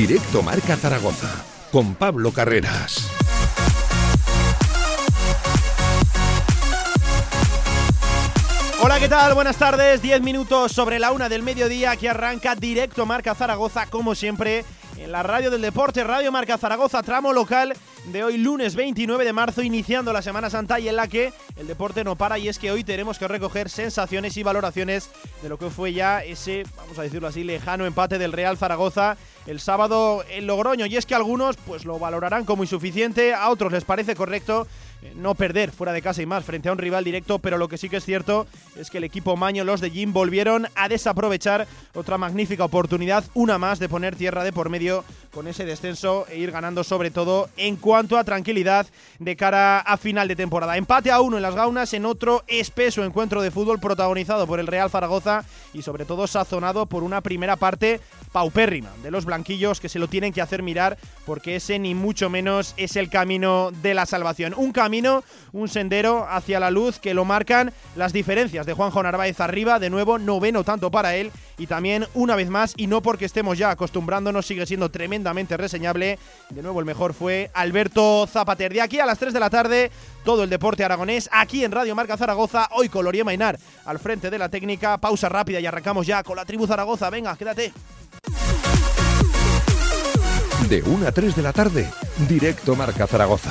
Directo Marca Zaragoza, con Pablo Carreras. Hola, ¿qué tal? Buenas tardes. 10 minutos sobre la una del mediodía que arranca directo Marca Zaragoza, como siempre, en la radio del deporte, Radio Marca Zaragoza, tramo local de hoy lunes 29 de marzo, iniciando la Semana Santa y en la que el deporte no para y es que hoy tenemos que recoger sensaciones y valoraciones de lo que fue ya ese, vamos a decirlo así, lejano empate del Real Zaragoza el sábado en Logroño. Y es que algunos pues lo valorarán como insuficiente, a otros les parece correcto no perder fuera de casa y más frente a un rival directo, pero lo que sí que es cierto es que el equipo Maño, los de Jim, volvieron a desaprovechar otra magnífica oportunidad, una más de poner tierra de por medio con ese descenso e ir ganando sobre todo en cuanto a tranquilidad de cara a final de temporada. Empate a uno en las gaunas en otro espeso encuentro de fútbol protagonizado por el Real Zaragoza y sobre todo sazonado por una primera parte paupérrima de los blanquillos que se lo tienen que hacer mirar porque ese ni mucho menos es el camino de la salvación. Un camino, un sendero hacia la luz que lo marcan las diferencias de Juanjo Narváez arriba, de nuevo noveno tanto para él y también una vez más y no porque estemos ya acostumbrándonos sigue siendo tremendamente reseñable. De nuevo el mejor fue Alberto Zapater. De aquí a las 3 de la tarde todo el deporte aragonés aquí en Radio Marca Zaragoza, hoy con Loría Mainar al frente de la técnica. Pausa rápida y arrancamos ya con la tribu Zaragoza. Venga, quédate. De 1 a 3 de la tarde, directo Marca Zaragoza.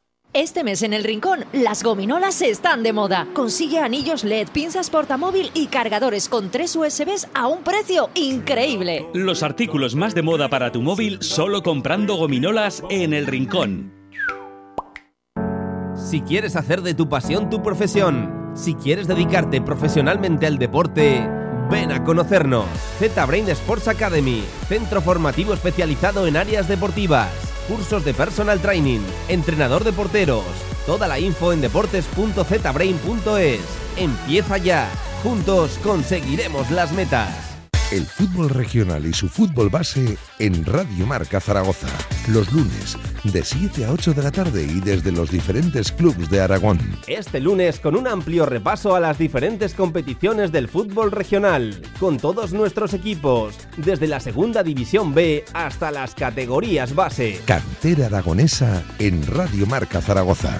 Este mes en el Rincón, las gominolas están de moda. Consigue anillos LED, pinzas portamóvil y cargadores con tres USBs a un precio increíble. Los artículos más de moda para tu móvil solo comprando gominolas en el Rincón. Si quieres hacer de tu pasión tu profesión, si quieres dedicarte profesionalmente al deporte, ven a conocernos. Z-Brain Sports Academy, centro formativo especializado en áreas deportivas cursos de personal training, entrenador de porteros. Toda la info en deportes.zbrain.es. Empieza ya. Juntos conseguiremos las metas el fútbol regional y su fútbol base en Radio Marca Zaragoza. Los lunes, de 7 a 8 de la tarde y desde los diferentes clubes de Aragón. Este lunes con un amplio repaso a las diferentes competiciones del fútbol regional, con todos nuestros equipos, desde la segunda división B hasta las categorías base. Cantera aragonesa en Radio Marca Zaragoza.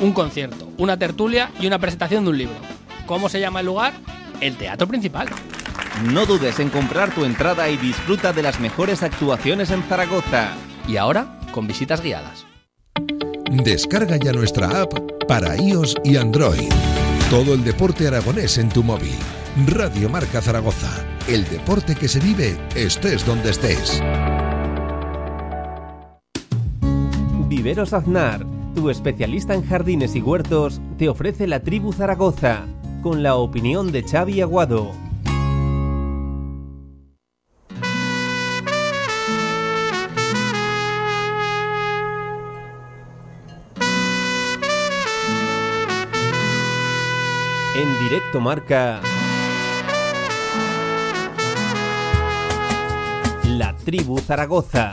un concierto, una tertulia y una presentación de un libro. ¿Cómo se llama el lugar? El Teatro Principal. No dudes en comprar tu entrada y disfruta de las mejores actuaciones en Zaragoza. Y ahora, con visitas guiadas. Descarga ya nuestra app para iOS y Android. Todo el deporte aragonés en tu móvil. Radio Marca Zaragoza. El deporte que se vive estés donde estés. Viveros Aznar tu especialista en jardines y huertos, te ofrece la tribu Zaragoza, con la opinión de Xavi Aguado. En directo marca... La tribu Zaragoza.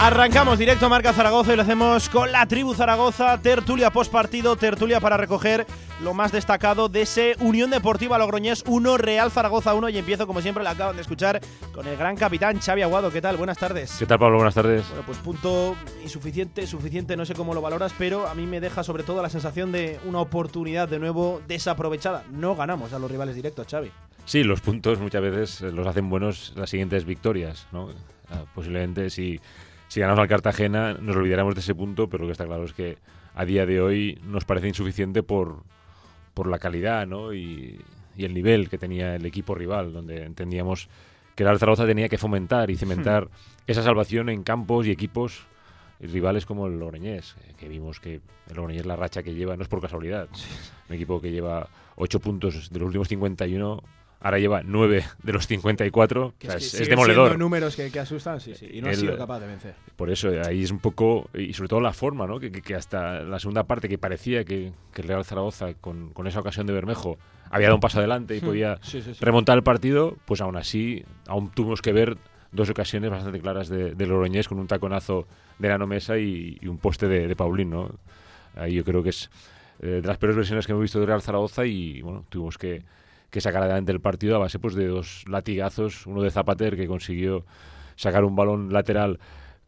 Arrancamos directo Marca Zaragoza y lo hacemos con la tribu Zaragoza, tertulia post partido, tertulia para recoger lo más destacado de ese Unión Deportiva Logroñés 1, Real Zaragoza 1 y empiezo como siempre, la acaban de escuchar con el gran capitán Xavi Aguado. ¿Qué tal? Buenas tardes. ¿Qué tal Pablo? Buenas tardes. Bueno, pues punto insuficiente, suficiente, no sé cómo lo valoras, pero a mí me deja sobre todo la sensación de una oportunidad de nuevo desaprovechada. No ganamos a los rivales directos, Xavi. Sí, los puntos muchas veces los hacen buenos las siguientes victorias, ¿no? Ah, posiblemente si si ganamos al Cartagena nos olvidaremos de ese punto, pero lo que está claro es que a día de hoy nos parece insuficiente por, por la calidad ¿no? y, el nivel que tenía el equipo rival, donde entendíamos que el Zaragoza tenía que fomentar y cimentar hmm. esa salvación en campos y equipos rivales como el Logroñés, eh, que vimos que el Logroñés la racha que lleva no es por casualidad. Un equipo que lleva 8 puntos de los últimos 51 Ahora lleva 9 de los 54. Que es, es, demoledor. números que, asustan, sí, sí. Y no ha sido capaz de vencer. Por eso, ahí es un poco. Y sobre todo la forma, ¿no? Que, que, hasta la segunda parte, que parecía que, que el Real Zaragoza, con, con, esa ocasión de Bermejo, había dado un paso adelante y hmm. podía remontar el partido, pues aún así, aún tuvimos que ver dos ocasiones bastante claras de, de Loroñés con un taconazo de Nano Mesa y, un poste de, de Paulín, ¿no? Ahí yo creo que es eh, de las peores versiones que hemos visto de Real Zaragoza y, bueno, tuvimos que que sacar adelante el partido a base pues, de dos latigazos, uno de Zapater que consiguió sacar un balón lateral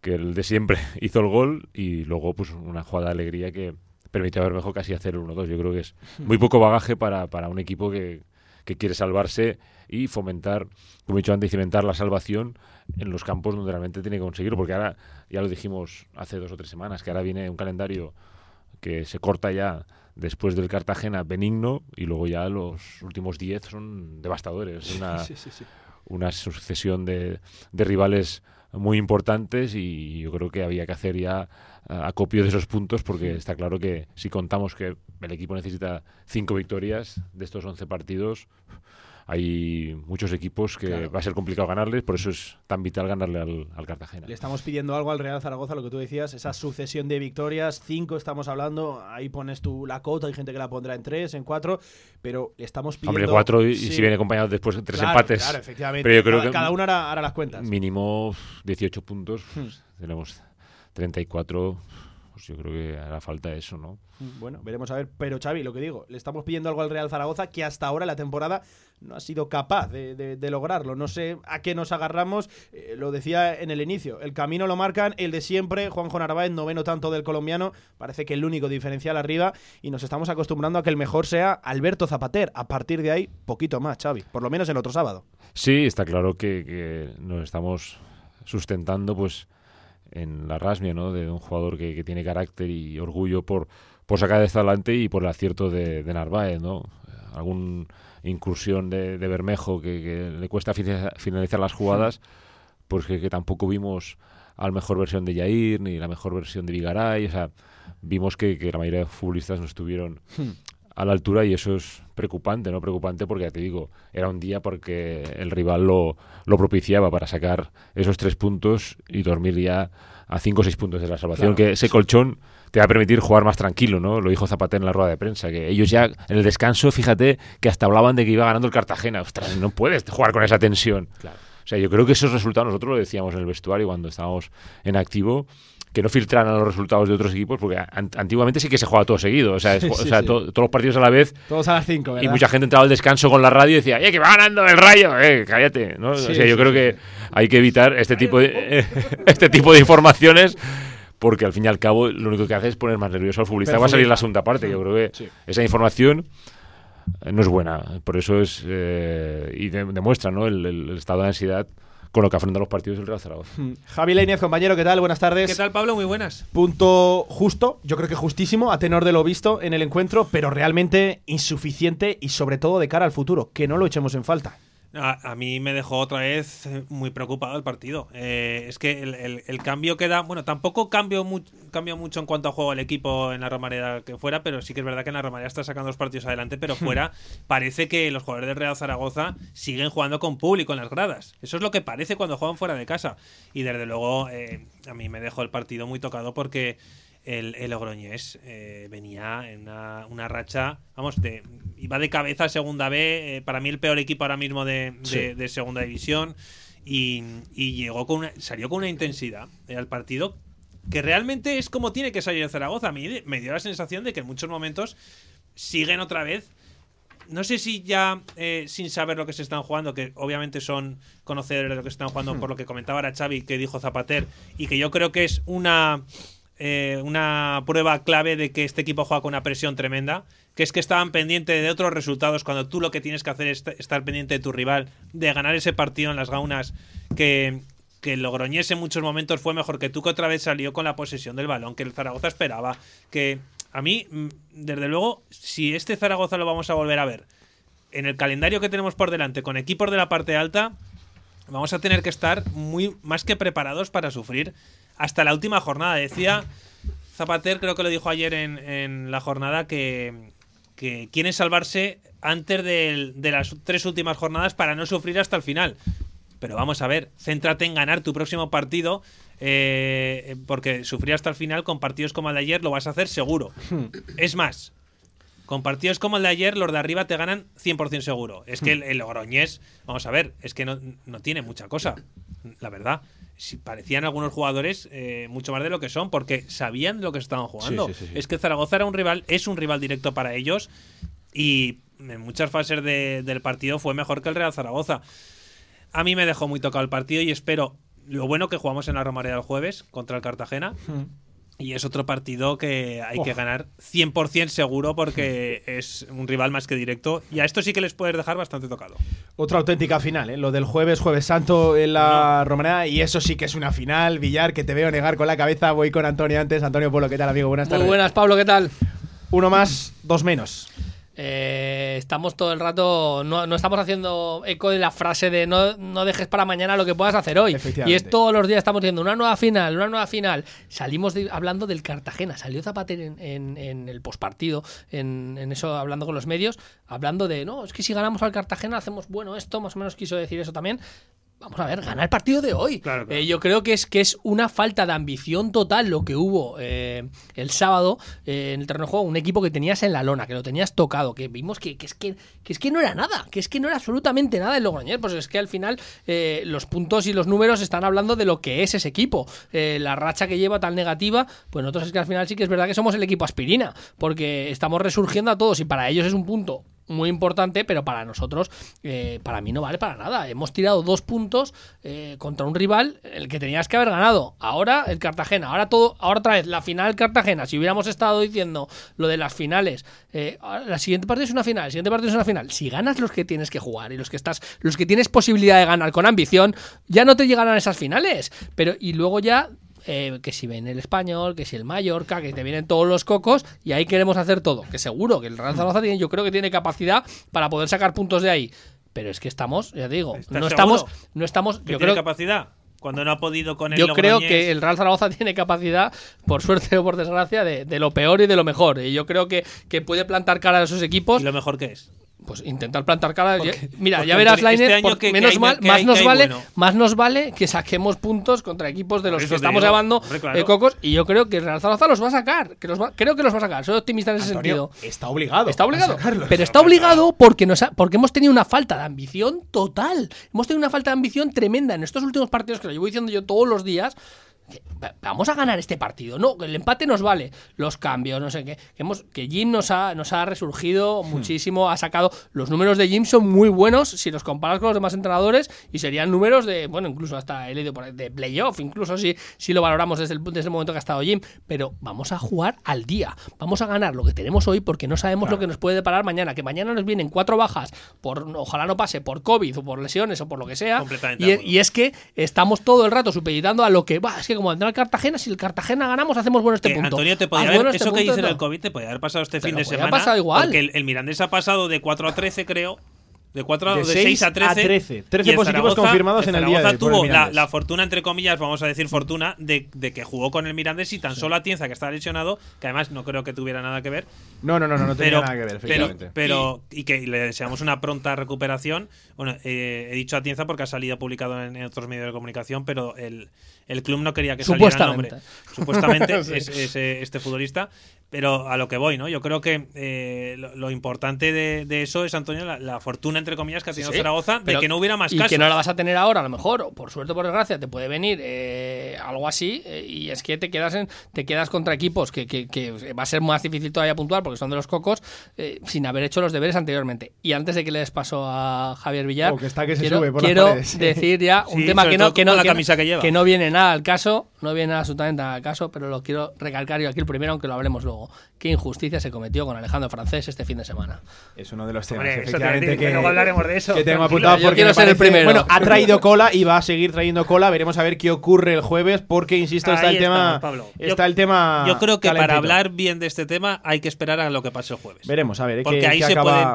que el de siempre hizo el gol y luego pues una jugada de alegría que permitió a Bermejo casi hacer el 1-2. Yo creo que es muy poco bagaje para, para un equipo que, que, quiere salvarse y fomentar, como he dicho antes, cimentar la salvación en los campos donde realmente tiene que conseguirlo, porque ahora ya lo dijimos hace dos o tres semanas, que ahora viene un calendario que se corta ya después del Cartagena benigno y luego ya los últimos 10 son devastadores. Una, una sucesión de, de, rivales muy importantes y yo creo que había que hacer ya acopio de esos puntos porque está claro que si contamos que el equipo necesita cinco victorias de estos 11 partidos, hay muchos equipos que va a ser complicado ganarles, por eso es tan vital ganarle al, Cartagena. Le estamos pidiendo algo al Real Zaragoza, lo que tú decías, esa sucesión de victorias, cinco estamos hablando, ahí pones tú la cota, hay gente que la pondrá en tres, en cuatro, pero le estamos pidiendo... Hombre, cuatro y, si viene acompañado después de tres empates. Claro, efectivamente. Pero yo creo cada, que cada uno hará, las cuentas. Mínimo 18 puntos, hmm. tenemos 34 pues yo creo que hará falta eso, ¿no? Bueno, veremos a ver. Pero Xavi, lo que digo, le estamos pidiendo algo al Real Zaragoza que hasta ahora la temporada no ha sido capaz de, lograrlo. No sé a qué nos agarramos. Eh, lo decía en el inicio. El camino lo marcan el de siempre. Juanjo Narváez, noveno tanto del colombiano. Parece que el único diferencial arriba. Y nos estamos acostumbrando a que el mejor sea Alberto Zapater. A partir de ahí, poquito más, Xavi. Por lo menos el otro sábado. Sí, está claro que, que nos estamos sustentando, pues en la rasmia ¿no? de un jugador que, tiene carácter y orgullo por, por sacar esto adelante y por el acierto de, de Narváez, ¿no? Algún incursión de, Bermejo que, le cuesta finalizar las jugadas, pues que, tampoco vimos a la mejor versión de Yair ni la mejor versión de Vigaray, o sea, vimos que, la mayoría de futbolistas no estuvieron hmm. a la altura y eso es preocupante, ¿no? Preocupante porque ya te digo, era un día porque el rival lo, lo propiciaba para sacar esos tres puntos y dormir ya a cinco o seis puntos de la salvación, que ese colchón te va a permitir jugar más tranquilo, ¿no? Lo dijo Zapata en la rueda de prensa, que ellos ya en el descanso, fíjate, que hasta hablaban de que iba ganando el Cartagena. Ostras, no puedes jugar con esa tensión. O sea, yo creo que esos resultados, nosotros lo decíamos en el vestuario cuando estábamos en activo, que no filtraran los resultados de otros equipos, porque antiguamente sí que se jugaba todo seguido, o sea, todos los partidos a la vez. Todos a las 5, Y mucha gente entraba al descanso con la radio y decía, ¡eh, que va ganando el rayo! ¡eh, cállate! ¿no? o sea, yo creo que hay que evitar este tipo de, este tipo de informaciones porque al fin y al cabo lo único que hace es poner más nervioso al futbolista. Va a salir la segunda parte, yo creo que esa información eh, no es buena, por eso es, eh, y demuestra ¿no? el estado de ansiedad con lo que afronta los partidos del Real Zaragoza. Hmm. Javi Leínez, compañero, ¿qué tal? Buenas tardes. ¿Qué tal, Pablo? Muy buenas. Punto justo, yo creo que justísimo, a tenor de lo visto en el encuentro, pero realmente insuficiente y sobre todo de cara al futuro, que no lo echemos en falta. A, mí me dejó otra vez muy preocupado el partido. Eh, es que el, cambio que da. Bueno, tampoco cambió, mucho en cuanto a juego el equipo en la Romareda que fuera, pero sí que es verdad que en la Romareda está sacando los partidos adelante, pero fuera parece que los jugadores de Real Zaragoza siguen jugando con público en las gradas. Eso es lo que parece cuando juegan fuera de casa. Y desde luego, eh, a mí me dejó el partido muy tocado porque el, el Logroñés eh, venía en una, racha, vamos, de iba de cabeza a segunda B, eh, para mí el peor equipo ahora mismo de, segunda división. y, llegó con una, salió con una intensidad al partido que realmente es como tiene que salir el Zaragoza. A mí me dio la sensación de que en muchos momentos siguen otra vez no sé si ya eh, sin saber lo que se están jugando, que obviamente son conocedores de lo que se están jugando por lo que comentaba ahora Xavi, que dijo Zapater, y que yo creo que es una, eh, una prueba clave de que este equipo juega con una presión tremenda, que es que estaban pendientes de otros resultados cuando tú lo que tienes que hacer es estar pendiente de tu rival, de ganar ese partido en las gaunas, que, que Logroñés en muchos momentos fue mejor que tú, que otra vez salió con la posesión del balón, que el Zaragoza esperaba, que a mí, mm, desde luego, si este Zaragoza lo vamos a volver a ver en el calendario que tenemos por delante con equipos de la parte alta, vamos a tener que estar muy más que preparados para sufrir hasta la última jornada. Decía Zapater, creo que lo dijo ayer en, la jornada, que, que quieren salvarse antes de, de las tres últimas jornadas para no sufrir hasta el final. Pero vamos a ver, céntrate en ganar tu próximo partido eh, porque sufrir hasta el final con partidos como el de ayer lo vas a hacer seguro. Hmm. Es más, con partidos como el de ayer, los de arriba te ganan 100% seguro. Es que hmm. el, Logroñés, vamos a ver, es que no, tiene mucha cosa, la verdad. Si parecían algunos jugadores eh, mucho más de lo que son, porque sabían lo que estaban jugando. es que Zaragoza era un rival, es un rival directo para ellos y en muchas fases del partido fue mejor que el Real Zaragoza. A mí me dejó muy tocado el partido y espero lo bueno que jugamos en la Romareda el jueves contra el Cartagena. Hmm. Y es otro partido que hay que ganar 100% seguro porque es un rival más que directo. Y a esto sí que les puedes dejar bastante tocado. Otra auténtica final, ¿eh? lo del jueves, jueves santo en la Romareda. Y eso sí que es una final. Villar, que te veo negar con la cabeza. Voy con Antonio antes. Antonio Polo, ¿qué tal, amigo? Buenas tardes. Muy buenas, Pablo, ¿qué tal? Uno más, dos menos. Eh, estamos todo el rato, no, estamos haciendo eco de la frase de no, no, dejes para mañana lo que puedas hacer hoy. Y es todos los días estamos diciendo una nueva final, una nueva final. Salimos hablando del Cartagena, salió Zapater en, en, el pospartido, en, en, eso hablando con los medios, hablando de, no, es que si ganamos al Cartagena hacemos bueno esto, más o menos quiso decir eso también vamos a ver, gana el partido de hoy. Eh, yo creo que es, que es una falta de ambición total lo que hubo eh, el sábado eh, en el terreno de juego. Un equipo que tenías en la lona, que lo tenías tocado, que vimos que, es, que, es que no era nada, que es que no era absolutamente nada el Logroñés. Pues es que al final los puntos y los números están hablando de lo que es ese equipo. la racha que lleva tan negativa, pues nosotros es que al final sí que es verdad que somos el equipo aspirina, porque estamos resurgiendo a todos y para ellos es un punto muy importante, pero para nosotros, eh, para mí no vale para nada. Hemos tirado dos puntos eh, contra un rival el que tenías que haber ganado. Ahora el Cartagena, ahora todo, ahora otra vez la final Cartagena. Si hubiéramos estado diciendo lo de las finales, eh, la siguiente parte es una final, la siguiente parte es una final. Si ganas los que tienes que jugar y los que estás, los que tienes posibilidad de ganar con ambición, ya no te llegarán esas finales. Pero y luego ya eh, que si ven el español, que si el Mallorca, que te vienen todos los cocos y ahí queremos hacer todo. Que seguro que el Real Zaragoza tiene, yo creo que tiene capacidad para poder sacar puntos de ahí. Pero es que estamos, ya digo, no estamos, no estamos. Yo creo capacidad cuando no ha podido con el Yo creo que el Real Zaragoza tiene capacidad, por suerte o por desgracia, de, de, lo peor y de lo mejor. Y yo creo que, que puede plantar cara a esos equipos. ¿Y lo mejor que es? Pues intentar plantar cara. mira, ya verás, Lainer, este menos mal, más, nos vale, más nos vale que saquemos puntos contra equipos de los que estamos llevando eh, cocos. Y yo creo que Real Zaragoza los va a sacar. Que los creo que los va a sacar. Soy optimista en ese sentido. Está obligado. Está obligado. Pero está obligado porque, nos porque hemos tenido una falta de ambición total. Hemos tenido una falta de ambición tremenda en estos últimos partidos que lo llevo diciendo yo todos los días vamos a ganar este partido. No, el empate nos vale. Los cambios, no sé qué. Que, hemos, que Jim nos ha, nos ha resurgido hmm. muchísimo, ha sacado. Los números de Jim son muy buenos si los comparas con los demás entrenadores y serían números de, bueno, incluso hasta el de playoff, incluso si, si lo valoramos desde el, desde el momento que ha estado Jim. Pero vamos a jugar al día. Vamos a ganar lo que tenemos hoy porque no sabemos lo que nos puede deparar mañana. Que mañana nos vienen cuatro bajas, por ojalá no pase por COVID o por lesiones o por lo que sea. Y, y, es que estamos todo el rato supeditando a lo que va. Es que como vendrá el Cartagena, si el Cartagena ganamos, hacemos bueno este punto. Antonio, te podía haber, este eso que dice el COVID te podría haber pasado este fin de semana. Pasado igual. Porque el, el Mirandés ha pasado de 4 a 13, creo. De, 4, de, 6, a 13. A 13. 13 positivos confirmados en el día de tuvo la, la, fortuna, entre comillas, vamos a decir fortuna, de, de que jugó con el Mirandés y tan solo a Tienza, que estaba lesionado, que además no creo que tuviera nada que ver. No, no, no, no, no tenía nada que ver, efectivamente. Pero, y, que le deseamos una pronta recuperación. Bueno, eh, he dicho a Tienza porque ha salido publicado en, otros medios de comunicación, pero el, el club no quería que saliera el nombre. Supuestamente es, es, este futbolista. Pero a lo que voy, ¿no? Yo creo que eh, lo, importante de, eso es, Antonio, la, fortuna, entre comillas, que ha tenido Zaragoza de que no hubiera más y que no la vas a tener ahora, a lo mejor, o por suerte o por desgracia, te puede venir eh, algo así eh, y es que te quedas en, te quedas contra equipos que, que, va a ser más difícil todavía puntuar porque son de los cocos sin haber hecho los deberes anteriormente. Y antes de que le des paso a Javier Villar, quiero, decir ya un tema que no, que no, que no viene nada al caso, no viene absolutamente nada al caso, pero lo quiero recalcar yo aquí el primero, aunque lo hablemos luego qué injusticia se cometió con Alejandro Francés este fin de semana. Es uno de los temas, efectivamente, que, hablaremos de eso. que tengo apuntado porque quiero ser el primero. Bueno, ha traído cola y va a seguir trayendo cola. Veremos a ver qué ocurre el jueves porque, insisto, está el tema... Está el tema Yo creo que para hablar bien de este tema hay que esperar a lo que pase el jueves. Veremos, a ver. Porque ahí, se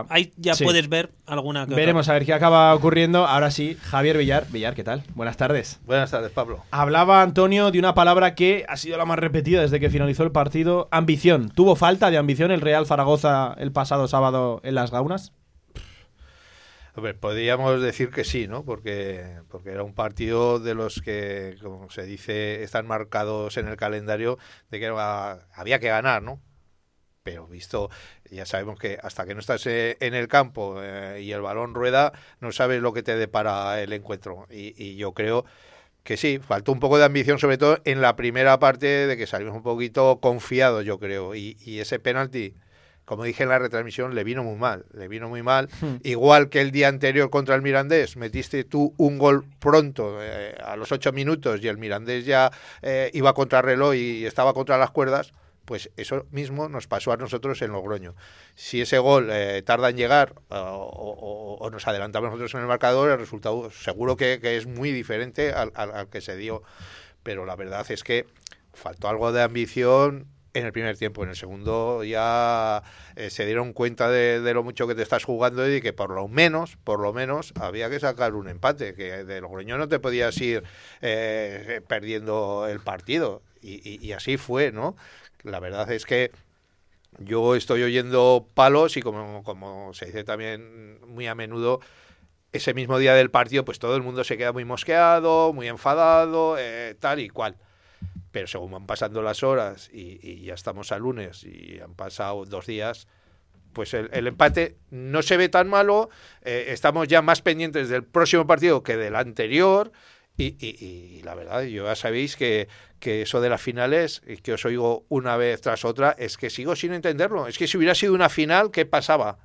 ahí ya puedes ver alguna... Veremos a ver qué acaba ocurriendo. Ahora sí, Javier Villar. Villar, ¿qué tal? Buenas tardes. Buenas tardes, Pablo. Hablaba Antonio de una palabra que ha sido la más repetida desde que finalizó el partido. Ambición. ¿Tuvo falta de ambición el Real Zaragoza el pasado sábado en las Gaunas? Podríamos decir que sí, ¿no? Porque, porque era un partido de los que, como se dice, están marcados en el calendario de que había que ganar, ¿no? Pero visto, ya sabemos que hasta que no estás eh, en el campo eh, y el balón rueda, no sabes lo que te depara el encuentro. Y yo creo que sí, faltó un poco de ambición, sobre todo en la primera parte de que salimos un poquito confiados, yo creo. Y, ese penalti, como dije en la retransmisión, le vino muy mal. Le vino muy mal. Hmm. Igual que el día anterior contra el Mirandés, metiste tú un gol pronto, eh, a los ocho minutos, y el Mirandés ya eh, iba contra reloj y estaba contra las cuerdas pues eso mismo nos pasó a nosotros en Logroño. Si ese gol eh, tarda en llegar o, nos adelantamos nosotros en el marcador, el resultado seguro que, es muy diferente al, que se dio. Pero la verdad es que faltó algo de ambición en el primer tiempo. En el segundo ya eh, se dieron cuenta de, lo mucho que te estás jugando y que por lo menos, por lo menos, había que sacar un empate, que de Logroño no te podías ir eh, perdiendo el partido. y, así fue, ¿no? La verdad es que yo estoy oyendo palos y como, como se dice también muy a menudo, ese mismo día del partido, pues todo el mundo se queda muy mosqueado, muy enfadado, eh, tal y cual. Pero según van pasando las horas y, ya estamos a lunes y han pasado dos días, pues el, empate no se ve tan malo, eh, estamos ya más pendientes del próximo partido que del anterior y, la verdad, yo ya sabéis que, que, eso de las finales, que os oigo una vez tras otra, es que sigo sin entenderlo. Es que si hubiera sido una final, ¿qué pasaba?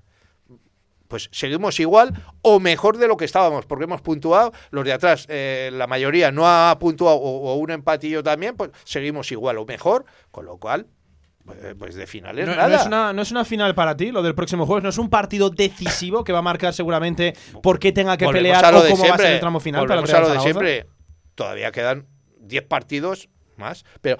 Pues seguimos igual o mejor de lo que estábamos, porque hemos puntuado, los de atrás, eh, la mayoría no ha puntuado o, o un empatillo también, pues seguimos igual o mejor, con lo cual pues, pues de finales no, nada. No es, una, no es, una, final para ti, lo del próximo jueves. No es un partido decisivo que va a marcar seguramente por qué tenga que pelear o cómo va a ser el tramo final para a lo de siempre. Todavía quedan 10 partidos más, pero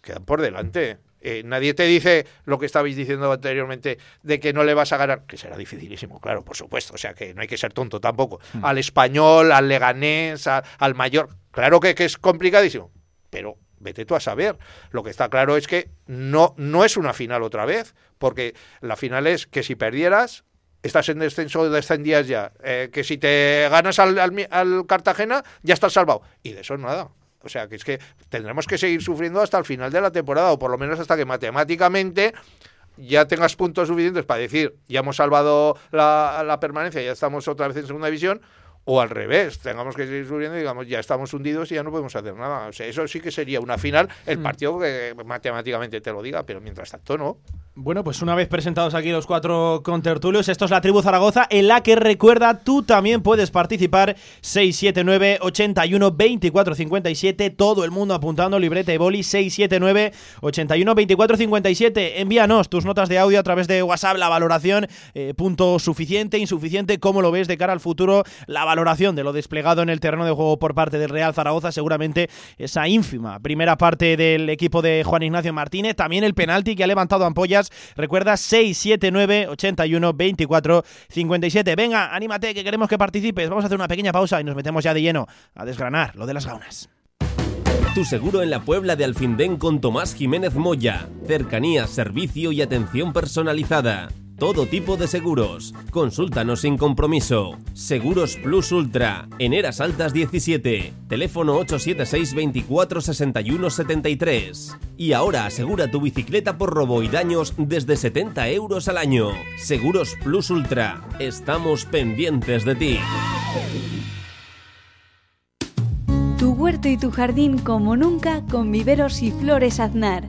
quedan por delante. Eh, nadie te dice lo que estabais diciendo anteriormente de que no le vas a ganar, que será dificilísimo, claro, por supuesto. O sea que no hay que ser tonto tampoco. Hmm. Al español, al leganés, al mayor. Claro que, que es complicadísimo, pero vete tú a saber. Lo que está claro es que no, no es una final otra vez, porque la final es que si perdieras, estás en descenso, descendías ya. Eh, que si te ganas al, al, Cartagena, ya estás salvado. Y de eso nada. O sea, que es que tendremos que seguir sufriendo hasta el final de la temporada, o por lo menos hasta que matemáticamente ya tengas puntos suficientes para decir, ya hemos salvado la, la permanencia, ya estamos otra vez en segunda división, o al revés, tengamos que seguir subiendo y digamos, ya estamos hundidos y ya no podemos hacer nada. O sea, eso sí que sería una final, el mm. partido que matemáticamente te lo diga, pero mientras tanto no. Bueno, pues una vez presentados aquí los cuatro contertulios, esto es la Tribu Zaragoza, en la que recuerda, tú también puedes participar 679 81 24 57, todo el mundo apuntando libreta y boli 679 81 24 57. Envíanos tus notas de audio a través de WhatsApp, la valoración, eh, punto suficiente, insuficiente, cómo lo ves de cara al futuro, la valoración de lo desplegado en el terreno de juego por parte del Real Zaragoza, seguramente esa ínfima primera parte del equipo de Juan Ignacio Martínez, también el penalti que ha levantado ampollas Recuerda 679 81 24 57. Venga, anímate que queremos que participes. Vamos a hacer una pequeña pausa y nos metemos ya de lleno a desgranar lo de las gaunas. Tu seguro en la Puebla de Alfindén con Tomás Jiménez Moya. Cercanía, servicio y atención personalizada. Todo tipo de seguros. Consúltanos sin compromiso. Seguros Plus Ultra, en Eras Altas 17, teléfono 876 24 61 73. Y ahora asegura tu bicicleta por robo y daños desde 70 euros al año. Seguros Plus Ultra, estamos pendientes de ti. Tu huerto y tu jardín como nunca con viveros y flores aznar.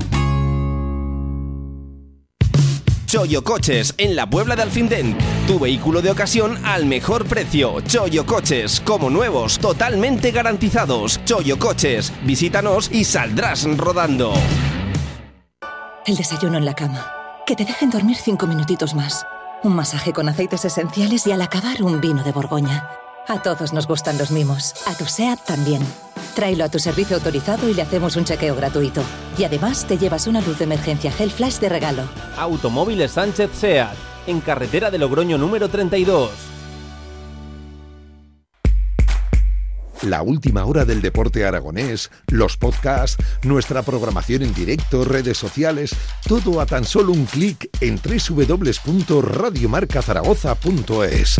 Choyo Coches en la Puebla de Alfindén. Tu vehículo de ocasión al mejor precio. Choyo Coches, como nuevos, totalmente garantizados. Choyo Coches, visítanos y saldrás rodando. El desayuno en la cama. Que te dejen dormir cinco minutitos más. Un masaje con aceites esenciales y al acabar un vino de Borgoña. A todos nos gustan los mimos. A tu SEAT también. Tráelo a tu servicio autorizado y le hacemos un chequeo gratuito. Y además te llevas una luz de emergencia Gel Flash de regalo. Automóviles Sánchez SEAT, en carretera de Logroño número 32. La última hora del deporte aragonés, los podcasts, nuestra programación en directo, redes sociales, todo a tan solo un clic en www.radiomarcazaragoza.es.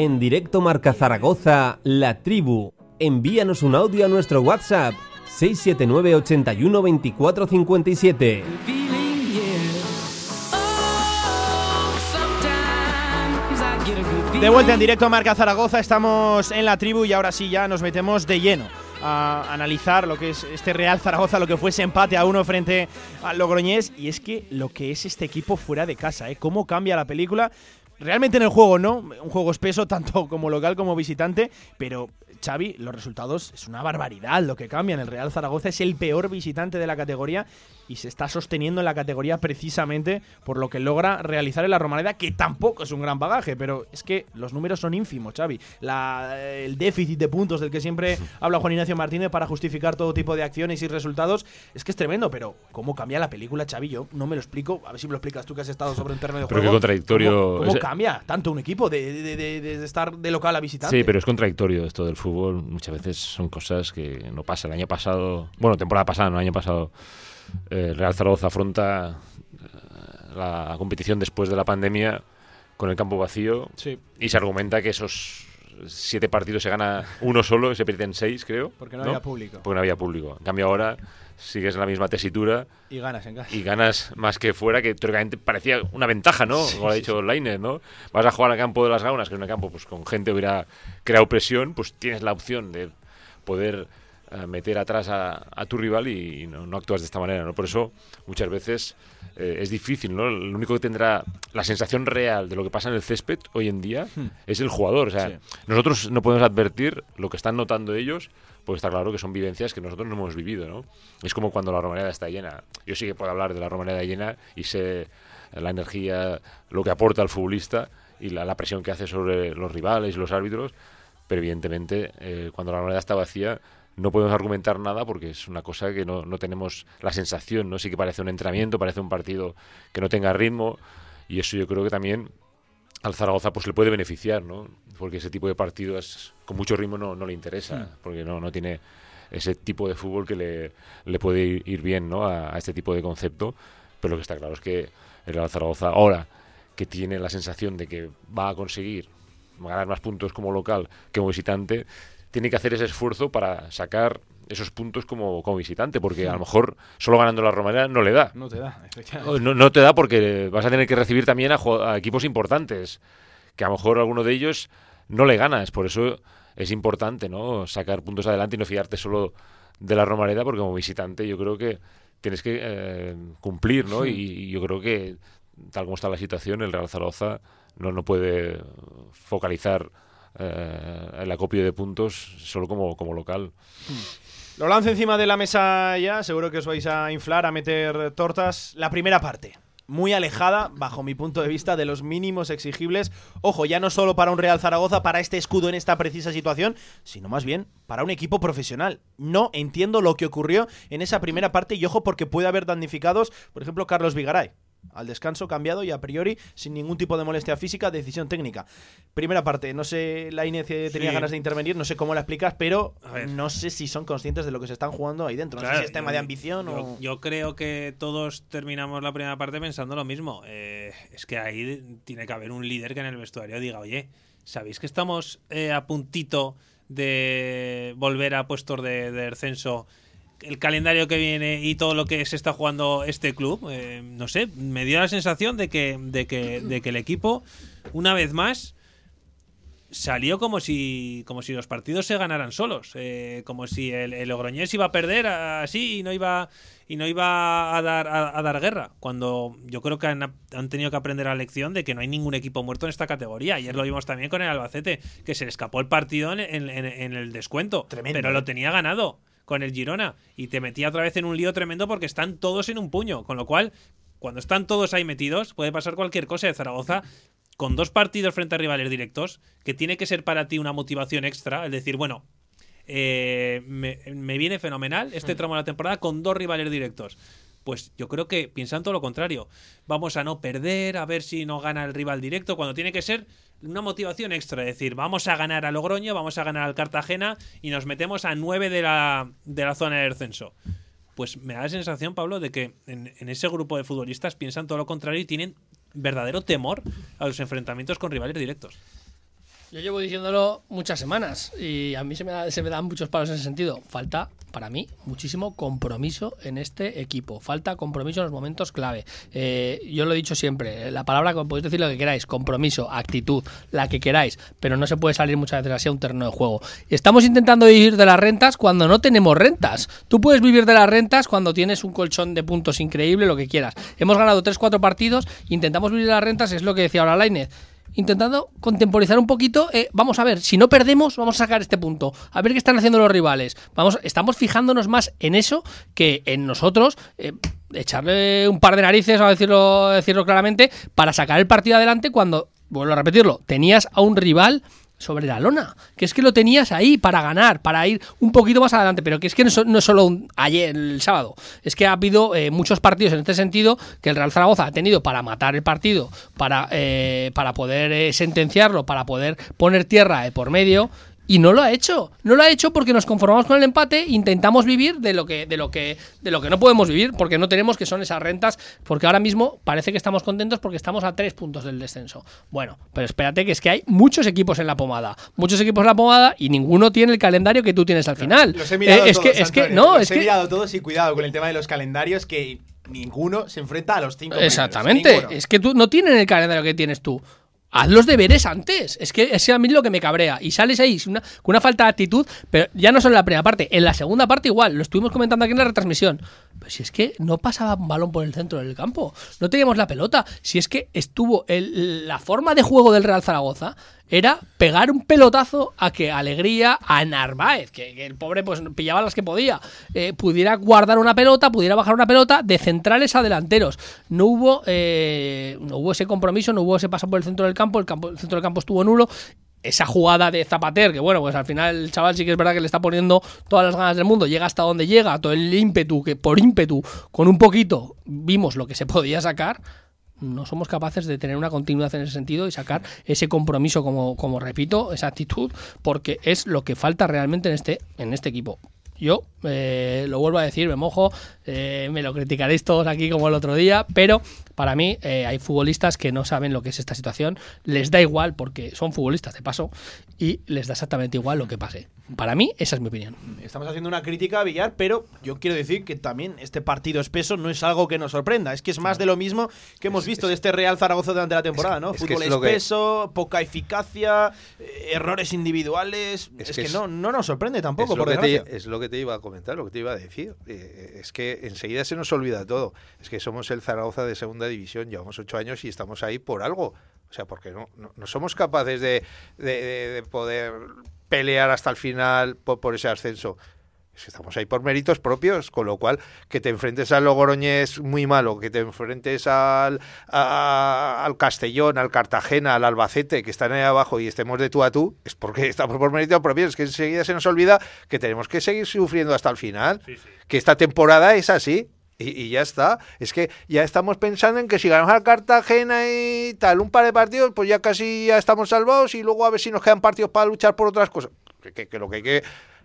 En directo Marca Zaragoza, La Tribu. Envíanos un audio a nuestro WhatsApp 679 81 24 57. De vuelta en directo Marca Zaragoza, estamos en la tribu y ahora sí ya nos metemos de lleno a analizar lo que es este Real Zaragoza, lo que fue ese empate a uno frente al Logroñés. Y es que lo que es este equipo fuera de casa, ¿eh? cómo cambia la película. Realmente en el juego no, un juego espeso tanto como local como visitante, pero Xavi, los resultados es una barbaridad lo que cambian. El Real Zaragoza es el peor visitante de la categoría y se está sosteniendo en la categoría precisamente por lo que logra realizar en la Romareda, que tampoco es un gran bagaje, pero es que los números son ínfimos, Xavi. el déficit de puntos del que siempre habla Juan Ignacio Martínez para justificar todo tipo de acciones y resultados es que es tremendo, pero ¿cómo cambia la película, Xavi? Yo no me lo explico, a ver si me lo explicas tú que has estado sobre un terreno de juego. Pero qué contradictorio. ¿Cómo, cambia tanto un equipo de, de, estar de local a visitante? Sí, pero es contradictorio esto del fútbol. Muchas veces son cosas que no pasan. El año pasado, bueno, temporada pasada, no, el año pasado el Real Zaragoza afronta eh, la competición después de la pandemia con el campo vacío y se argumenta que esos siete partidos se gana uno solo y se pierden seis, creo. Porque no, había público. Porque no había público. En cambio ahora sigues en la misma tesitura. Y ganas en casa. Y ganas más que fuera, que teóricamente parecía una ventaja, ¿no? Como ha dicho sí, ¿no? Vas a jugar al campo de las Gaunas, que es un campo pues con gente hubiera creado presión, pues tienes la opción de poder meter atrás a, tu rival y no, actúas de esta manera, ¿no? Por eso muchas veces eh, es difícil, ¿no? Lo único que tendrá la sensación real de lo que pasa en el césped hoy en día hmm. es el jugador. O sea, nosotros no podemos advertir lo que están notando ellos, porque está claro que son vivencias que nosotros no hemos vivido, ¿no? Es como cuando la Romareda está llena. Yo sí que puedo hablar de la Romareda llena y sé la energía, lo que aporta al futbolista y la, presión que hace sobre los rivales y los árbitros, pero evidentemente eh, cuando la Romareda está vacía no podemos argumentar nada porque es una cosa que no, no, tenemos la sensación, ¿no? Sí que parece un entrenamiento, parece un partido que no tenga ritmo y eso yo creo que también al Zaragoza pues le puede beneficiar, ¿no? Porque ese tipo de partidos con mucho ritmo no, no le interesa, hmm. porque no, no tiene ese tipo de fútbol que le, le puede ir, bien, ¿no? A, este tipo de concepto, pero lo que está claro es que el Real Zaragoza ahora que tiene la sensación de que va a conseguir ganar más puntos como local que como visitante, tiene que hacer ese esfuerzo para sacar esos puntos como, como visitante, porque a lo mejor solo ganando la Romareda no le da. No te da, no, no, te da porque vas a tener que recibir también a, equipos importantes, que a lo mejor alguno de ellos no le ganas. Por eso es importante no sacar puntos adelante y no fiarte solo de la Romareda, porque como visitante yo creo que tienes que eh, cumplir, ¿no? Y, yo creo que, tal como está la situación, el Real Zaragoza no, no puede focalizar eh, el acopio de puntos solo como, como local. Lo lanzo encima de la mesa ya, seguro que os vais a inflar, a meter tortas. La primera parte muy alejada, bajo mi punto de vista, de los mínimos exigibles. Ojo, ya no solo para un Real Zaragoza, para este escudo en esta precisa situación, sino más bien para un equipo profesional. No entiendo lo que ocurrió en esa primera parte y ojo porque puede haber damnificados, por ejemplo, Carlos Vigaray al descanso cambiado y a priori sin ningún tipo de molestia física, decisión técnica. Primera parte, no sé, la Inés tenía ganas de intervenir, no sé cómo la explicas, pero no sé si son conscientes de lo que se están jugando ahí dentro. no sé si es tema de ambición yo, o... Yo creo que todos terminamos la primera parte pensando lo mismo. Eh, es que ahí tiene que haber un líder que en el vestuario diga, oye, ¿sabéis que estamos eh, a puntito de volver a puestos de, de descenso? El calendario que viene y todo lo que se está jugando este club, eh, no sé, me dio la sensación de que, de que, de que el equipo, una vez más, salió como si, como si los partidos se ganaran solos, eh, como si el, el, Logroñés iba a perder así y no iba y no iba a dar a, dar guerra. Cuando yo creo que han, tenido que aprender la lección de que no hay ningún equipo muerto en esta categoría. Ayer lo vimos también con el Albacete, que se le escapó el partido en, en, el descuento, pero lo ¿eh? tenía ganado con el Girona y te metía otra vez en un lío tremendo porque están todos en un puño. Con lo cual, cuando están todos ahí metidos, puede pasar cualquier cosa de Zaragoza. Con dos partidos frente a rivales directos, que tiene que ser para ti una motivación extra, es decir, bueno, eh, me, me, viene fenomenal este tramo de la temporada con dos rivales directos. Pues yo creo que piensan todo lo contrario. Vamos a no perder, a ver si no gana el rival directo, cuando tiene que ser una motivación extra, es decir, vamos a ganar a Logroño, vamos a ganar al Cartagena y nos metemos a 9 de la, de la zona de descenso. Pues me da la sensación, Pablo, de que en, en ese grupo de futbolistas piensan todo lo contrario y tienen verdadero temor a los enfrentamientos con rivales directos. Yo llevo diciéndolo muchas semanas y a mí se me, me dan muchos palos en ese sentido. Falta, para mí, muchísimo compromiso en este equipo. Falta compromiso en los momentos clave. Eh, yo lo he dicho siempre, la palabra, podéis decir lo que queráis, compromiso, actitud, la que queráis, pero no se puede salir muchas veces así a un terreno de juego. Estamos intentando vivir de las rentas cuando no tenemos rentas. Tú puedes vivir de las rentas cuando tienes un colchón de puntos increíble, lo que quieras. Hemos ganado 3-4 partidos, intentamos vivir de las rentas, es lo que decía ahora Lainez intentando contemporizar un poquito. Eh, vamos a ver, si no perdemos, vamos a sacar este punto. A ver qué están haciendo los rivales. Vamos, estamos fijándonos más en eso que en nosotros. Eh, echarle un par de narices, a decirlo, decirlo claramente, para sacar el partido adelante cuando, vuelvo a repetirlo, tenías a un rival sobre la lona. Que es que lo tenías ahí para ganar, para ir un poquito más adelante. Pero que es que no, es solo un, ayer, el sábado. Es que ha habido eh, muchos partidos en este sentido que el Real Zaragoza ha tenido para matar el partido, para, eh, para poder eh, sentenciarlo, para poder poner tierra por medio. Y no lo ha hecho. No lo ha hecho porque nos conformamos con el empate, intentamos vivir de lo que de lo que de lo que no podemos vivir porque no tenemos que son esas rentas, porque ahora mismo parece que estamos contentos porque estamos a tres puntos del descenso. Bueno, pero espérate que es que hay muchos equipos en la pomada, muchos equipos en la pomada y ninguno tiene el calendario que tú tienes al final. Los he mirado eh, es que es que no, es he mirado todos y cuidado con el tema de los calendarios que ninguno se enfrenta a los cinco. Exactamente, es que tú no tienen el calendario que tienes tú haz los deberes antes. Es que es a mí lo que me cabrea. Y sales ahí con una falta de actitud, pero ya no solo en la primera parte, en la segunda parte igual, lo estuvimos comentando aquí en la retransmisión. Si es que no pasaba un balón por el centro del campo, no teníamos la pelota. Si es que estuvo la forma de juego del Real Zaragoza era pegar un pelotazo a que Alegría, a Narváez, que, el pobre pues pillaba las que podía, eh, pudiera guardar una pelota, pudiera bajar una pelota de centrales a delanteros. No hubo, eh, no hubo ese compromiso, no hubo ese paso por el centro del campo, el, campo, el centro del campo estuvo nulo esa jugada de Zapater, que bueno, pues al final el chaval sí que es verdad que le está poniendo todas las ganas del mundo, llega hasta donde llega, todo el ímpetu, que por ímpetu, con un poquito, vimos lo que se podía sacar, no somos capaces de tener una continuidad en ese sentido y sacar ese compromiso, como, como repito, esa actitud, porque es lo que falta realmente en este, en este equipo. Yo eh, lo vuelvo a decir, me mojo, eh, me lo criticaréis todos aquí como el otro día, pero para mí eh, hay futbolistas que no saben lo que es esta situación, les da igual porque son futbolistas de paso y les da exactamente igual lo que pase. Para mí, esa es mi opinión. Estamos haciendo una crítica a Villar, pero yo quiero decir que también este partido espeso no es algo que nos sorprenda. Es que es más de lo mismo que hemos visto de este Real Zaragoza durante la temporada, ¿no? Fútbol espeso, poca eficacia, eh, errores individuales. Es, que, no, no nos sorprende tampoco, es por es lo que te iba a comentar, lo que te iba a decir. Eh, es que enseguida se nos olvida todo. Es que somos el Zaragoza de segunda división, llevamos ocho años y estamos ahí por algo. O sea, porque no, no, somos capaces de, de, poder pelear hasta el final por, ese ascenso. estamos ahí por méritos propios, con lo cual que te enfrentes al Logroñés muy malo, que te enfrentes al, al Castellón, al Cartagena, al Albacete, que están ahí abajo y estemos de tú a tú, es porque estamos por méritos propios. Es que enseguida se nos olvida que tenemos que seguir sufriendo hasta el final, que esta temporada es así. Y, ya está. Es que ya estamos pensando en que si ganamos al Cartagena y tal, un par de partidos, pues ya casi ya estamos salvados y luego a ver si nos quedan partidos para luchar por otras cosas. Que, lo que que.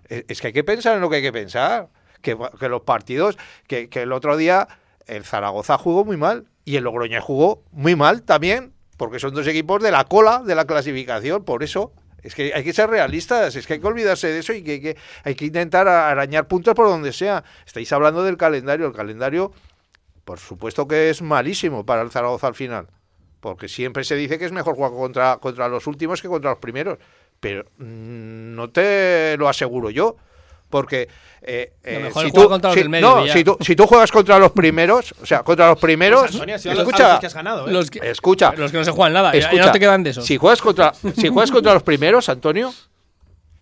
Es que hay que pensar en lo que hay que pensar. Que, los partidos. Que, el otro día el Zaragoza jugó muy mal y el Logroña jugó muy mal también, porque son dos equipos de la cola de la clasificación. Por eso es que hay que ser realistas, es que hay que olvidarse de eso y que, hay que intentar arañar puntos por donde sea. Estáis hablando del calendario, el calendario, por supuesto que es malísimo para el Zaragoza al final, porque siempre se dice que es mejor jugar contra, contra los últimos que contra los primeros, pero mm, no te lo aseguro yo porque eh, eh, si, tú, no, si, tú, juegas contra los primeros, o sea, contra los primeros, pues, escucha, los que, escucha, los que no se juegan nada, ya, no te quedan de eso. Si juegas contra, si juegas contra los primeros, Antonio,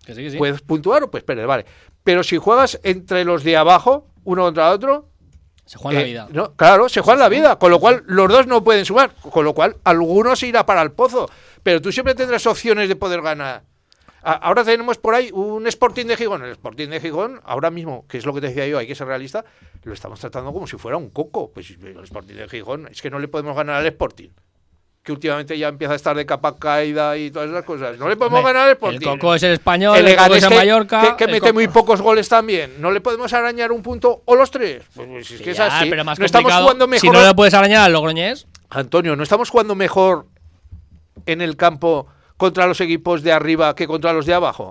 puedes puntuar o puedes perder, vale. Pero si juegas entre los de abajo, uno contra otro, se juegan la eh, vida. No, claro, se juegan la vida, con lo cual los dos no pueden sumar, con lo cual algunos irá para el pozo, pero tú siempre tendrás opciones de poder ganar. Ahora tenemos por ahí un Sporting de Gijón. El Sporting de Gijón, ahora mismo, que es lo que te decía yo, hay que ser realista, lo estamos tratando como si fuera un coco. Pues el Sporting de Gijón, es que no le podemos ganar al Sporting que últimamente ya empieza a estar de capa caída y todas esas cosas. No le podemos ganar al Sporting. El Coco es el español, el, Coco es el Mallorca. Que, mete muy pocos goles también. No le podemos arañar un punto o los tres. Pues, pues es que es así. Pero más no estamos jugando mejor. Si no le puedes arañar al Logroñés. Antonio, no estamos jugando mejor en el campo contra los equipos de arriba que contra los de abajo.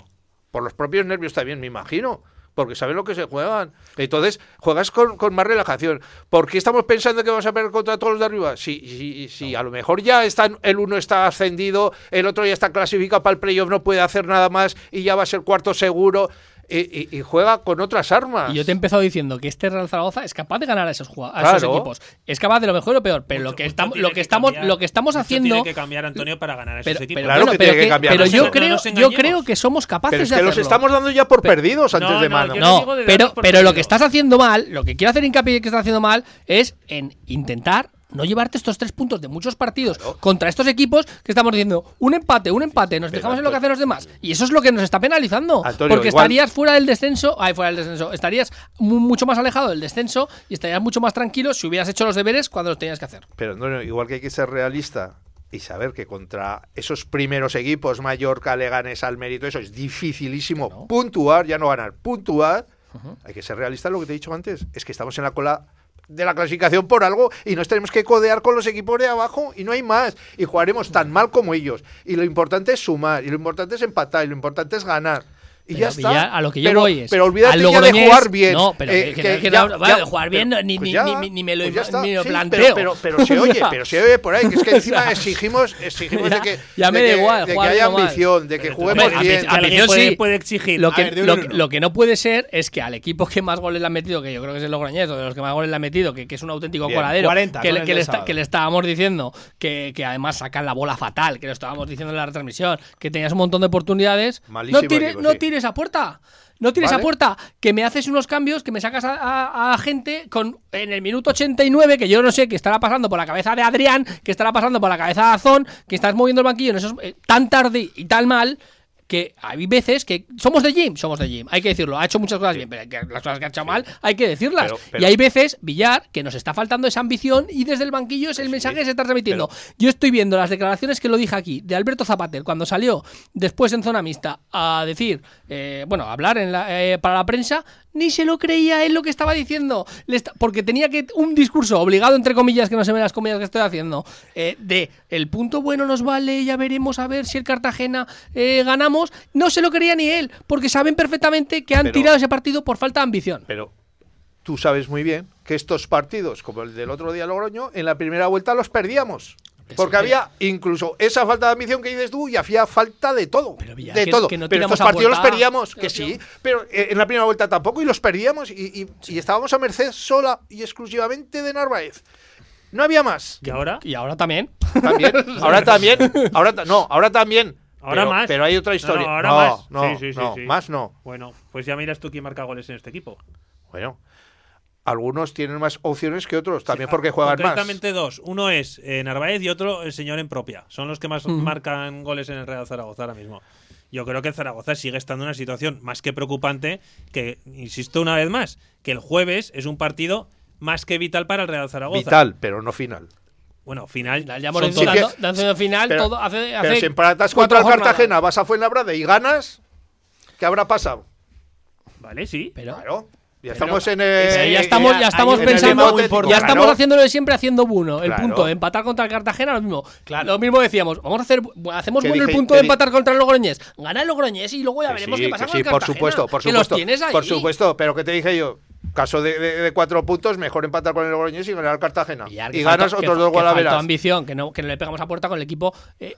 Por los propios nervios también, me imagino. Porque saben lo que se juegan. Entonces, juegas con, más relajación. ¿Por qué estamos pensando que vamos a perder contra todos los de arriba? Si, si, si a lo mejor ya está, el uno está ascendido, el otro ya está clasificado para el playoff, no puede hacer nada más y ya va a ser cuarto seguro y, juega con otras armas. Y yo te he empezado diciendo que este Real Zaragoza es capaz de ganar a esos, a esos equipos. Es capaz de lo mejor y lo peor. Pero lo que estamos, lo que, estamos, lo que estamos haciendo. Tiene que cambiar Antonio para ganar a esos equipos. claro que tiene que, cambiar. Pero yo creo, yo creo que somos capaces pero es que los estamos dando ya por perdidos antes de mano. No, pero, pero lo que estás haciendo mal, lo que quiero hacer hincapié que estás haciendo mal es en intentar no llevarte estos tres puntos de muchos partidos contra estos equipos que estamos diciendo un empate, un empate, nos dejamos en lo que hacen los demás. Y eso es lo que nos está penalizando. porque estarías fuera del descenso, ay, fuera del descenso, estarías mucho más alejado del descenso y estarías mucho más tranquilo si hubieras hecho los deberes cuando los tenías que hacer. Pero no, igual que hay que ser realista y saber que contra esos primeros equipos, Mallorca, Leganes, al mérito, eso es dificilísimo puntuar, ya no ganar, puntuar. Hay que ser realista, lo que te he dicho antes, es que estamos en la cola de la clasificación por algo y nos tenemos que codear con los equipos de abajo y no hay más. Y jugaremos tan mal como ellos. Y lo importante es sumar, y lo importante es empatar, y lo importante es ganar. Y ya está. a lo que yo voy es. Pero olvídate ya de jugar bien. No, pero eh, que, que, ya, jugar bien ni, pues ni, ni, me lo, pues ni lo planteo. Pero, pero, se oye, pero se oye por ahí. Que es que encima exigimos, exigimos de que, ya me da igual, de que haya ambición, de que juguemos bien. Ambición sí puede exigir. Lo que, lo, que no puede ser es que al equipo que más goles le ha metido, que yo creo que es el Logroñés, o de los que más goles le ha metido, que, es un auténtico coladero, que, le estábamos diciendo que, además sacan la bola fatal, que lo estábamos diciendo en la retransmisión, que tenías un montón de oportunidades. No tires a puerta. No tienes a puerta que me haces unos cambios, que me sacas a, gente con en el minuto 89, que yo no sé qué estará pasando por la cabeza de Adrián, que estará pasando por la cabeza de Azón, que estás moviendo el banquillo en esos, eh, tan tarde y tan mal que hay veces que somos de Jim, somos de Jim, hay que decirlo, ha hecho muchas cosas bien, pero las cosas que ha hecho mal hay que decirlas. y hay veces, Villar, que nos está faltando esa ambición y desde el banquillo es el mensaje que se está transmitiendo. Yo estoy viendo las declaraciones que lo dije aquí de Alberto Zapater cuando salió después en zona mixta a decir, eh, bueno, a hablar en eh, para la prensa, ni se lo creía él lo que estaba diciendo, porque tenía que un discurso obligado entre comillas que no se ven las comillas que estoy haciendo, eh, de el punto bueno nos vale, ya veremos a ver si el Cartagena ganamos decíamos, no se lo quería ni él, porque saben perfectamente que han tirado ese partido por falta de ambición. Pero tú sabes muy bien que estos partidos, como el del otro día Logroño, en la primera vuelta los perdíamos. Porque había incluso esa falta de ambición que dices tú y hacía falta de todo. de todo. pero estos partidos los perdíamos, que sí, pero eh, en la primera vuelta tampoco y los perdíamos y, estábamos a merced sola y exclusivamente de Narváez. No había más. ¿Y ahora? Y ahora también. También. Ahora también. Ahora no, ahora también. Ahora más. Pero hay otra historia. No, ahora más. No, sí, sí, sí, más no. Bueno, pues ya miras tú quién marca goles en este equipo. Bueno, algunos tienen más opciones que otros, también porque juegan más. Concretamente dos. Uno es eh, Narváez y otro el señor en propia. Son los que más marcan goles en el Real Zaragoza ahora mismo. Yo creo que Zaragoza sigue estando en una situación más que preocupante, que, insisto una vez más, que el jueves es un partido más que vital para el Real Zaragoza. Vital, pero no final. Bueno, final. Ya hemos dando, final pero, todo hace, pero si empatas contra el Cartagena, vas a Fuenlabrada y ganas, ¿qué habrá pasado? Vale, sí. Pero, claro. Ya estamos en el, ya estamos, ya estamos pensando, ya estamos haciéndolo de siempre haciendo bueno. El punto de empatar contra el Cartagena, lo mismo. Lo mismo decíamos, vamos a hacer, hacemos bueno el punto de empatar contra el Logroñés. Gana el Logroñés y luego ya veremos qué pasa con el Cartagena. Por supuesto, por supuesto. Por supuesto, pero que te dije yo, caso de, cuatro puntos, mejor empatar con el Logroñés y ganar el Cartagena. Y, ganas otros dos Guadaveras. ambición, que no, que no le pegamos a puerta con el equipo. Eh,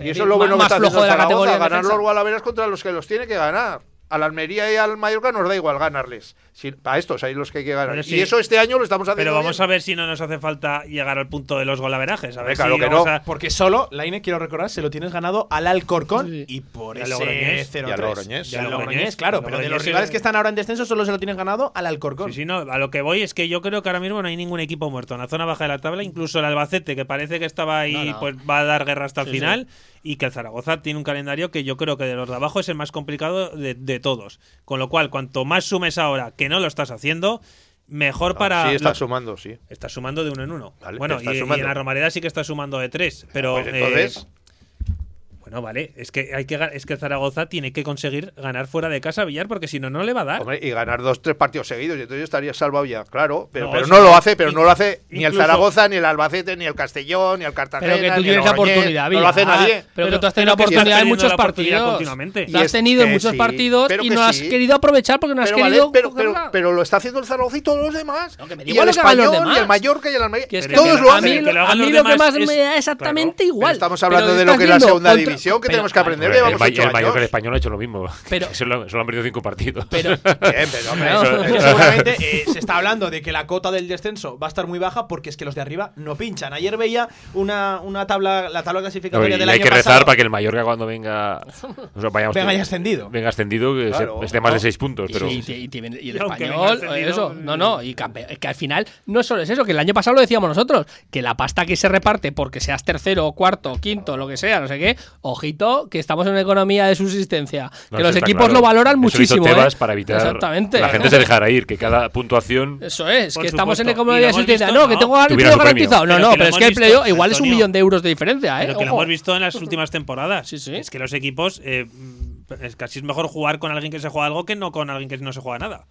y eso es lo bueno que está haciendo Zaragoza, ganar los Guadaveras contra los que los tiene que ganar al Almería y al Mallorca nos da igual ganarles. Si, a estos hay los que hay que ganar. Y eso este año lo estamos haciendo. Pero vamos a ver si no nos hace falta llegar al punto de los golaverajes. A ver claro que no. Porque solo, Laine, quiero recordar, se lo tienes ganado al Alcorcón y por ese 0-3. Y al Logroñés. claro. pero de los rivales que están ahora en descenso solo se lo tienes ganado al Alcorcón. Sí, sí, no. A lo que voy es que yo creo que ahora mismo no hay ningún equipo muerto. En la zona baja de la tabla, incluso el Albacete, que parece que estaba ahí, pues va a dar guerra hasta el final y que el Zaragoza tiene un calendario que yo creo que de los de abajo es el más complicado de, de todos. Con lo cual, cuanto más sumes ahora que no lo estás haciendo, mejor para. Sí, está sumando, sí. Está sumando de uno en uno. bueno, y, en la Romareda sí que está sumando de tres. Pero. Pues entonces. Eh, no, vale, es que hay que es que Zaragoza tiene que conseguir ganar fuera de casa a Villar porque si no no le va a dar. y ganar dos tres partidos seguidos y entonces estaría salvado ya, claro, pero no, pero no lo hace, pero no lo hace ni el Zaragoza, ni el Albacete, ni el Castellón, ni el Cartagena, pero que tú tienes la oportunidad, no lo hace nadie. Pero, que tú has tenido la oportunidad en muchos partidos. Lo has tenido en muchos partidos y no has querido aprovechar porque no has querido pero lo está haciendo el Zaragoza y todos los demás. Y el español y el Mallorca y el Almería, todos lo hacen. A mí lo que más me da exactamente igual. Estamos hablando de lo que es la segunda división que tenemos que aprender el, Mallorca el español ha hecho lo mismo. Pero, solo, han perdido cinco partidos. Pero, seguramente eh, se está hablando de que la cota del descenso va a estar muy baja porque es que los de arriba no pinchan. Ayer veía una, una tabla, la tabla clasificatoria del año Hay que rezar para que el Mallorca cuando venga. venga ya ascendido. Venga ascendido, que esté más de seis puntos. Pero... Y, el español, eso. No, no. Y que al final no solo es eso, que el año pasado lo decíamos nosotros, que la pasta que se reparte porque seas tercero, cuarto, quinto, lo que sea, no sé qué, ojito, que estamos en una economía de subsistencia. que los equipos lo valoran muchísimo. ¿eh? para evitar Exactamente. la gente se dejara ir, que cada puntuación. Eso es, que estamos en economía de subsistencia. No, que tengo el playo garantizado. No, no, pero es que el playo igual es un millón de euros de diferencia. ¿eh? Pero que lo hemos visto en las últimas temporadas. Es que los equipos. Eh, es casi es mejor jugar con alguien que se juega algo que no con alguien que no se juega nada.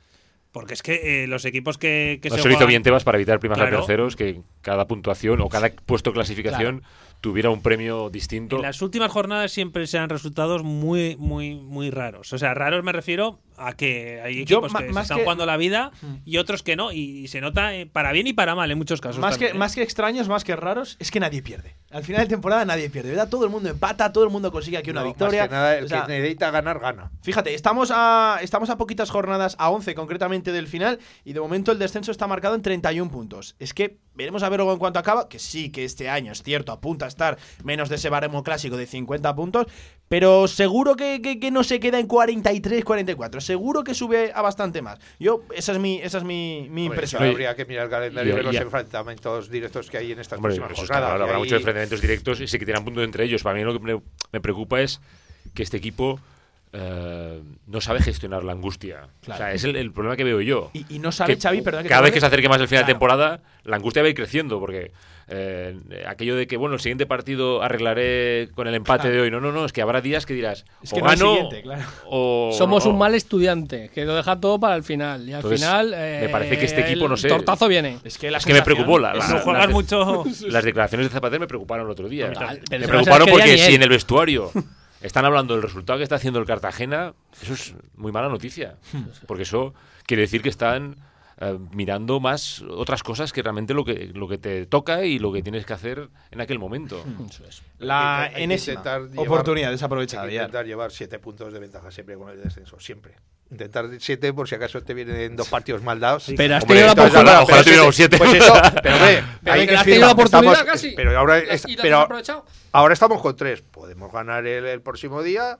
Porque es que eh, los equipos que, que se juegan... hizo bien Tebas para evitar primas a terceros, que cada puntuación o cada puesto de clasificación tuviera un premio distinto. En las últimas jornadas siempre se han resultados muy, muy, muy raros. O sea, raros me refiero a que hay equipos que están jugando la vida y otros que no. Y, se nota eh, para bien y para mal en muchos casos. Más, que, ¿eh? más que extraños, más que raros, es que nadie pierde. Al final de temporada nadie pierde, ¿verdad? Todo el mundo empata, todo el mundo consigue aquí una victoria. el que necesita ganar, gana. Fíjate, estamos a, estamos a poquitas jornadas, a 11 concretamente del final, y de momento el descenso está marcado en 31 puntos. Es que veremos a ver luego en cuanto acaba, que sí que este año es cierto, apunta a estar menos de ese baremo clásico de 50 puntos, pero seguro que, que, no se queda en 43, 44. Seguro que sube a bastante más. Yo, esa es mi, esa es mi, mi impresión. habría que mirar el calendario de los enfrentamientos directos que hay en estas próximas jornadas. habrá muchos enfrentamientos directos y se que tiran punto entre ellos. Para mí lo que me, preocupa es que este equipo eh, no sabe gestionar la angustia. O sea, es el, problema que veo yo. Y, no sabe, Xavi, perdón, Cada vez que se acerque más el final de temporada, la angustia va a ir creciendo porque eh, aquello de que, bueno, el siguiente partido arreglaré con el empate de hoy. No, no, no, es que habrá días que dirás, o gano, o, Somos un mal estudiante, que lo deja todo para el final. Y al final. me parece que este eh, equipo, no sé. tortazo viene. Es que, me preocupó. La, las, mucho. las declaraciones de Zapatero me preocuparon el otro día. me preocuparon porque si en el vestuario están hablando del resultado que está haciendo el Cartagena, eso es muy mala noticia. Hmm. Porque eso quiere decir que están eh, mirando más otras cosas que realmente lo que, lo que te toca y lo que tienes que hacer en aquel momento. Hmm. La enésima intentar llevar- oportunidad desaprovechada, hay que intentar llevar siete puntos de ventaja siempre con el descenso, siempre. Intentar siete por si acaso te vienen dos partidos mal dados. Pero has Hombre, tenido la oportunidad- ahora, ojalá pero tuviéramos siete-. Pues eso, pero hombre, Pero ahí que has tenido la oportunidad estamos- casi. Pero ahora, es- pero ahora estamos con tres. Podemos ganar el, el próximo día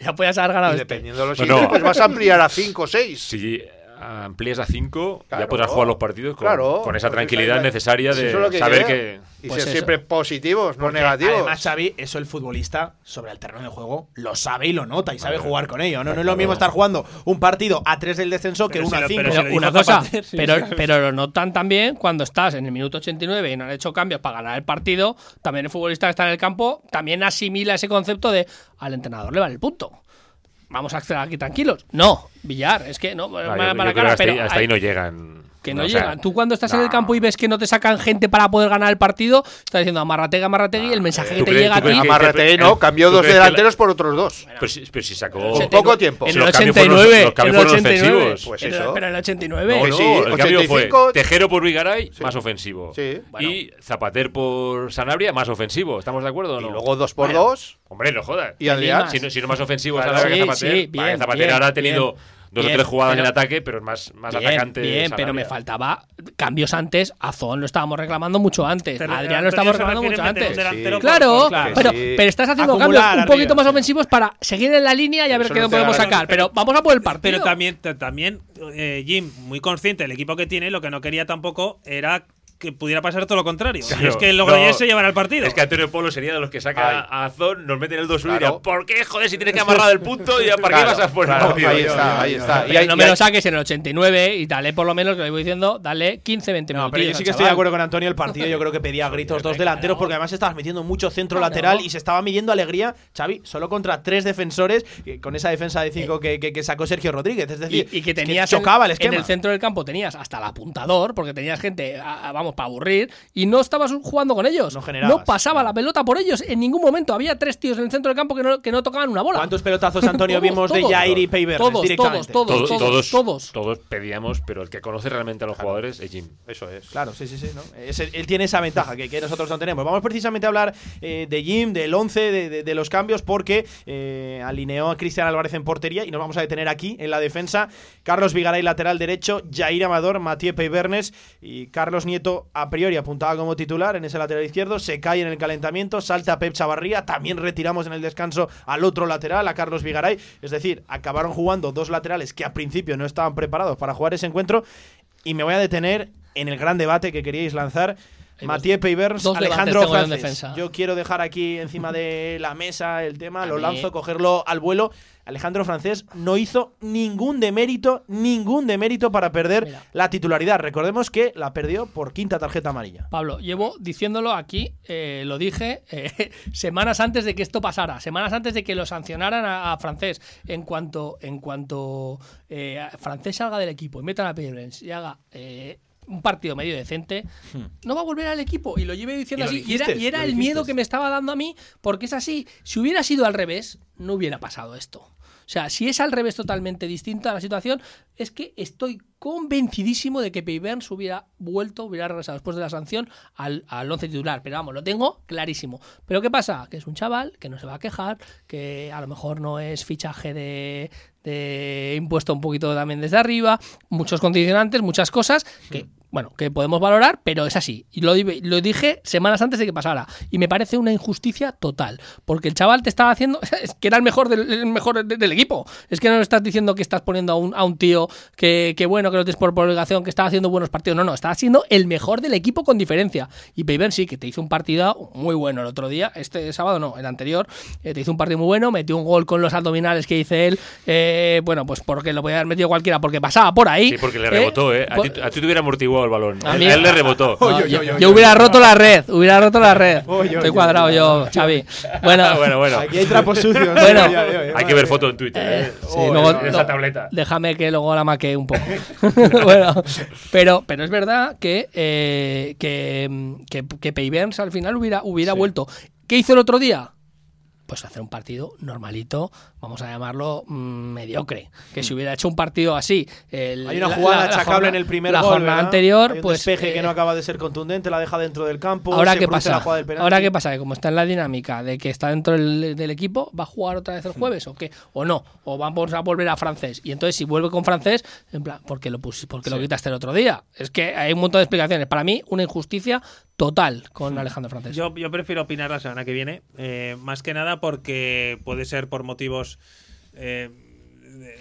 Ya podías haber ganado y este. dependiendo de los siguientes, no. pues vas a ampliar a cinco o seis. Si amplías a 5, ya podrás jugar los partidos con, Claro, con esa tranquilidad esa- necesaria si de que saber que... Y Pues ser eso. siempre positivos, no Porque negativos. Además, Xavi, eso el futbolista sobre el terreno de juego lo sabe y lo nota y sabe Vale. jugar con ello. No, no es lo mismo estar jugando un partido a 3 del descenso que Pero uno si a lo- 5. pero Pero se lo una cosa, sí, pero, pero lo notan también cuando estás en el minuto 89 y no han hecho cambios para ganar el partido, también el futbolista que está en el campo también asimila ese concepto de al entrenador le vale el punto. Vamos a estar aquí tranquilos. No, Villar, es que no, Ah, mala- yo- yo mala creo que cara, hasta, ahí, hasta ahí no llegan. Que no, o sea, llegan. Tú cuando estás en el no. campo y ves que no te sacan gente para poder ganar el partido, estás diciendo amarrategui, amarrategui, el mensaje que ¿tú te crees- llega a ti. Amarrategui el- no, cambió ¿tú dos la- delanteros por otros dos. Pero si, pero si sacó. En poco tiempo. En el los cambios fueron los- 89, los cambios en el fueron 89. ofensivos. Pues En el- eso. Pero en el 89. No, no, sí, el cambio 85. fue Tejero por Vigaray, más ofensivo. Sí. Y Zapater por Sanabria, más ofensivo. ¿Estamos de acuerdo o Y no? luego dos por Bueno. dos. Hombre, no jodas. Y Adrián. Si no, si no más ofensivo. Sanabria que Zapater. ahora ha tenido dos bien, o tres jugadas pero- en ataque, pero es más, más Bien, atacante. bien, pero me faltaba cambios antes. A Zon lo estábamos reclamando mucho antes. Te- Adrián lo estábamos reclamando mucho a antes. Claro, claro. pero, estás haciendo Acumular cambios un poquito arriba, más sí. ofensivos para seguir en la línea y a ver qué no podemos sacar. Pero vamos a por el partido. Pero también, ta- también eh, Jim, muy consciente del equipo que tiene, lo que no quería tampoco era que pudiera pasar todo lo contrario. y es que el no, Logroñés se llevara el partido. Es que Antonio Polo sería de los que saca Ay. a Azón, nos meten el 2-1 y Claro. dirá, ¿por qué, joder, si tienes que amarrar el punto? y ¿Para qué Claro, vas a poner claro, partido? ahí está, ahí está. Y hay- no y me hay- lo saques en el 89 y dale por lo menos, que lo voy diciendo, dale 15, 20 No, minutos. pero yo sí que estoy de acuerdo con Antonio. El partido yo creo que pedía gritos dos delanteros porque además estabas metiendo mucho centro lateral y se estaba midiendo alegría, Xavi, solo contra tres defensores eh, con esa defensa de cinco que, que- que sacó Sergio Rodríguez. Es Y, decir, y que tenías en- chocaba el en, esquema. el centro del campo tenías hasta el apuntador porque tenías gente a- a- vamos para aburrir y no estabas jugando con ellos No generabas. pasaba la pelota por ellos en ningún momento había tres tíos en el centro del campo que no, que no tocaban una bola ¿Cuántos pelotazos, Antonio, Todos, vimos de. Jair y Peiber Todos, directamente? todos, Todos, todos, todos, todos. pedíamos, pero el que conoce realmente a los jugadores es Jim. Eso es. Claro, sí, sí, sí. ¿no? Es- él tiene esa ventaja que, que nosotros no tenemos. Vamos precisamente a hablar eh, de Jim, del 11, de, de- de los cambios, porque eh, alineó a Cristian Álvarez en portería y nos vamos a detener aquí en la defensa. Carlos Vigaray, lateral derecho, Jair Amador, Mathieu Peibernes y Carlos Nieto, a priori apuntaba como titular en ese lateral izquierdo. Se cae en el calentamiento, salta Pep Chavarría. También retiramos en el descanso al otro lateral, a Carlos Vigaray. Es decir, acabaron jugando dos laterales que a principio no estaban preparados para jugar ese encuentro. Y me voy a detener en el gran debate que queríais lanzar. Mathieu Peivers, Alejandro Frances. Yo quiero dejar aquí encima de la mesa el tema, A lo mí- lanzo, cogerlo al vuelo. Alejandro Francés no hizo ningún demérito, ningún demérito para perder Mira. la titularidad. Recordemos que la perdió por quinta tarjeta amarilla. Pablo, llevo diciéndolo aquí, eh, lo dije eh, semanas antes de que esto pasara, semanas antes de que lo sancionaran a, a Francés. En cuanto, en cuanto eh, Francés salga del equipo y metan a Peirens y haga un partido medio decente, no va a volver al equipo. Y lo llevé diciendo Hmm. Y así. y era, y era el dijiste. miedo que me estaba dando a mí, porque es así. Si hubiera sido al revés, no hubiera pasado esto. O sea, si es al revés totalmente distinta la situación, es que estoy convencidísimo de que Peivers hubiera vuelto, hubiera regresado después de la sanción al, al once titular. Pero vamos, lo tengo clarísimo. Pero ¿qué pasa? Que es un chaval que no se va a quejar, que a lo mejor no es fichaje de, de impuesto un poquito también desde arriba, muchos condicionantes, muchas cosas que, bueno, que podemos valorar, pero es así. Y lo, di- lo dije semanas antes de que pasara. Y me parece una injusticia total. Porque el chaval te estaba haciendo. Es que era el mejor del, el mejor de- del equipo. Es que no estás diciendo que estás poniendo a un, a un tío que, que bueno, que lo tienes por, obligación, que estaba haciendo buenos partidos. No, no, estaba siendo el mejor del equipo con diferencia. Y Peiben sí, que te hizo un partido muy bueno el otro día. Este sábado no, el anterior. eh, te hizo un partido muy bueno. Metió un gol con los abdominales que hice él. eh, bueno, pues porque lo podía haber metido cualquiera, porque pasaba por ahí. Sí, porque le rebotó, ¿eh? A Pues- ti, a ti te hubiera amortiguado el balón. A él le rebotó. no, yo, yo hubiera roto la red, hubiera roto la red. Estoy cuadrado yo, Xavi. Bueno, bueno, bueno. Aquí hay trapos sucios. Bueno. Hay que ver foto en Twitter. ¿eh? Sí, luego- en esa tableta. Déjame que luego la maquee un poco. bueno, pero, pero es verdad que, eh, que, que, que al final hubiera, hubiera vuelto. ¿Qué hizo el otro día? pues hacer un partido normalito, vamos a llamarlo mm, mediocre. Que si hubiera hecho un partido así. Hay una jugada achacable en el primer la gol. jornada anterior, Hay un pues. despeje que eh, no acaba de ser contundente, la deja dentro del campo. Ahora qué pasa, ahora qué pasa, que como está en la dinámica de que está dentro del, del equipo, va a jugar otra vez el Hmm. jueves o qué, o no, o vamos a volver a francés. Y entonces si vuelve con francés, en plan, ¿por qué lo pus porque lo quitaste el otro día? Es que hay un montón de explicaciones. Para mí, una injusticia total con Alejandro Francés. Yo, yo prefiero opinar la semana que viene, eh, más que nada porque puede ser por motivos. Eh, de-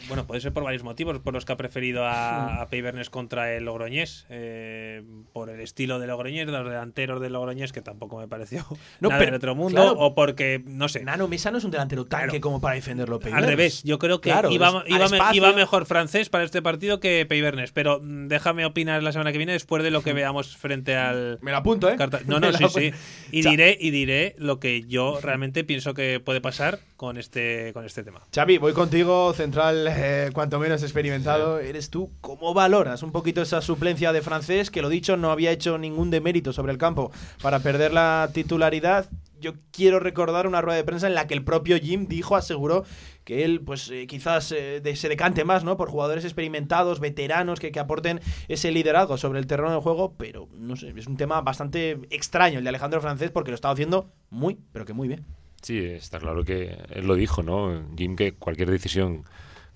bueno, puede ser por varios motivos por los que ha preferido a, a Peibernes contra el Logroñés. eh, por el estilo de Logroñés, los delanteros de Logroñés, que tampoco me pareció No, nada pero- del otro mundo. claro. o porque, no sé. Nano Mesa no es un delantero tanque como para defenderlo. Al Peibernes. revés, yo creo que Claro, iba, es al iba me- espacio. iba mejor francés para este partido que Peibernes. Pero mm, déjame opinar la semana que viene después de lo que veamos frente al. Me lo apunto, ¿eh? Carta- No, no, la sí, sí. Y diré, y diré lo que yo realmente pienso que puede pasar con este, con este tema. Xavi, voy contigo, central eh, cuanto menos experimentado. Eres tú. ¿Cómo valoras un poquito esa suplencia de francés? Que lo dicho, no había hecho ningún demérito sobre el campo para perder la titularidad. Yo quiero recordar una rueda de prensa en la que el propio Jim dijo, aseguró que él, pues eh, quizás eh, de- se decante más, ¿no? Por jugadores experimentados, veteranos, que, que aporten ese liderazgo sobre el terreno del juego, pero no sé, es un tema bastante extraño el de Alejandro Francés porque lo estaba haciendo muy, pero que muy bien. Sí, está claro que él lo dijo, ¿no? Jim, que cualquier decisión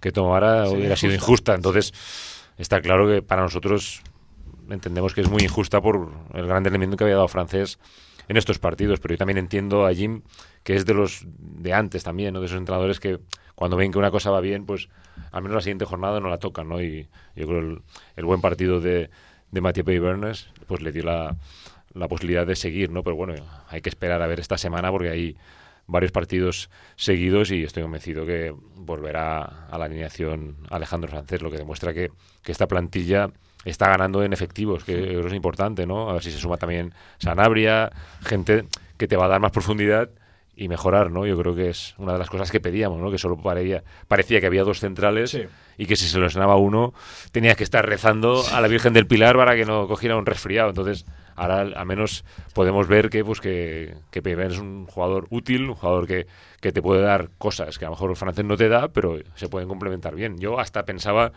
que tomara Sería hubiera sido injusta. Entonces, está claro que para nosotros entendemos que es muy injusta por el gran rendimiento que había dado francés en estos partidos. Pero yo también entiendo a Jim, que es de los de antes también, ¿no? De esos entrenadores que cuando ven que una cosa va bien, pues al menos la siguiente jornada no la tocan, ¿no? Y yo creo el, el buen partido de, de Mathieu Peybernes, pues le dio la, la posibilidad de seguir, ¿no? Pero bueno, hay que esperar a ver esta semana porque hay varios partidos seguidos y estoy convencido que volverá a la alineación Alejandro Francés, lo que demuestra que, que esta plantilla está ganando en efectivos, que que es importante, ¿no? A ver si se suma también Sanabria, gente que te va a dar más profundidad y mejorar, ¿no? Yo creo que es una de las cosas que pedíamos, ¿no? Que solo parecía, parecía que había dos centrales y que si se lesionaba uno tenías que estar rezando a la Virgen del Pilar para que no cogiera un resfriado. Entonces, ahora al menos podemos ver que pues que, que es un jugador útil, un jugador que, que te puede dar cosas que a lo mejor el francés no te da, pero se pueden complementar bien. Yo hasta pensaba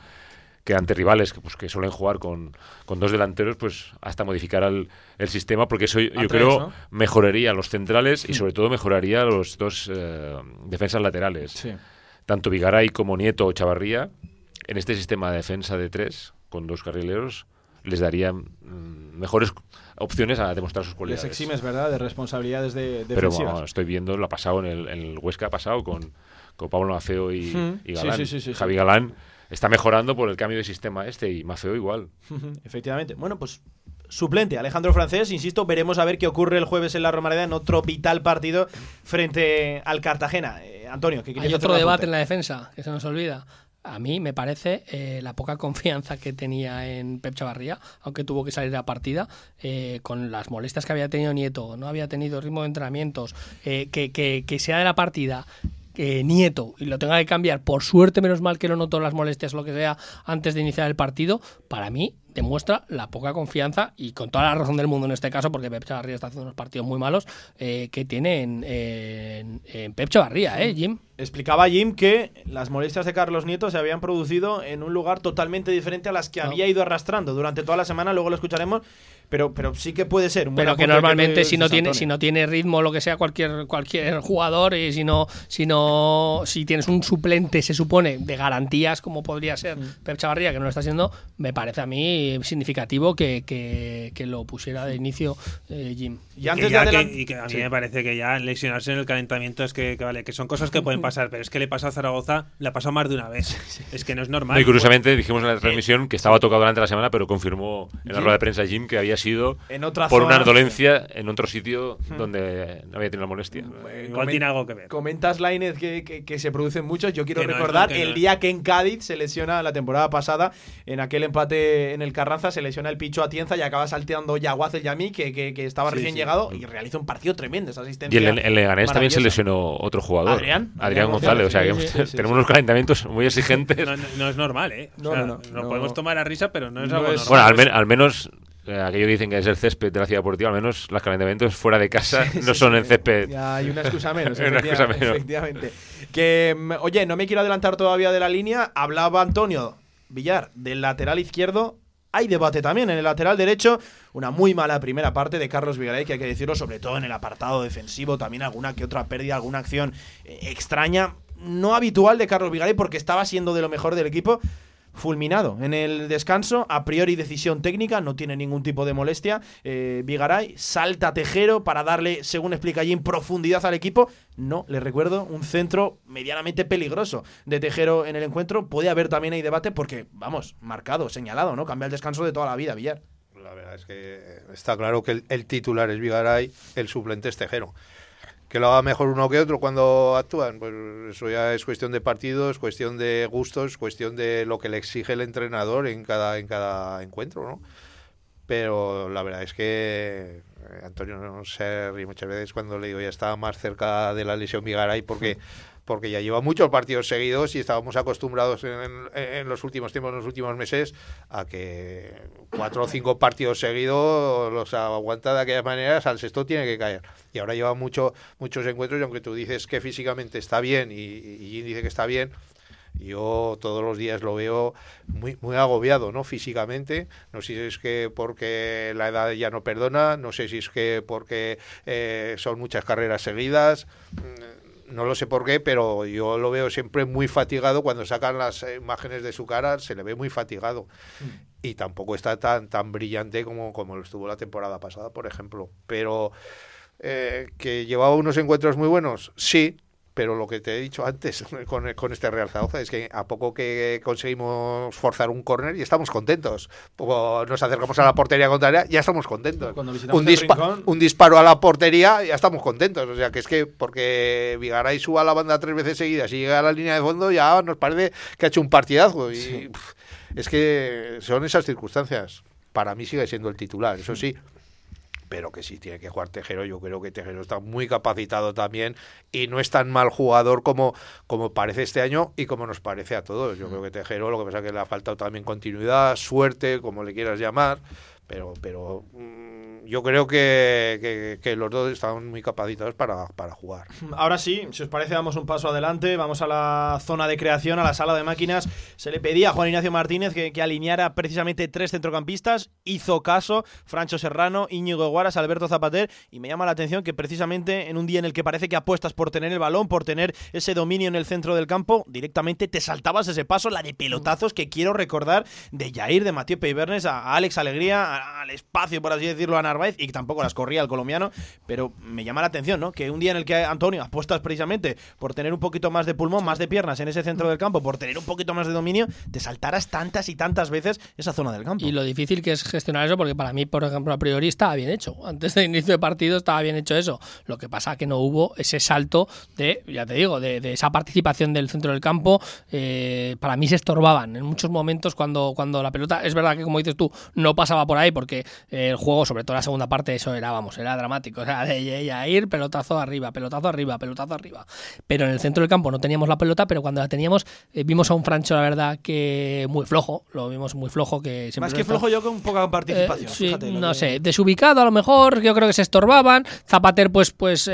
que ante rivales que, pues, que suelen jugar con, con dos delanteros, pues hasta modificar el, el sistema, porque eso yo tres, creo ¿no? mejoraría los centrales y sobre todo mejoraría los dos eh, defensas laterales. Tanto Vigaray como Nieto o Chavarría, en este sistema de defensa de tres, con dos carrileros, les daría mm, mejores opciones a demostrar sus Les cualidades. eximes, ¿verdad?, de responsabilidades de, Pero defensivas. bueno, estoy viendo, lo ha pasado en el, en el Huesca, ha pasado con, con Pablo Mafeo y, Hmm. y Galán. sí, sí, sí, sí. Javi Galán está mejorando por el cambio de sistema este y Mafeo igual. Efectivamente. Bueno, pues suplente Alejandro Francés, insisto, veremos a ver qué ocurre el jueves en la Romareda en otro vital partido frente al Cartagena. Eh, Antonio, ¿qué Hay otro debate en la defensa que se nos olvida. A mí me parece eh, la poca confianza que tenía en Pep Chavarría, aunque tuvo que salir de la partida, eh, con las molestias que había tenido Nieto, no había tenido ritmo de entrenamientos, eh, que, que, que sea de la partida Nieto y lo tenga que cambiar, por suerte, menos mal que no notó las molestias lo que sea antes de iniciar el partido, para mí demuestra la poca confianza y con toda la razón del mundo en este caso, porque Pep Chavarría está haciendo unos partidos muy malos, eh, que tiene en, en, en Pep Chavarría, ¿eh, Jim? Explicaba Jim que las molestias de Carlos Nieto se habían producido en un lugar totalmente diferente a las que No. había ido arrastrando durante toda la semana, luego lo escucharemos, pero, pero sí que puede ser. un pero que normalmente me si no tiene si no tiene ritmo lo que sea cualquier cualquier jugador y si no si no si tienes un suplente se supone de garantías como podría ser Mm. Pep Chavarría que no lo está haciendo me parece a mí significativo que, que, que lo pusiera de inicio eh, Jim y que antes de ya que- adelan- y que a mí Sí. me parece que ya lesionarse en el calentamiento es que, que vale, que son cosas que pueden pasar, pero es que le pasa a Zaragoza, le ha pasado más de una vez. Es que no es normal. No, y curiosamente dijimos en la transmisión que estaba tocado durante la semana, pero confirmó en la Jim. rueda de prensa Jim que había sido En otra por zona, una dolencia en otro sitio donde no había tenido la molestia. Igual tiene algo que ver. Comentas, Lainez, que, que, que se producen muchos. Yo quiero Que no recordar que el no día que en Cádiz se lesiona la temporada pasada, en aquel empate en el Carranza, se lesiona el Picho Atienza y acaba salteando Yaguaz el Yamí, que, que, que estaba Sí, recién sí. llegado y realiza un partido tremendo, esa Y asistencia. en, en Leganés también se lesionó otro jugador. Adrián. Adrián Adrián González. O sea, que González, sí, sí, sí, tenemos sí. unos calentamientos muy exigentes. No, no- no es normal, ¿eh? O No, sea, no, no, lo no. podemos tomar a risa, pero no es No algo es- normal. Bueno, al, men- al menos eh, aquello que dicen que es el césped de la ciudad deportiva, al menos los calentamientos fuera de casa no son en césped. Ya hay una excusa menos, Una excusa menos. efectivamente. Que, mm, oye, no me quiero adelantar todavía de la línea. Hablaba Antonio Villar del lateral izquierdo. Hay debate también en el lateral derecho. Una muy mala primera parte de Carlos Vigaray, que hay que decirlo, sobre todo en el apartado defensivo. También alguna que otra pérdida, alguna acción eh, extraña. No habitual de Carlos Vigaray porque estaba siendo de lo mejor del equipo fulminado en el descanso, a priori decisión técnica, no tiene ningún tipo de molestia. Eh, Vigaray salta Tejero para darle, según explica allí, en profundidad al equipo. No, le recuerdo, un centro medianamente peligroso de Tejero en el encuentro. Puede haber también ahí debate porque, vamos, marcado, señalado, ¿no? Cambia el descanso de toda la vida, Villar. La verdad es que está claro que el, el titular es Vigaray, el suplente es Tejero que lo haga mejor uno que otro cuando actúan, pues eso ya es cuestión de partidos, cuestión de gustos, cuestión de lo que le exige el entrenador en cada, en cada encuentro, ¿no? Pero la verdad es que eh, Antonio no sé, ríe muchas veces cuando le digo ya estaba más cerca de la lesión Vigaray porque porque ya lleva muchos partidos seguidos y estábamos acostumbrados en, los últimos tiempos, en los últimos meses, a que cuatro o cinco partidos seguidos los aguanta de aquella manera, al sexto tiene que caer. Y ahora lleva mucho, muchos encuentros y aunque tú dices que físicamente está bien y, y dice que está bien, yo todos los días lo veo muy, muy agobiado, ¿no? Físicamente. No sé si es que porque la edad ya no perdona, no sé si es que porque eh, son muchas carreras seguidas no lo sé por qué, pero yo lo veo siempre muy fatigado. Cuando sacan las imágenes de su cara, se le ve muy fatigado. Mm. Y tampoco está tan, tan brillante como, como lo estuvo la temporada pasada, por ejemplo. Pero eh, que llevaba unos encuentros muy buenos, sí, pero lo que te he dicho antes con, con este Real Zaragoza es que a poco que conseguimos forzar un córner y estamos contentos. nos acercamos a la portería contraria, ya estamos contentos. Un, un, disparo a la portería, ya estamos contentos. O sea, que es que porque Vigaray suba la banda tres veces seguidas y llega a la línea de fondo, ya nos parece que ha hecho un partidazo. Y es que son esas circunstancias. Para mí sigue siendo el titular, eso sí pero que si tiene que jugar Tejero, yo creo que Tejero está muy capacitado también y no es tan mal jugador como, como parece este año y como nos parece a todos. Yo creo que Tejero lo que pasa es que le ha faltado también continuidad, suerte, como le quieras llamar, pero, pero mm, yo creo que, que, los dos están muy capacitados para, para, jugar. Ahora sí, si os parece, damos un paso adelante. Vamos a la zona de creación, a la sala de máquinas. Se le pedía a Juan Ignacio Martínez que, que alineara precisamente tres centrocampistas. Hizo caso Francho Serrano, Íñigo Guaras, Alberto Zapater. Y me llama la atención que precisamente en un día en el que parece que apuestas por tener el balón, por tener ese dominio en el centro del campo, directamente te saltabas ese paso, la de pelotazos que quiero recordar de Jair, de Mateo Peibernes, a Alex Alegría, al espacio, por así decirlo, a Y tampoco las corría el colombiano, pero me llama la atención, ¿no? Que un día en el que Antonio apuestas precisamente por tener un poquito más de pulmón, más de piernas en ese centro del campo, por tener un poquito más de dominio, te saltaras tantas y tantas veces esa zona del campo. Y lo difícil que es gestionar eso, porque para mí, por ejemplo, a priori estaba bien hecho. Antes del inicio de partido estaba bien hecho eso. Lo que pasa que no hubo ese salto de, ya te digo, de, esa participación del centro del campo. Eh, para mí se estorbaban en muchos momentos cuando, cuando la pelota, es verdad que como dices tú, no pasaba por ahí porque eh, el juego, sobre todo la segunda parte, eso era, vamos, era dramático. O sea, de ir, pelotazo arriba, pelotazo arriba, pelotazo arriba. Pero en el centro del campo no teníamos la pelota, pero cuando la teníamos, eh, vimos a un Francho, la verdad, que muy flojo, lo vimos muy flojo. que Más que flojo yo con poca participación. Eh, no sé, desubicado a lo mejor, yo creo que se estorbaban. Zapater, pues, pues,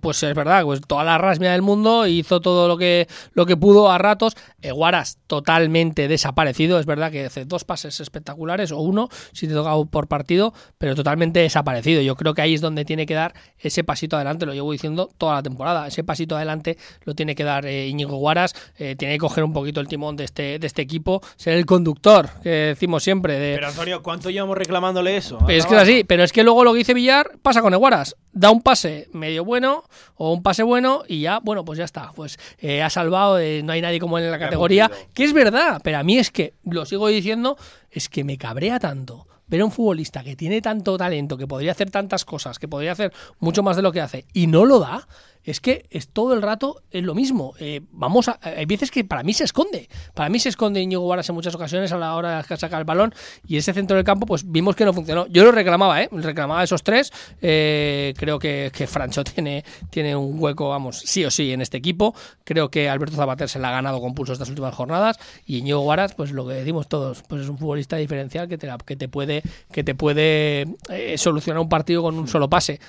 pues es verdad, pues toda la rasmia del mundo, hizo todo lo que, lo que pudo a ratos. Guaras totalmente desaparecido, es verdad que hace dos pases espectaculares, o uno, si te toca por partido, pero totalmente desaparecido. Yo creo que ahí es donde tiene que dar ese pasito adelante, lo llevo diciendo toda la temporada. Ese pasito adelante lo tiene que dar eh, Íñigo Guaras, eh, tiene que coger un poquito el timón de este, de este equipo, ser el conductor, que decimos siempre. De... Pero Antonio, ¿cuánto llevamos reclamándole eso? es que es así, pero es que luego lo que dice Villar pasa con Guaras. Da un pase medio bueno o un pase bueno y ya, bueno, pues ya está. Pues eh, ha salvado, no hay nadie como él en la categoría, que es verdad, pero a mí es que, lo sigo diciendo, es que me cabrea tanto ver a un futbolista que tiene tanto talento, que podría hacer tantas cosas, que podría hacer mucho más de lo que hace y no lo da, es que es todo el rato es lo mismo. Eh, vamos a, hay veces que para mí se esconde. Para mí se esconde Íñigo Varas en muchas ocasiones a la hora de sacar el balón y ese centro del campo, pues vimos que no funcionó. Yo lo reclamaba, ¿eh? Reclamaba esos tres. Eh, creo que, que, Francho tiene, tiene un hueco, vamos, sí o sí en este equipo. Creo que Alberto Zapater se la ha ganado con pulso estas últimas jornadas y Íñigo Varas, pues lo que decimos todos, pues es un futbolista diferencial que te, que te puede, que te puede eh, solucionar un partido con un solo pase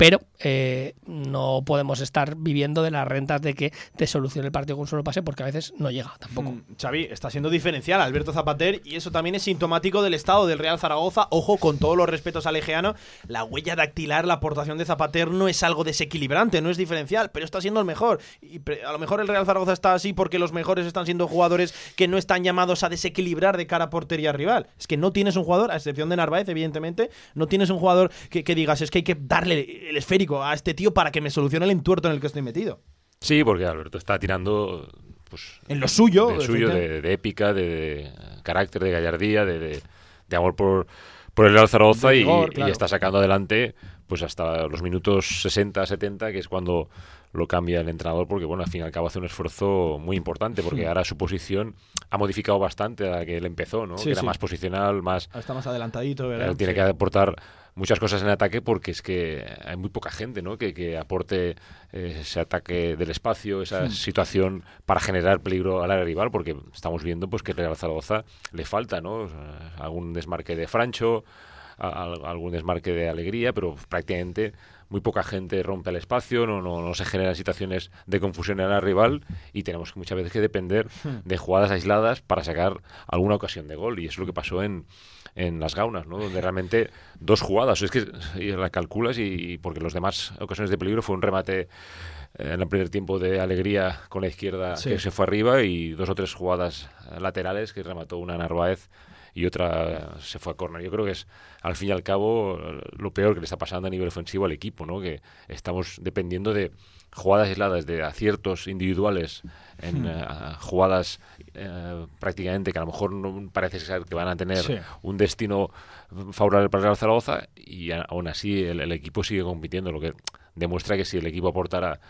pero eh, no podemos estar viviendo de las rentas de que te solucione el partido con solo pase porque a veces no llega tampoco. Mm, Xavi, está siendo diferencial Alberto Zapater y eso también es sintomático del estado del Real Zaragoza. Ojo, con todos los respetos al Egeano, la huella dactilar, la aportación de Zapater no es algo desequilibrante, no es diferencial, pero está siendo el mejor. Y a lo mejor el Real Zaragoza está así porque los mejores están siendo jugadores que no están llamados a desequilibrar de cara a portería rival. Es que no tienes un jugador, a excepción de Narváez, evidentemente, no tienes un jugador que digas, es que hay que darle el esférico a este tío para que me solucione el entuerto en el que estoy metido. Sí, porque Alberto está tirando pues, en lo suyo, de, suyo de, épica, de, carácter, de gallardía, de, amor por, por el Real Zaragoza y, está sacando adelante pues hasta los minutos 60, 70, que es cuando lo cambia el entrenador porque bueno, al fin y al cabo hace un esfuerzo muy importante porque ahora su posición ha modificado bastante a la que él empezó, ¿no? que era más posicional, más está más adelantadito, ¿verdad? tiene que aportar muchas cosas en ataque porque es que hay muy poca gente ¿no? que, que aporte eh, ese ataque del espacio, esa situación para generar peligro al área rival, porque estamos viendo pues que Real Zaragoza le falta ¿no? algún desmarque de Francho, algún desmarque de alegría, pero prácticamente muy poca gente rompe el espacio, no, no, no se generan situaciones de confusión en el rival y tenemos muchas veces que depender hmm. de jugadas aisladas para sacar alguna ocasión de gol. Y eso es lo que pasó en, en las gaunas, ¿no? Donde realmente dos jugadas, es que la calculas y, porque los demás ocasiones de peligro fue un remate eh, en el primer tiempo de alegría con la izquierda que se fue arriba y dos o tres jugadas laterales que remató una Narváez y otra se fue a córner. Yo creo que es, al fin y al cabo, lo peor que le está pasando a nivel ofensivo al equipo, ¿no? Que estamos dependiendo de jugadas aisladas, de aciertos individuales en eh, jugadas eh, prácticamente que a lo mejor no parece ser que van a tener un destino favorable para el Real Zaragoza y aún así el, equipo sigue compitiendo, lo que demuestra que si el equipo aportara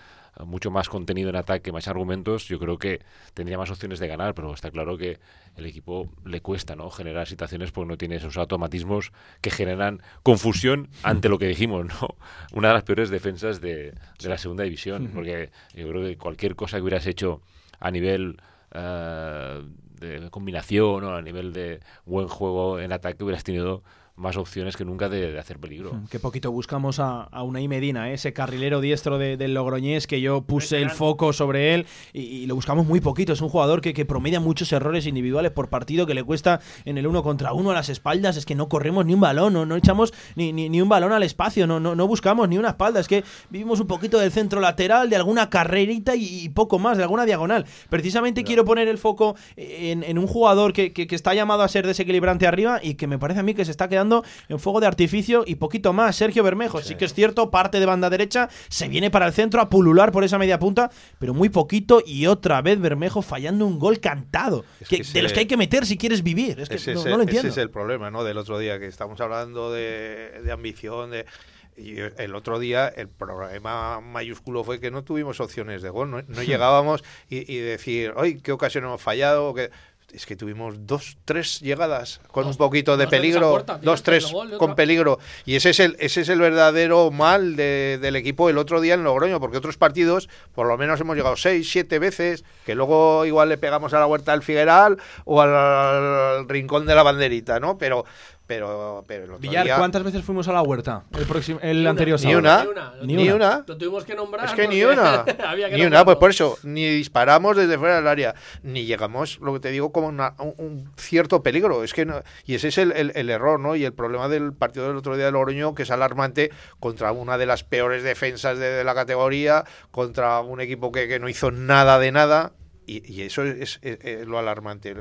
mucho más contenido en ataque, más argumentos, yo creo que tendría más opciones de ganar, pero está claro que el equipo le cuesta ¿no? generar situaciones porque no tiene esos automatismos que generan confusión ante lo que dijimos, ¿no? Una de las peores defensas de, de la segunda división, porque yo creo que cualquier cosa que hubieras hecho a nivel uh, de combinación o a nivel de buen juego en ataque hubieras tenido más opciones que nunca de, hacer peligro. Qué poquito buscamos a, a Unai Medina, ¿eh? ese carrilero diestro del Logroñés que yo puse el foco sobre él y, lo buscamos muy poquito. Es un jugador que, que, promedia muchos errores individuales por partido que le cuesta en el uno contra uno a las espaldas. Es que no corremos ni un balón, no, no echamos ni, ni, un balón al espacio, no, no, no buscamos ni una espalda. Es que vivimos un poquito del centro lateral, de alguna carrerita y, poco más, de alguna diagonal. Precisamente quiero poner el foco en, en un jugador que, que, que está llamado a ser desequilibrante arriba y que me parece a mí que se está quedando en fuego de artificio y poquito más. Sergio Bermejo, sí. que es cierto, parte de banda derecha, se viene para el centro a pulular por esa media punta, pero muy poquito y otra vez Bermejo fallando un gol cantado, de los que hay que meter si quieres vivir. Es que no, lo entiendo. Ese es el problema, ¿no? Del otro día, que estamos hablando de, ambición, de... Y el otro día el problema mayúsculo fue que no tuvimos opciones de gol, no, llegábamos y, decir, hoy qué ocasión hemos fallado, que es que tuvimos dos, tres llegadas con un poquito de peligro, dos, tres con peligro. Y ese es el, ese es el verdadero mal del equipo el otro día en Logroño, porque otros partidos, por lo menos hemos llegado seis, siete veces, que luego igual le pegamos a la huerta del Figueral o al rincón de la banderita, ¿no? Pero pero, pero Villar, ¿cuántas veces fuimos a la huerta? El, próximo, el anterior ni una, ni una, Lo tuvimos que nombrar. Es que ni una. ni una, pues por eso, ni disparamos desde fuera del área, ni llegamos, lo que te digo, como un, cierto peligro. Es que y ese es el, el, error, ¿no? Y el problema del partido del otro día de Logroño, que es alarmante contra una de las peores defensas de, la categoría, contra un equipo que, que, no hizo nada de nada. Y, eso es, es lo alarmante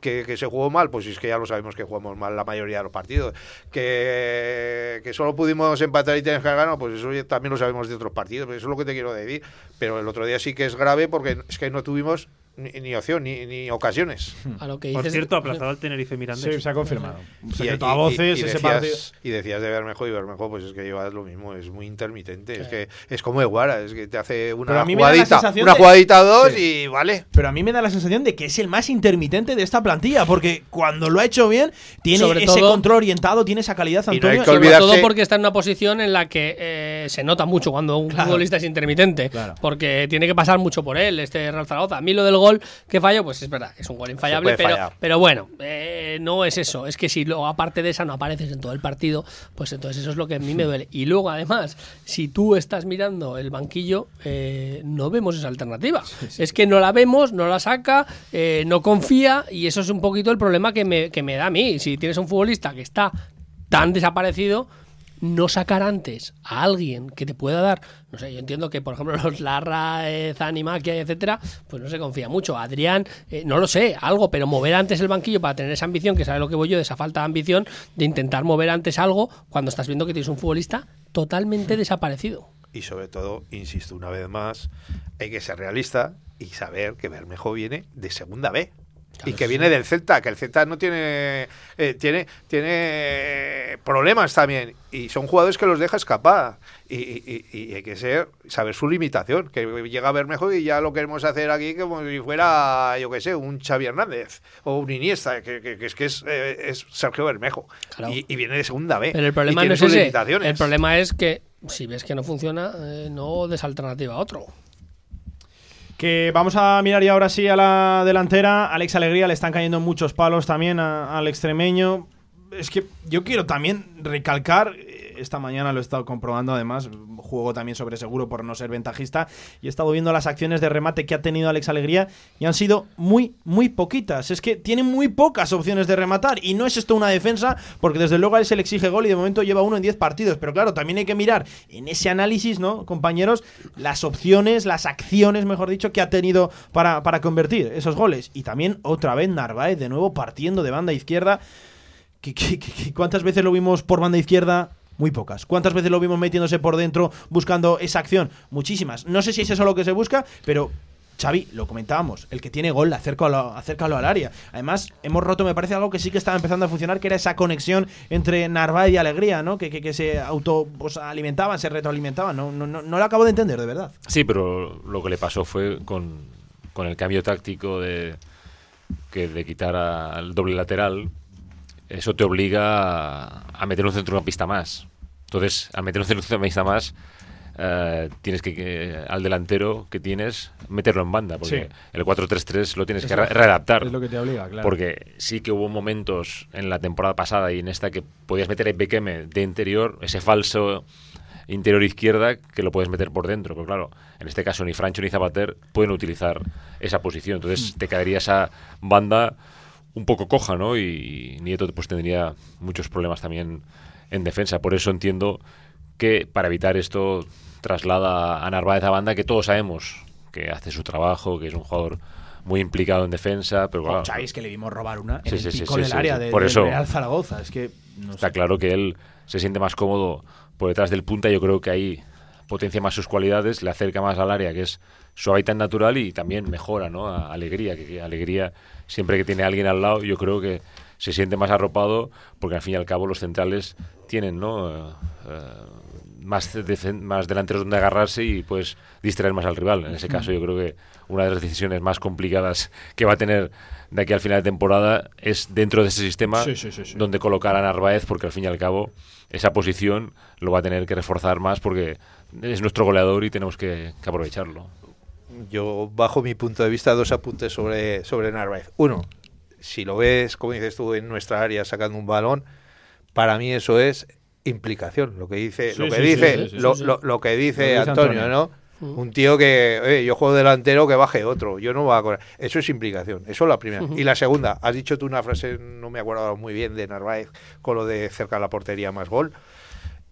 que, se jugó mal, pues es que ya lo sabemos que jugamos mal la mayoría de los partidos. Que, que solo pudimos empatar y tener que ganar, pues eso también lo sabemos de otros partidos, eso es lo que te quiero decir. Pero el otro día sí que es grave porque es que no tuvimos ni, opción, ni, ocasiones. A lo que Por cierto, aplazado el Tenerife Mirandés. Sí, se ha confirmado. Y, a voces, ese decías, y decías de Bermejo y Bermejo, pues es que lleva lo mismo, es muy intermitente. Es que es como Eguara, es que te hace una jugadita, una jugadita dos y vale. Pero a mí me da la sensación de que es el más intermitente de esta plantilla, porque cuando lo ha hecho bien, tiene ese control orientado, tiene esa calidad, Antonio. Sobre todo porque está en una posición en la que eh, se nota mucho cuando un futbolista es intermitente, porque tiene que pasar mucho por él, este Real Zaragoza. A mí lo del gol que falló, pues es verdad, es un gol infallable, pero, pero bueno, eh, no es eso. Es que si luego, aparte de esa, no apareces en todo el partido, pues entonces eso es lo que a mí me duele. Y luego, además, si tú estás mirando el banquillo, eh, no vemos esa alternativa. Es que no la vemos, no la saca, eh, no confía, y eso es un poquito el problema que me, que me da a mí. Si tienes un futbolista que está tan desaparecido, no sacar antes a alguien que te pueda dar, no sé, yo entiendo que por ejemplo los Larra, eh, Zanimakia, etcétera, pues no se confía mucho. Adrián, eh, no lo sé, algo, pero mover antes el banquillo para tener esa ambición, que sabe lo que voy yo, de esa falta de ambición, de intentar mover antes algo cuando estás viendo que tienes un futbolista totalmente desaparecido. Y sobre todo, insisto una vez más, hay que ser realista y saber que Bermejo viene de segunda B y que viene del Celta, que el Celta no tiene, eh, tiene, tiene problemas también. Y son jugadores que los deja escapar. Y, hay que ser, saber su limitación. Que llega a ver mejor y ya lo queremos hacer aquí como si fuera, yo qué sé, un Xavi Hernández o un Iniesta, que, es que es, eh, Sergio Bermejo. Y, viene de segunda B. Pero el problema no es ese. El problema es que si ves que no funciona, eh, no des alternativa a otro. Que vamos a mirar ya ahora sí a la delantera. Alex Alegría le están cayendo muchos palos también al extremeño. Es que yo quiero también recalcar esta mañana lo he estado comprobando, además, juego también sobre seguro por no ser ventajista, y he estado viendo las acciones de remate que ha tenido Alex Alegría y han sido muy, muy poquitas. Es que tiene muy pocas opciones de rematar y no es esto una defensa, porque desde luego a él se le exige gol y de momento lleva uno en 10 partidos, pero claro, también hay que mirar en ese análisis, ¿no, compañeros? Las opciones, las acciones, mejor dicho, que ha tenido para, para convertir esos goles. Y también otra vez Narváez, de nuevo partiendo de banda izquierda. cuántas veces lo vimos por banda izquierda muy pocas. ¿Cuántas veces lo vimos metiéndose por dentro buscando esa acción? Muchísimas. No sé si es eso lo que se busca, pero Xavi, lo comentábamos, el que tiene gol, acércalo, acércalo al área. Además, hemos roto, me parece, algo que sí que estaba empezando a funcionar, que era esa conexión entre Narváez y Alegría, ¿no? Que, que, se auto pues, alimentaban, se retroalimentaban. No, no, no, no, lo acabo de entender, de verdad. Sí, pero lo que le pasó fue con, con el cambio táctico de, que de quitar al doble lateral, eso te obliga a meter un centrocampista más. Entonces, al meter un centrocampista más, eh, tienes que, al delantero que tienes meterlo en banda, porque el 4-3-3 lo tienes que readaptar. Es lo que te obliga, claro. Porque sí que hubo momentos en la temporada pasada y en esta que podías meter a Bekeme de interior, ese falso interior izquierda que lo puedes meter por dentro. Pero claro, en este caso ni Francho ni Zapater pueden utilizar esa posición. Entonces mm. te quedaría esa banda un poco coja, ¿no? Y, Nieto pues tendría muchos problemas también en defensa. Por eso entiendo que para evitar esto traslada a Narváez a banda que todos sabemos que hace su trabajo, que es un jugador muy implicado en defensa, pero claro, que le vimos robar una en el pico del área de, Por eso, Real Zaragoza, es que está claro que él se siente más cómodo por detrás del punta, yo creo que ahí potencia más sus cualidades, le acerca más al área, que es su hábitat natural y también mejora, ¿no? A alegría, que alegría siempre que tiene alguien al lado, yo creo que se siente más arropado porque al fin y al cabo los centrales tienen ¿no? Eh, más, más delanteros donde agarrarse y pues distraer más al rival. En ese caso yo creo que una de las decisiones más complicadas que va a tener de aquí al final de temporada es dentro de ese sistema donde colocar a Narváez porque al fin y al cabo esa posición lo va a tener que reforzar más porque es nuestro goleador y tenemos que aprovecharlo yo, bajo mi punto de vista, dos apuntes sobre, sobre Narváez. Uno, si lo ves, como dices tú, en nuestra área sacando un balón, para mí eso es implicación. Lo que dice, lo, que dice lo, que dice Antonio, ¿no? Mm. Un tío que, yo juego delantero, que baje otro. Yo no voy a correr. Eso es implicación. Eso es la primera. Y la segunda, has dicho tú una frase, no me acuerdo muy bien, de Narváez, con lo de cerca de la portería más gol.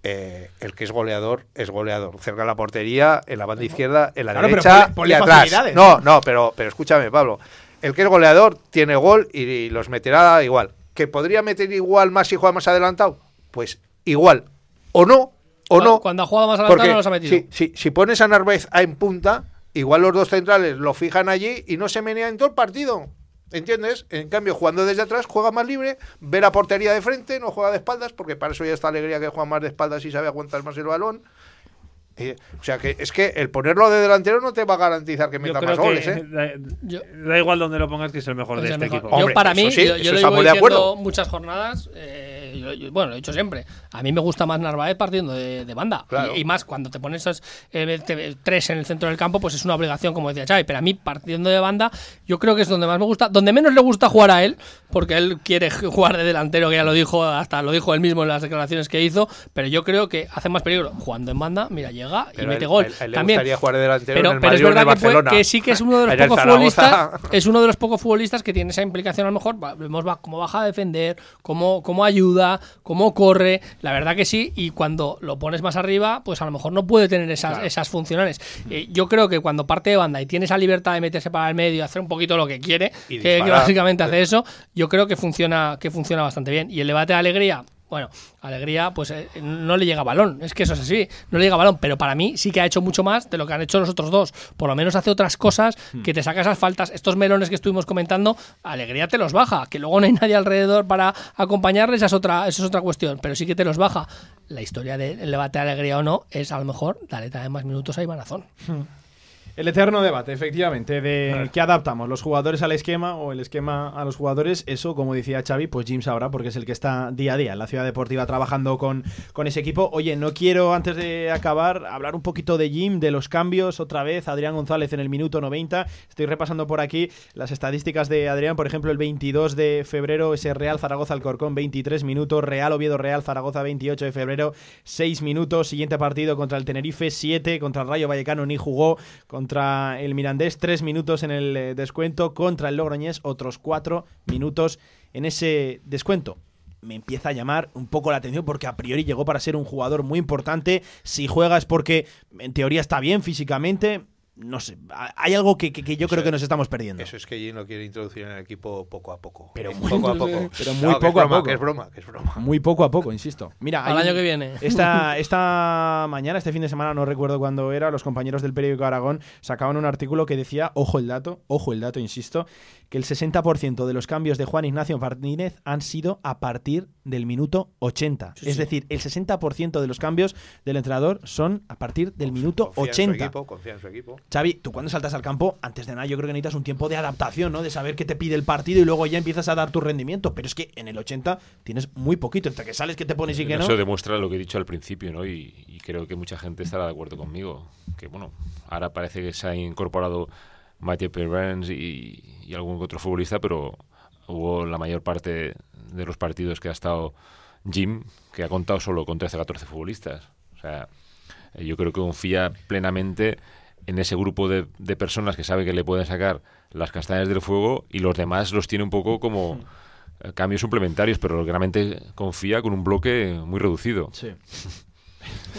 Eh, el que es goleador es goleador. Cerca de la portería, en la banda izquierda, en la derecha y atrás. No, no, pero, pero escúchame, Pablo. El que es goleador tiene gol y, los meterá igual. ¿Que podría meter igual más si juega más adelantado? Pues igual. O no, o no. Cuando ha jugado más adelantado no los ha metido. Si, si, pones a Narváez en punta, igual los dos centrales lo fijan allí y no se menea en todo el partido. ¿Entiendes? En cambio, jugando desde atrás, juega más libre, ve la portería de frente, no juega de espaldas, porque para eso ya está alegría que juega más de espaldas y sabe aguantar más el balón. Eh, o sea que es que el ponerlo de delantero no te va a garantizar que meta más goles. ¿eh? Da, igual donde lo pongas que es el mejor de este equipo. yo, para mí, yo, lo llevo diciendo muchas jornadas. Eh, bueno, lo he dicho siempre. A mí me gusta más Narváez partiendo de, banda. Y, más cuando te pones esos eh, tres en el centro del campo, pues es una obligación, como decía Xavi. Pero a mí, partiendo de banda, yo creo que es donde más me gusta. Donde menos le gusta jugar a él, porque él quiere jugar de delantero, que ya lo dijo, hasta lo dijo él mismo en las declaraciones que hizo. Pero yo creo que hace más peligro jugando en banda. Mira, llega y mete gol. También. jugar de delantero pero, pero es verdad que, sí que es uno de los pocos futbolistas. Es uno de los pocos futbolistas que tiene esa implicación. A lo mejor vemos cómo baja a defender, cómo, cómo ayuda, cómo corre, la verdad que sí, y cuando lo pones más arriba, pues a lo mejor no puede tener esas, esas funcionales. Eh, yo creo que cuando parte de banda y tiene esa libertad de meterse para el medio, hacer un poquito lo que quiere, que, básicamente hace eso, yo creo que funciona, que funciona bastante bien. Y el debate de alegría, bueno, Alegría, pues eh, no le llega balón. Es que eso es así, no le llega balón. Pero para mí sí que ha hecho mucho más de lo que han hecho los otros dos. Por lo menos hace otras cosas hmm. que te saca esas faltas. Estos melones que estuvimos comentando, Alegría te los baja. Que luego no hay nadie alrededor para acompañarles, esa es otra, eso es otra cuestión. Pero sí que te los baja. La historia del debate de Alegría o no es a lo mejor dale de más minutos a Ibanazón. Hmm. El eterno debate, efectivamente, de qué adaptamos, los jugadores al esquema o el esquema a los jugadores. Eso, como decía Xavi, pues Jim sabrá, porque es el que está día a día en la ciudad deportiva trabajando con, con ese equipo. Oye, no quiero, antes de acabar, hablar un poquito de Jim, de los cambios. Otra vez, Adrián González en el minuto 90. Estoy repasando por aquí las estadísticas de Adrián. Por ejemplo, el 22 de febrero, ese Real Zaragoza Alcorcón, 23 minutos. Real Oviedo Real Zaragoza, 28 de febrero, 6 minutos. Siguiente partido contra el Tenerife, 7. Contra el Rayo Vallecano ni jugó. Contra contra el Mirandés, tres minutos en el eh, descuento, contra el Logroñés, otros cuatro minutos en ese descuento me empieza a llamar un poco la atención porque a priori llegó para ser un jugador muy importante. Si juega es porque en teoría está bien físicamente no sé, hay algo que, yo creo que nos estamos perdiendo. Eso es que Jim lo quiere introducir en el equipo poco a poco. Pero muy poco a poco. Pero muy poco a poco. es broma, que es broma. Muy poco a poco, insisto. Mira, al año que viene. Esta, esta mañana, este fin de semana, no recuerdo cuándo era, los compañeros del periódico Aragón sacaban un artículo que decía, ojo el dato, ojo el dato, insisto, que el 60% de los cambios de Juan Ignacio Martínez han sido a partir del minuto 80. es decir, el 60% de los cambios del entrenador son a partir del minuto 80. equipo, confía en su equipo. Xavi, tú cuando saltas al campo, antes de nada yo creo que necesitas un tiempo de adaptación, ¿no? De saber qué te pide el partido y luego ya empiezas a dar tu rendimiento. Pero es que en el 80 tienes muy poquito. Entre que sales, que te pones y que no. Eso demuestra lo que he dicho al principio, ¿no? Y, creo que mucha gente estará de acuerdo conmigo. Que bueno, ahora parece que se ha incorporado Mathieu Perrens y, y algún otro futbolista, pero hubo la mayor parte de los partidos que ha estado Jim, que ha contado solo con 13-14 futbolistas. O sea, yo creo que confía plenamente en ese grupo de, de, personas que sabe que le pueden sacar las castañas del fuego y los demás los tiene un poco como eh, cambios suplementarios, pero realmente confía con un bloque muy reducido. Sí.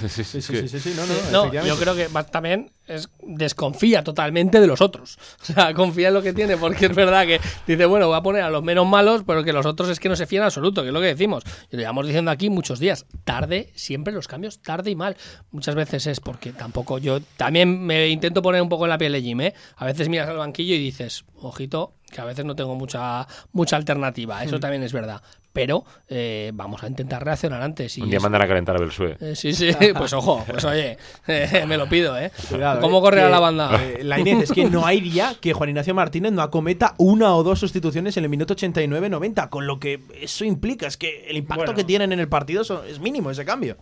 sí, sí, sí, sí, no, yo creo que también es, desconfía totalmente de los otros. O sea, confía en lo que tiene, porque es verdad que dice, bueno, voy a poner a los menos malos, pero que los otros es que no se fían en absoluto, que es lo que decimos. Y lo llevamos diciendo aquí muchos días. Tarde, siempre los cambios, tarde y mal. Muchas veces es porque tampoco yo también me intento poner un poco en la piel de Jim, ¿eh? A veces miras al banquillo y dices, ojito, que a veces no tengo mucha mucha alternativa, eso hmm. también es verdad. Pero eh, vamos a intentar reaccionar antes. Y Un día mandan a calentar a Belsué. Eh, sí, sí, pues ojo, pues oye, me lo pido, ¿eh? ¿Cómo corre la banda? la Inés, es que no hay día que Juan Ignacio Martínez no acometa una o dos sustituciones en el minuto 89-90, con lo que eso implica, es que el impacto que tienen en el partido es mínimo ese cambio.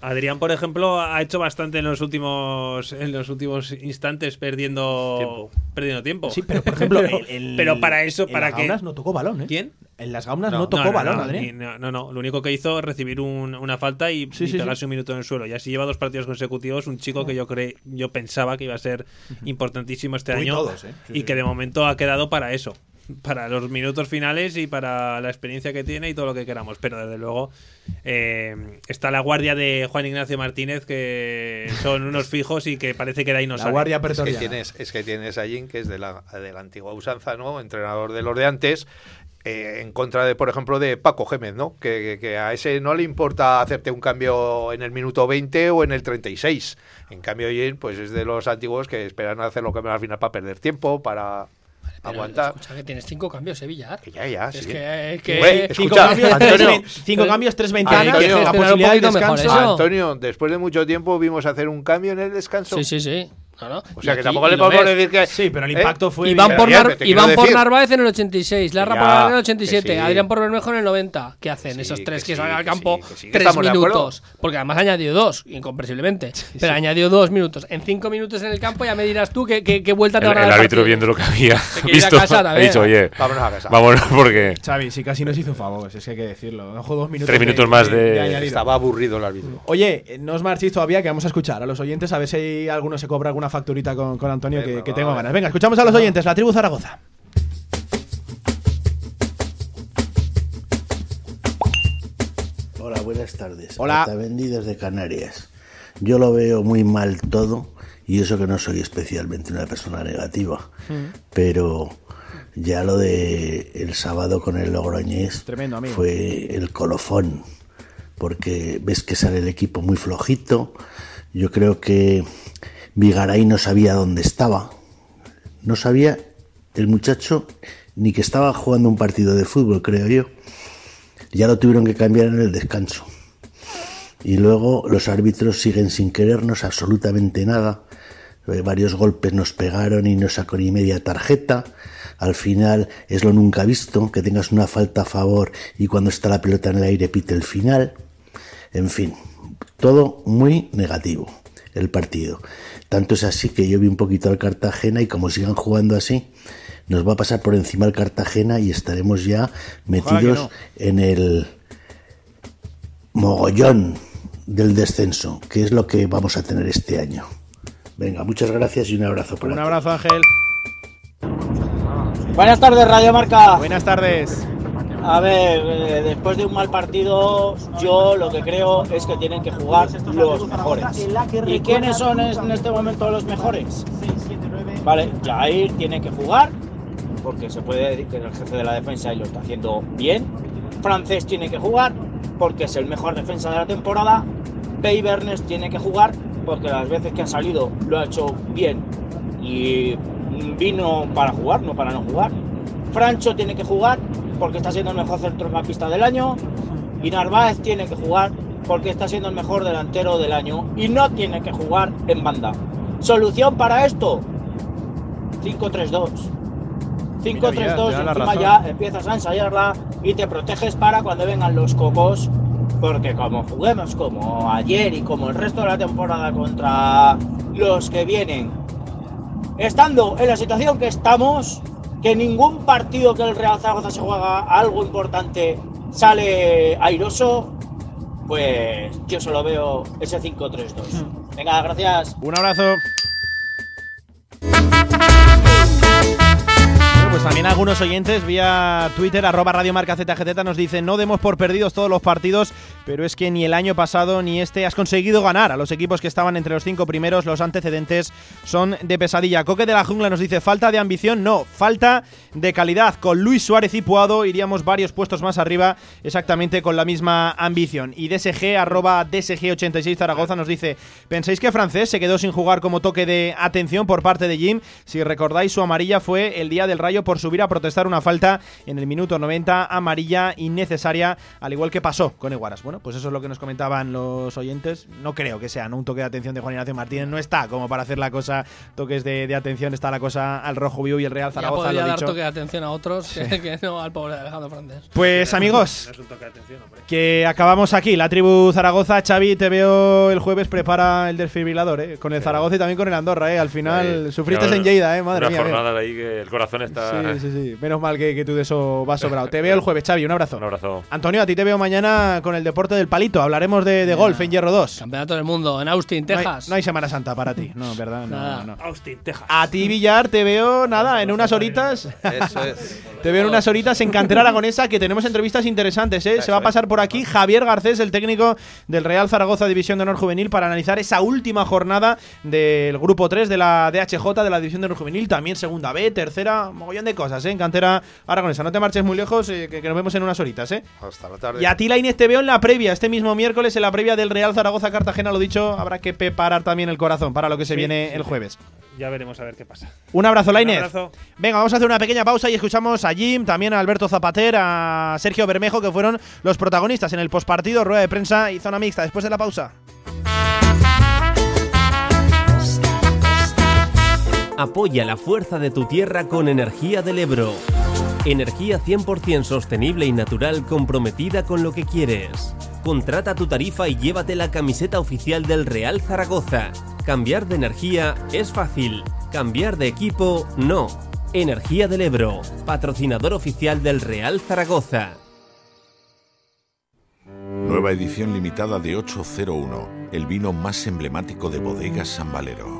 Adrián, por ejemplo, ha hecho bastante en los últimos en los últimos instantes perdiendo tiempo. perdiendo tiempo. Sí, pero por ejemplo, pero para eso, para las que gaunas no tocó balón, ¿eh? ¿Quién? En las gaunas no, tocó balón, no, Adrián. No, no, lo único que hizo es recibir una falta y, pegarse un minuto en el suelo. Y así lleva dos partidos consecutivos, un chico que yo cree, yo pensaba que iba a ser importantísimo este año ¿eh? y que de momento ha quedado para eso para los minutos finales y para la experiencia que tiene y todo lo que queramos. Pero desde luego eh, está la guardia de Juan Ignacio Martínez, que son unos fijos y que parece que de ahí no La guardia es que tienes Es que tienes a Jim, que es de la, de la antigua usanza, ¿no? Entrenador de los de antes eh, en contra de, por ejemplo, de Paco Gémez, ¿no? Que, que, a ese no le importa hacerte un cambio en el minuto 20 o en el 36. En cambio, Jane, pues es de los antiguos que esperan hacer lo que al final para perder tiempo, para aguantar. Escucha que tienes cinco cambios, Sevilla. Que ya, ya, es sí. que, que Güey, cinco, escucha, cambios, Antonio, tres, cinco cambios, tres ventanas, Antonio, la posibilidad de descanso. Antonio, después de mucho tiempo vimos hacer un cambio en el descanso. Sí, sí, sí. O sea Y que aquí- tampoco le podemos ves. decir que. Sí, pero el ¿Eh? impacto fue. Iván, por, Nar- Iván por Narváez en el 86, Larra Ya, por Narváez en el que 87, sí. Adrián por Bermejo en el 90. ¿Qué hacen Sí, esos tres que que, salen sí, al que campo? sí, que sí, que tres minutos. Porque además añadió dos, incomprensiblemente. pero añadió dos minutos. En cinco minutos en el campo ya me dirás tú qué, qué, qué vuelta te dar el el árbitro viendo lo que había visto ha dicho, oye, Vámonos a casa. vámonos porque Xavi, si casi nos hizo un favor, si es que hay que decirlo. Ojo, dos minutos. Tres minutos más de-. Estaba aburrido el árbitro. Oye, eh, no os marchéis todavía, que vamos a escuchar a los oyentes a ver si alguno se cobra alguna facturita con, con Antonio, que, Venga, que va, tengo ganas. Venga, escuchamos a los oyentes, la tribu Zaragoza. Hola, buenas tardes. Hola. Otamendi desde Canarias. Yo lo veo muy mal todo y eso que no soy especialmente una persona negativa, pero ya lo de el sábado con el Logroñés Tremendo, amigo. fue el colofón, porque ves que sale el equipo muy flojito. Yo creo que Vigaray no sabía dónde estaba. No sabía el muchacho ni que estaba jugando un partido de fútbol, creo yo ya lo tuvieron que cambiar en el descanso. Y luego los árbitros siguen sin querernos absolutamente nada. Eh, Varios golpes nos pegaron y no sacó ni media tarjeta. Al final es lo nunca visto, que tengas una falta a favor y cuando está la pelota en el aire pite el final. En fin, todo muy negativo el partido. Tanto es así que yo vi un poquito al Cartagena y como sigan jugando así, nos va a pasar por encima el Cartagena y estaremos ya metidos no. en el mogollón del descenso, que es lo que vamos a tener este año. Venga, muchas gracias y un abrazo para Un abrazo, Ángel. Buenas tardes, Radio Marca. Buenas tardes. A ver, eh, después de un mal partido, yo lo que creo es que tienen que jugar los mejores. ¿Y quiénes son en este momento los mejores? Vale, Jair tiene que jugar, porque se puede decir que es el jefe de la defensa y lo está haciendo bien. Francés tiene que jugar, porque es el mejor defensa de la temporada. Pei Bernes tiene que jugar, porque las veces que ha salido lo ha hecho bien y vino para jugar, no para no jugar. Francho tiene que jugar porque está siendo el mejor centrocampista del año. Y Narváez tiene que jugar porque está siendo el mejor delantero del año y no tiene que jugar en banda. ¿Solución para esto? 5-3-2. 5-3-2 Mira, mira, te da la encima razón. ya empiezas a ensayarla y te proteges para cuando vengan los cocos. Porque como juguemos como ayer y como el resto de la temporada contra los que vienen, estando en la situación que estamos, que ningún partido que el Real Zaragoza se juega algo importante sale airoso, pues yo solo veo ese 5-3-2. Venga, gracias. Un abrazo. Pues también algunos oyentes vía Twitter, arroba Radio Marca ZGZ, nos dicen no demos por perdidos todos los partidos, pero es que ni el año pasado ni este has conseguido ganar a los equipos que estaban entre los cinco primeros, los antecedentes son de pesadilla. Coque de la Jungla nos dice falta de ambición, no, falta de calidad. Con Luis Suárez y Puado iríamos varios puestos más arriba, exactamente con la misma ambición. Y DSG, arroba DSG86 Zaragoza nos dice, ¿pensáis que Francés se quedó sin jugar como toque de atención por parte de Jim? Si recordáis, su amarilla fue el día del Rayo por subir a protestar una falta en el minuto 90, amarilla innecesaria, al igual que pasó con Eguaras. Bueno, pues eso es lo que nos comentaban los oyentes. No creo que sea ¿no? un toque de atención de Juan Ignacio Martínez, no está como para hacer la cosa, toques de, de atención, está la cosa al rojo vivo y el Real Ya Zaragoza, podría lo dar dicho. toque de atención a otros que, que no al pobre Alejandro Francés. Pues amigos, No es un toque de atención, hombre. que acabamos aquí, la tribu Zaragoza. Xavi, te veo el jueves, prepara el desfibrilador, ¿eh? con el Zaragoza y también con el Andorra. ¿eh? Al final sufriste Una- en Lleida, ¿eh? madre unas mía. ¿eh? jornadas ahí que el corazón está. Sí, sí, sí. Menos mal que, que tú de eso vas sobrado. Te veo el jueves, Xavi. Un abrazo. Un abrazo. Antonio, a ti te veo mañana con el deporte del palito. Hablaremos de, de golf en Hierro 2. Campeonato del mundo en Austin, No hay, Texas. no hay Semana Santa para ti, no, ¿verdad? No, Nada. no. Austin, Texas. A ti, Villar, te veo, nada, en unas horitas. Eso es. Te veo en unas horitas en Cantera Aragonesa que tenemos entrevistas interesantes, ¿eh? Se va a pasar por aquí Javier Garcés, el técnico del Real Zaragoza División de Honor Juvenil, para analizar esa última jornada del grupo 3 de la DHJ de la División de Honor Juvenil, también segunda B, tercera, mogollón mogollón de cosas, ¿eh? En cantera aragonesa. No te marches muy lejos, eh, que, nos vemos en unas horitas, ¿eh? Hasta la tarde. Y a ti, la Inés, te veo en la previa, este mismo miércoles, en la previa del Real Zaragoza-Cartagena, lo dicho, habrá que preparar también el corazón para lo que se viene el jueves. Ya veremos a ver qué pasa. Un abrazo, Lainez. Venga, vamos a hacer una pequeña pausa y escuchamos a Jim, también a Alberto Zapater, a Sergio Bermejo, que fueron los protagonistas en el postpartido, rueda de prensa y zona mixta. Después de la pausa. Apoya la fuerza de tu tierra con Energía del Ebro. Energía 100% sostenible y natural comprometida con lo que quieres. Contrata tu tarifa y llévate la camiseta oficial del Real Zaragoza. Cambiar de energía es fácil, cambiar de equipo no. Energía del Ebro, patrocinador oficial del Real Zaragoza. Nueva edición limitada de 801, el vino más emblemático de bodegas San Valero.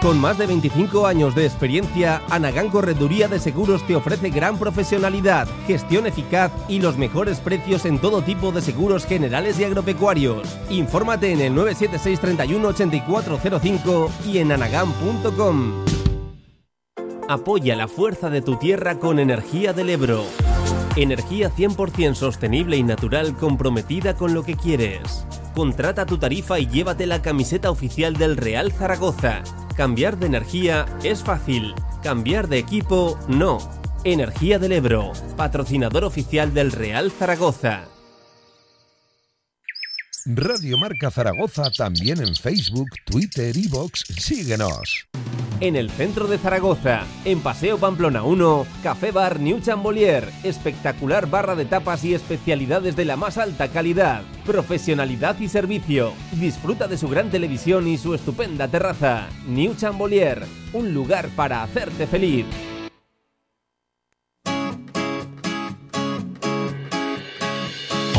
Con más de 25 años de experiencia, Anagán Correduría de Seguros te ofrece gran profesionalidad, gestión eficaz y los mejores precios en todo tipo de seguros generales y agropecuarios. Infórmate en el 976 31 8405 y en anagán.com. Apoya la fuerza de tu tierra con Energía del Ebro. Energía 100% sostenible y natural comprometida con lo que quieres. Contrata tu tarifa y llévate la camiseta oficial del Real Zaragoza. Cambiar de energía es fácil, cambiar de equipo no. Energía del Ebro, patrocinador oficial del Real Zaragoza. Radio Marca Zaragoza también en Facebook, Twitter y Vox. Síguenos. En el centro de Zaragoza, en Paseo Pamplona 1, Café Bar New Chambolier. Espectacular barra de tapas y especialidades de la más alta calidad, profesionalidad y servicio. Disfruta de su gran televisión y su estupenda terraza. New Chambolier, un lugar para hacerte feliz.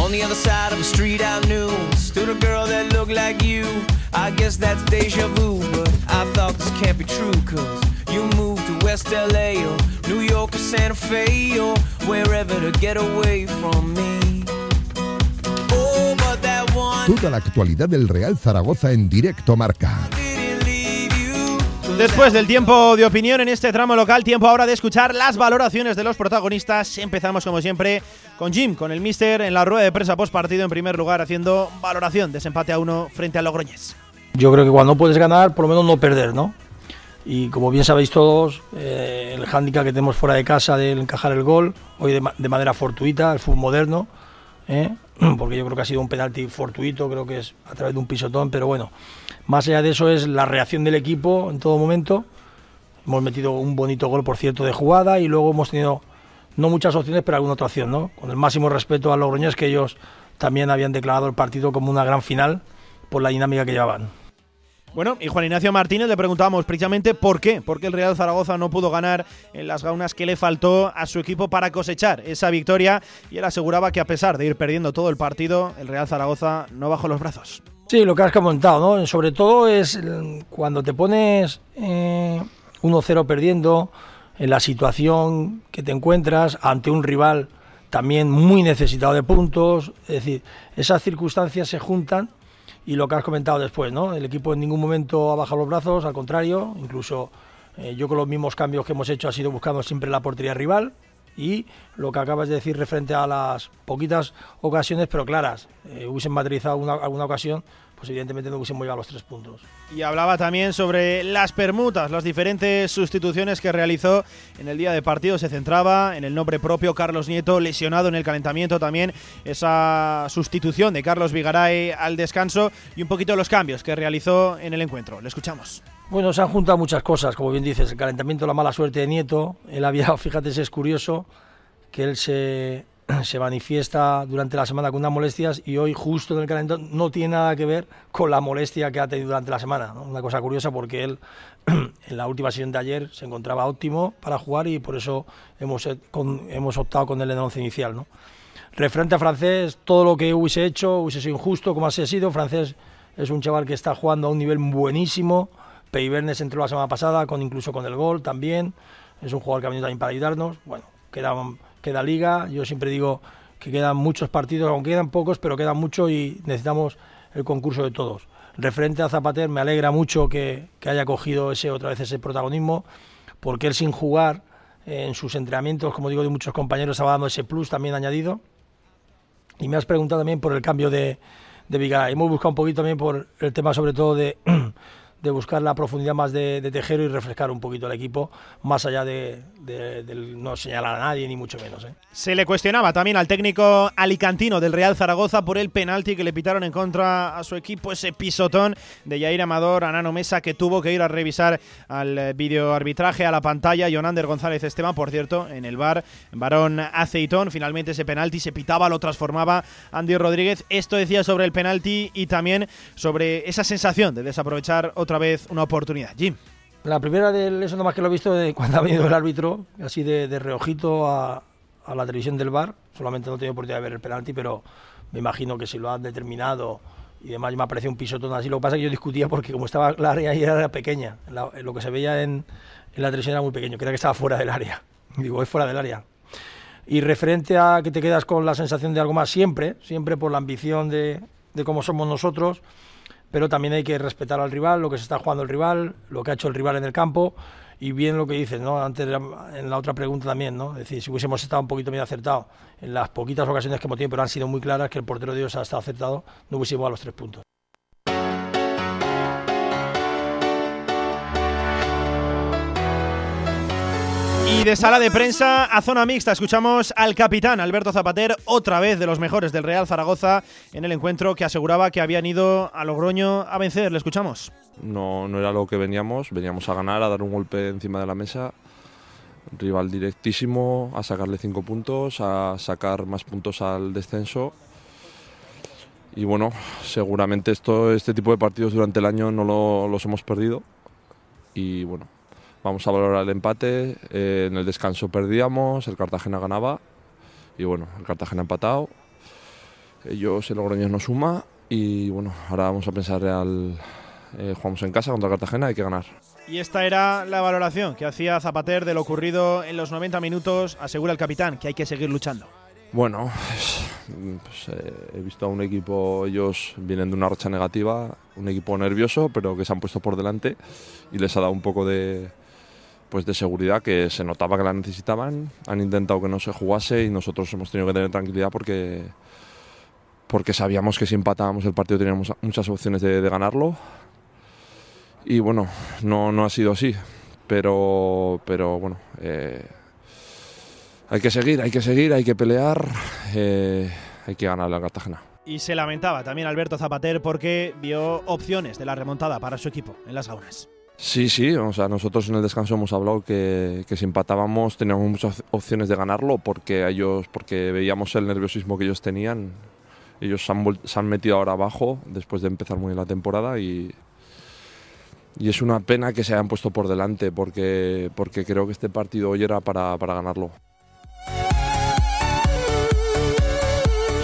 On the other side of the street I knew stood a girl that looked like you. I guess that's deja vu, but I thought this can't be true, cause you moved to West LA or New York or Santa Fe or wherever to get away from me. Oh, but that one Toda la actualidad del Real Zaragoza en directo marca. Después del tiempo de opinión en este tramo local, tiempo ahora de escuchar las valoraciones de los protagonistas. Empezamos como siempre con Jim, con el Mister en la rueda de prensa post partido en primer lugar haciendo valoración, desempate a uno frente a Logroñés. Yo creo que cuando puedes ganar, por lo menos no perder, ¿no? Y como bien sabéis todos, eh, el hándicap que tenemos fuera de casa del encajar el gol, hoy de, de manera fortuita, el fútbol moderno, ¿eh? porque yo creo que ha sido un penalti fortuito, creo que es a través de un pisotón, pero bueno, más allá de eso es la reacción del equipo en todo momento. Hemos metido un bonito gol, por cierto, de jugada y luego hemos tenido no muchas opciones, pero alguna otra opción, ¿no? Con el máximo respeto a Logroñés, que ellos también habían declarado el partido como una gran final por la dinámica que llevaban. Bueno, y Juan Ignacio Martínez le preguntábamos precisamente por qué, por qué el Real Zaragoza no pudo ganar en las gaunas que le faltó a su equipo para cosechar esa victoria y él aseguraba que a pesar de ir perdiendo todo el partido, el Real Zaragoza no bajó los brazos. Sí, lo que has comentado, ¿no? Sobre todo es cuando te pones eh, 1-0 perdiendo, en la situación que te encuentras ante un rival también muy necesitado de puntos, es decir, esas circunstancias se juntan y lo que has comentado después, ¿no? El equipo en ningún momento ha bajado los brazos, al contrario, incluso eh, yo con los mismos cambios que hemos hecho ha sido buscando siempre la portería rival y lo que acabas de decir referente a las poquitas ocasiones pero claras, eh, hubiesen materializado una, alguna ocasión, pues evidentemente no hubiésemos llegado a los tres puntos. Y hablaba también sobre las permutas, las diferentes sustituciones que realizó en el día de partido. Se centraba en el nombre propio Carlos Nieto, lesionado en el calentamiento también, esa sustitución de Carlos Vigaray al descanso y un poquito los cambios que realizó en el encuentro. Le escuchamos. Bueno, se han juntado muchas cosas, como bien dices, el calentamiento, la mala suerte de Nieto. Él había, fíjate, es curioso que él se se manifiesta durante la semana con unas molestias y hoy justo en el calendario no tiene nada que ver con la molestia que ha tenido durante la semana. Una cosa curiosa porque él en la última sesión de ayer se encontraba óptimo para jugar y por eso hemos, hemos optado con el once inicial. ¿no? Referente a Francés, todo lo que hubiese hecho hubiese sido injusto como así ha sido. Francés es un chaval que está jugando a un nivel buenísimo. Peibernes entró la semana pasada, con incluso con el gol también. Es un jugador que ha venido también para ayudarnos. Bueno, queda, queda liga. Yo siempre digo que quedan muchos partidos, aunque quedan pocos, pero quedan mucho y necesitamos el concurso de todos. Referente a Zapater, me alegra mucho que, que haya cogido ese otra vez ese protagonismo, porque él sin jugar en sus entrenamientos, como digo, de muchos compañeros, estaba dando ese plus también añadido. Y me has preguntado también por el cambio de, de Vigaray. Hemos buscado un poquito también por el tema sobre todo de de buscar la profundidad más de, Tejero y refrescar un poquito el equipo, más allá de, no señalar a nadie, ni mucho menos. ¿eh? Se le cuestionaba también al técnico alicantino del Real Zaragoza por el penalti que le pitaron en contra a su equipo, ese pisotón de Yair Amador a Mesa, que tuvo que ir a revisar al videoarbitraje, a la pantalla. Yonander González Esteban, por cierto, en el bar, varón aceitón, finalmente ese penalti se pitaba, lo transformaba Andy Rodríguez. Esto decía sobre el penalti y también sobre esa sensación de desaprovechar otra vez una oportunidad. Jim. La primera de eso nomás que lo he visto de cuando ha venido el árbitro, así de, reojito a, la televisión del bar. Solamente no he tenido oportunidad de ver el penalti, pero me imagino que si lo han determinado y demás me aparece un pisotón así. Lo que pasa es que yo discutía porque como estaba la área ahí era pequeña, lo que se veía en, en, la televisión era muy pequeño, creía que estaba fuera del área. Digo, es fuera del área. Y referente a que te quedas con la sensación de algo más siempre, siempre por la ambición de, de cómo somos nosotros, pero también hay que respetar al rival, lo que se está jugando el rival, lo que ha hecho el rival en el campo y bien lo que dices, ¿no? Antes en la otra pregunta también, ¿no? Es decir, si hubiésemos estado un poquito bien acertado en las poquitas ocasiones que hemos tenido, pero han sido muy claras que el portero de Dios ha estado acertado, no hubiésemos a los tres puntos. Y de sala de prensa a zona mixta escuchamos al capitán Alberto Zapater, otra vez de los mejores del Real Zaragoza, en el encuentro que aseguraba que habían ido a Logroño a vencer. Le escuchamos. No, no era lo que veníamos, veníamos a ganar, a dar un golpe encima de la mesa. Rival directísimo, a sacarle cinco puntos, a sacar más puntos al descenso. Y bueno, seguramente esto, este tipo de partidos durante el año no los hemos perdido. Y bueno, Vamos a valorar el empate. Eh, en el descanso perdíamos, el Cartagena ganaba. Y bueno, el Cartagena empatado. Ellos, el Logroño no suma. Y bueno, ahora vamos a pensar al. Eh, jugamos en casa contra Cartagena, hay que ganar. Y esta era la valoración que hacía Zapater de lo ocurrido en los 90 minutos. Asegura el capitán que hay que seguir luchando. Bueno, pues, eh, he visto a un equipo, ellos vienen de una racha negativa, un equipo nervioso, pero que se han puesto por delante y les ha dado un poco de, pues de seguridad que se notaba que la necesitaban. Han intentado que no se jugase y nosotros hemos tenido que tener tranquilidad porque, porque sabíamos que si empatábamos el partido teníamos muchas opciones de, ganarlo. Y bueno, no, no ha sido así. Pero, pero bueno, eh, hay que seguir, hay que seguir, hay que pelear, eh, hay que ganar la Cartagena. Y se lamentaba también Alberto Zapater porque vio opciones de la remontada para su equipo en las gaunas. Sí, sí, o sea, nosotros en el descanso hemos hablado que, que si empatábamos teníamos muchas opciones de ganarlo porque ellos, porque veíamos el nerviosismo que ellos tenían. Ellos se han, se han metido ahora abajo después de empezar muy bien la temporada y, y es una pena que se hayan puesto por delante porque, porque creo que este partido hoy era para, para ganarlo.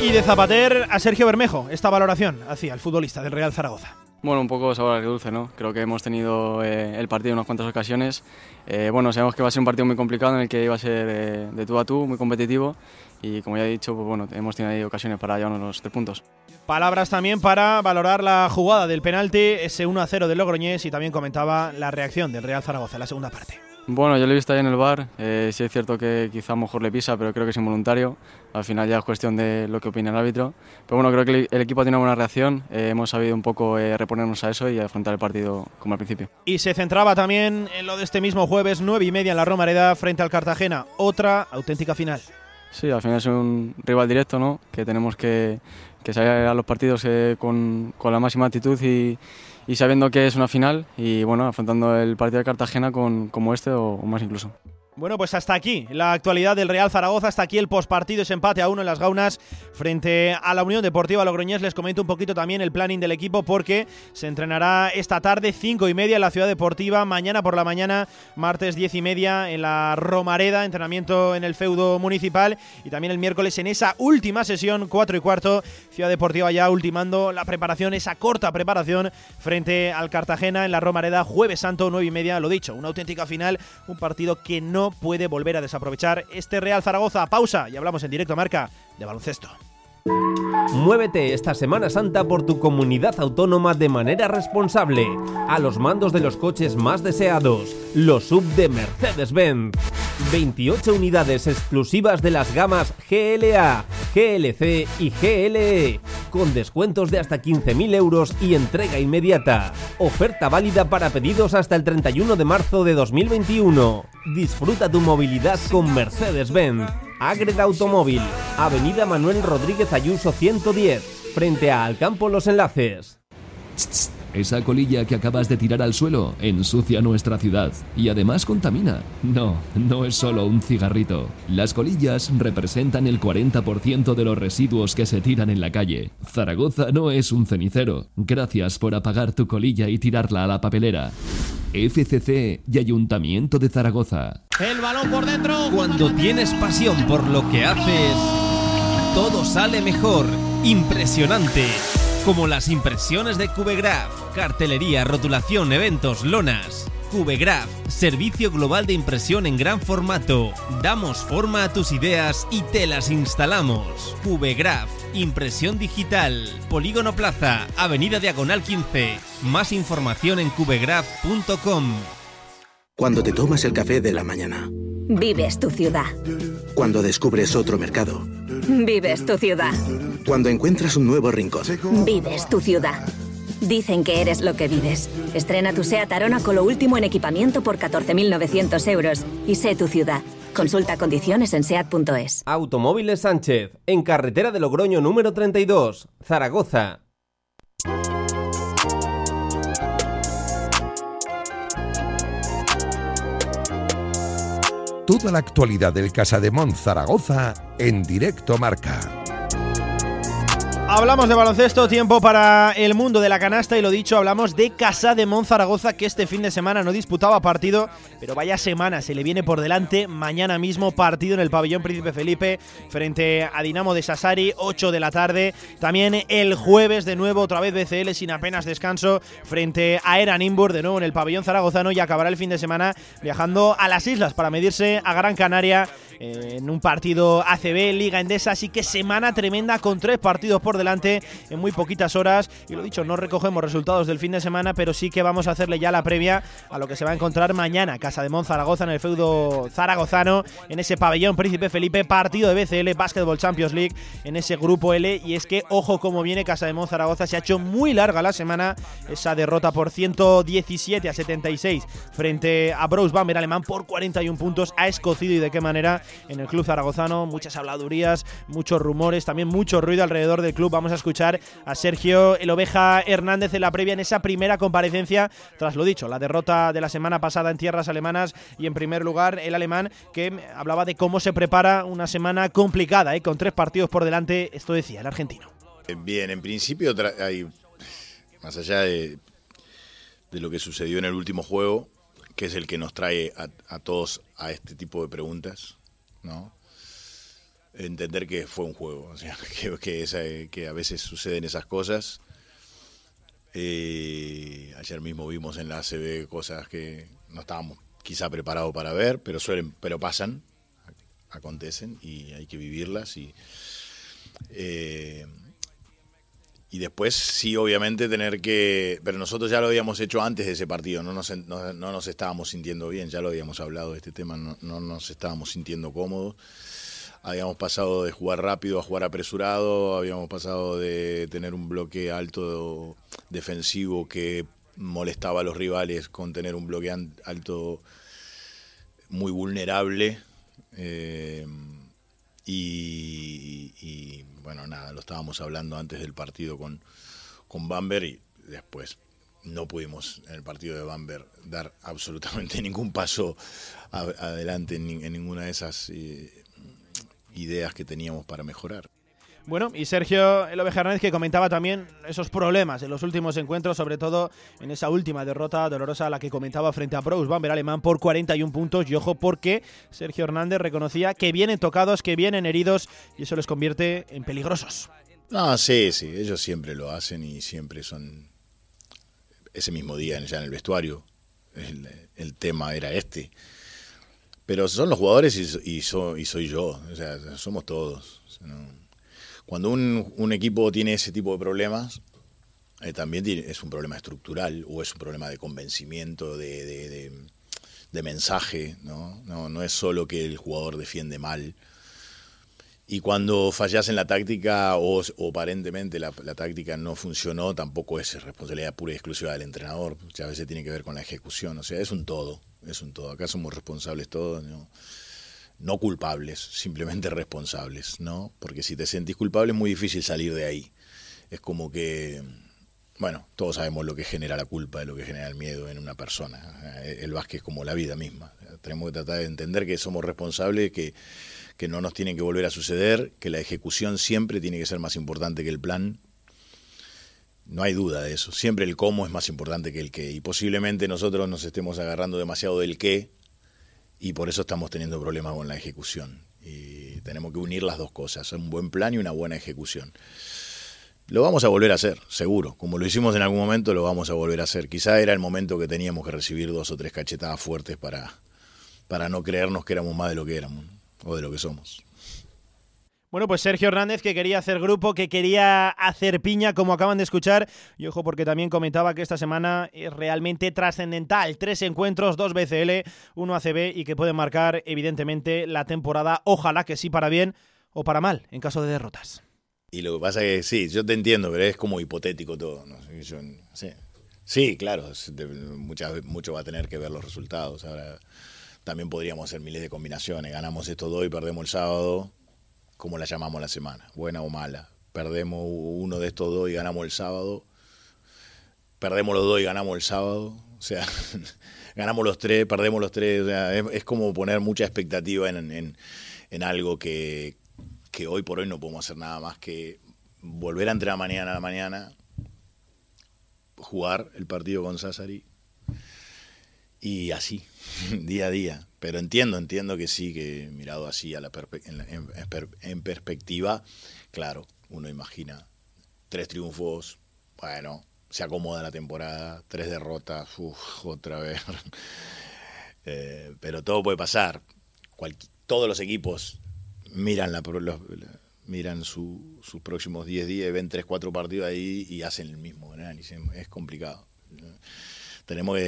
Y de Zapater a Sergio Bermejo, esta valoración hacia el futbolista del Real Zaragoza. Bueno, un poco sabor dulce, ¿no? Creo que hemos tenido eh, el partido en unas cuantas ocasiones. Eh, bueno, sabemos que va a ser un partido muy complicado en el que iba a ser eh, de tú a tú, muy competitivo. Y como ya he dicho, pues bueno, hemos tenido ahí ocasiones para llevarnos los tres puntos. Palabras también para valorar la jugada del penalti, ese 1 a 0 del Logroñés y también comentaba la reacción del Real Zaragoza en la segunda parte. Bueno, yo lo he visto ahí en el bar. Eh, sí es cierto que quizá a lo mejor le pisa, pero creo que es involuntario. Al final ya es cuestión de lo que opina el árbitro. Pero bueno, creo que el equipo tiene una buena reacción. Eh, hemos sabido un poco eh, reponernos a eso y afrontar el partido como al principio. Y se centraba también en lo de este mismo jueves, 9 y media en la Romareda frente al Cartagena. Otra auténtica final. Sí, al final es un rival directo, ¿no? Que tenemos que, que salir a los partidos con, con la máxima actitud y y sabiendo que es una final y bueno, afrontando el partido de Cartagena con, como este o, más incluso. Bueno, pues hasta aquí la actualidad del Real Zaragoza, hasta aquí el postpartido, ese empate a uno en las gaunas frente a la Unión Deportiva Logroñés. Les comento un poquito también el planning del equipo porque se entrenará esta tarde, cinco y media en la Ciudad Deportiva, mañana por la mañana, martes diez y media en la Romareda, entrenamiento en el feudo municipal y también el miércoles en esa última sesión, cuatro y cuarto, Ciudad Deportiva ya ultimando la preparación, esa corta preparación frente al Cartagena en la Romareda, jueves santo, nueve y media, lo dicho, una auténtica final, un partido que no puede volver a desaprovechar este Real Zaragoza. Pausa y hablamos en directo marca de baloncesto. Muévete esta Semana Santa por tu comunidad autónoma de manera responsable, a los mandos de los coches más deseados, los sub de Mercedes-Benz. 28 unidades exclusivas de las gamas GLA, GLC y GLE, con descuentos de hasta 15.000 euros y entrega inmediata. Oferta válida para pedidos hasta el 31 de marzo de 2021. Disfruta tu movilidad con Mercedes-Benz. Agreda Automóvil, Avenida Manuel Rodríguez Ayuso 110, frente a Alcampo Los Enlaces. Esa colilla que acabas de tirar al suelo ensucia nuestra ciudad y además contamina. No, no es solo un cigarrito. Las colillas representan el 40% de los residuos que se tiran en la calle. Zaragoza no es un cenicero. Gracias por apagar tu colilla y tirarla a la papelera. FCC y Ayuntamiento de Zaragoza. El balón por dentro. Cuando tienes pasión por lo que haces, todo sale mejor. Impresionante. Como las impresiones de Cubegraph, cartelería, rotulación, eventos, lonas. Cubegraph, servicio global de impresión en gran formato. Damos forma a tus ideas y te las instalamos. Cubegraph, impresión digital. Polígono Plaza, Avenida Diagonal 15. Más información en cubegraph.com. Cuando te tomas el café de la mañana. Vives tu ciudad. Cuando descubres otro mercado. Vives tu ciudad. Cuando encuentras un nuevo rincón. Vives tu ciudad. Dicen que eres lo que vives. Estrena tu SEAT Arona con lo último en equipamiento por 14.900 euros y sé tu ciudad. Consulta condiciones en SEAT.es. Automóviles Sánchez, en carretera de Logroño número 32, Zaragoza. Toda la actualidad del Casa de Mon Zaragoza en directo marca. Hablamos de baloncesto, tiempo para el mundo de la canasta y lo dicho, hablamos de Casa de Monzaragoza que este fin de semana no disputaba partido, pero vaya semana se le viene por delante. Mañana mismo partido en el pabellón Príncipe Felipe frente a Dinamo de Sassari, 8 de la tarde. También el jueves de nuevo, otra vez BCL sin apenas descanso frente a Eran de nuevo en el pabellón zaragozano y acabará el fin de semana viajando a las islas para medirse a Gran Canaria en un partido ACB, Liga Endesa, así que semana tremenda con tres partidos por delante en muy poquitas horas. Y lo dicho, no recogemos resultados del fin de semana, pero sí que vamos a hacerle ya la previa a lo que se va a encontrar mañana. Casa de Mon Zaragoza en el feudo zaragozano, en ese pabellón Príncipe Felipe, partido de BCL, Basketball Champions League, en ese grupo L. Y es que, ojo cómo viene Casa de Mon Zaragoza, se ha hecho muy larga la semana esa derrota por 117 a 76 frente a Brose Bamber alemán por 41 puntos. Ha escocido y de qué manera en el club zaragozano, muchas habladurías, muchos rumores, también mucho ruido alrededor del club. Vamos a escuchar a Sergio El Oveja Hernández en la previa en esa primera comparecencia, tras lo dicho, la derrota de la semana pasada en tierras alemanas y en primer lugar el alemán que hablaba de cómo se prepara una semana complicada, ¿eh? con tres partidos por delante, esto decía el argentino. Bien, en principio hay, más allá de, lo que sucedió en el último juego, que es el que nos trae a todos a este tipo de preguntas, ¿no? Entender que fue un juego, o sea, que, a veces suceden esas cosas. Eh, ayer mismo vimos en la ACB cosas que no estábamos quizá preparados para ver, pero suelen, pero pasan, acontecen y hay que vivirlas y eh, y después sí obviamente tener que pero nosotros ya lo habíamos hecho antes de ese partido no nos, no, no nos estábamos sintiendo bien ya lo habíamos hablado de este tema no, no nos estábamos sintiendo cómodos habíamos pasado de jugar rápido a jugar apresurado, habíamos pasado de tener un bloque alto defensivo que molestaba a los rivales con tener un bloque alto muy vulnerable. Eh, y, bueno, nada, lo estábamos hablando antes del partido con, con Bamber y después no pudimos en el partido de Bamberg dar absolutamente ningún paso adelante en, ninguna de esas eh, ideas que teníamos para mejorar. Bueno, y Sergio El Hernández que comentaba también esos problemas en los últimos encuentros, sobre todo en esa última derrota dolorosa a la que comentaba frente a Bros Bamberg alemán por 41 puntos. Y ojo, porque Sergio Hernández reconocía que vienen tocados, que vienen heridos y eso les convierte en peligrosos. No, sí, sí, ellos siempre lo hacen y siempre son ese mismo día ya en el vestuario. El, tema era este. Pero son los jugadores y, y, soy yo, o sea, somos todos. Cuando un, equipo tiene ese tipo de problemas, eh, también es un problema estructural o es un problema de convencimiento, de, de, mensaje, ¿no? ¿no? ¿no? es solo que el jugador defiende mal. Y cuando fallas en la táctica o, aparentemente la, táctica no funcionó, tampoco es responsabilidad pura y exclusiva del entrenador. Muchas veces tiene que ver con la ejecución. O sea, es un todo, es un todo. Acá somos responsables todos. ¿no? No culpables, simplemente responsables, ¿no? Porque si te sentís culpable es muy difícil salir de ahí. Es como que, bueno, todos sabemos lo que genera la culpa, lo que genera el miedo en una persona. El básquet es como la vida misma. Tenemos que tratar de entender que somos responsables, que, que no nos tiene que volver a suceder, que la ejecución siempre tiene que ser más importante que el plan. No hay duda de eso. Siempre el cómo es más importante que el qué. Y posiblemente nosotros nos estemos agarrando demasiado del qué y por eso estamos teniendo problemas con la ejecución. Y tenemos que unir las dos cosas, un buen plan y una buena ejecución. Lo vamos a volver a hacer, seguro. Como lo hicimos en algún momento, lo vamos a volver a hacer. Quizá era el momento que teníamos que recibir dos o tres cachetadas fuertes para, para no creernos que éramos más de lo que éramos o de lo que somos. Bueno, pues Sergio Hernández que quería hacer grupo, que quería hacer piña, como acaban de escuchar. Y ojo, porque también comentaba que esta semana es realmente trascendental. Tres encuentros, dos BCL, uno ACB y que pueden marcar, evidentemente, la temporada. Ojalá que sí para bien o para mal, en caso de derrotas. Y lo que pasa es que sí, yo te entiendo, pero es como hipotético todo. sí. claro, mucho va a tener que ver los resultados. Ahora también podríamos hacer miles de combinaciones. Ganamos esto dos y perdemos el sábado como la llamamos la semana, buena o mala. Perdemos uno de estos dos y ganamos el sábado. Perdemos los dos y ganamos el sábado. O sea, ganamos los tres, perdemos los tres. es, como poner mucha expectativa en, algo que, que, hoy por hoy no podemos hacer nada más que volver a entrenar mañana a la mañana, jugar el partido con Sassari y así, día a día. Pero entiendo, entiendo que sí, que mirado así a la en, perspectiva, claro, uno imagina tres triunfos, bueno, se acomoda la temporada, tres derrotas, otra vez. Eh, pero todo puede pasar. todos los equipos miran, la, miran sus próximos 10 días ven 3, 4 partidos ahí y hacen el mismo análisis. Es complicado tenemos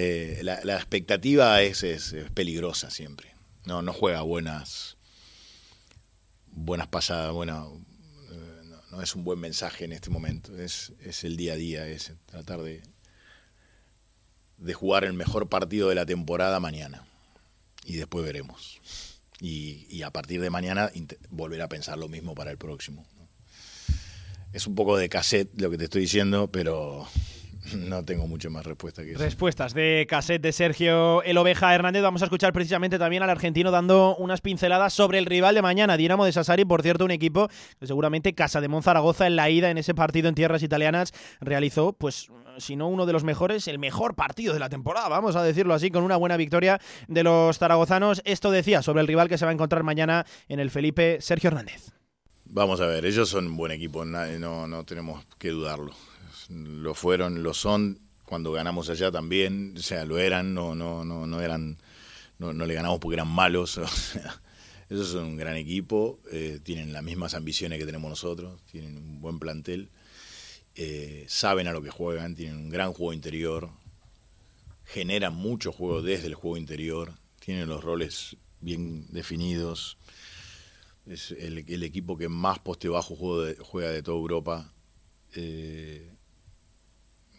la, expectativa es, es, peligrosa siempre. No, no juega buenas buenas pasadas, bueno, eh, no, es un buen mensaje en este momento, es, es el día a día, es tratar de, de jugar el mejor partido de la temporada mañana. Y después veremos. Y, y a partir de mañana volver a pensar lo mismo para el próximo. Es un poco de cassette lo que te estoy diciendo, pero No tengo mucho más respuesta que eso. Respuestas de cassette de Sergio El Oveja Hernández. Vamos a escuchar precisamente también al argentino dando unas pinceladas sobre el rival de mañana, Dinamo de Sassari. Por cierto, un equipo que seguramente Casa de Monzaragoza en la ida en ese partido en tierras italianas realizó, pues, si no uno de los mejores, el mejor partido de la temporada, vamos a decirlo así, con una buena victoria de los zaragozanos. Esto decía sobre el rival que se va a encontrar mañana en el Felipe Sergio Hernández. Vamos a ver, ellos son un buen equipo, no, no tenemos que dudarlo lo fueron, lo son, cuando ganamos allá también, o sea, lo eran, no, no, no, no eran, no, le ganamos porque eran malos, o sea, ellos son un gran equipo, eh, tienen las mismas ambiciones que tenemos nosotros, tienen un buen plantel, eh, saben a lo que juegan, tienen un gran juego interior, generan mucho juego desde el juego interior, tienen los roles bien definidos, es el, equipo que más poste bajo juego juega de toda Europa. Eh,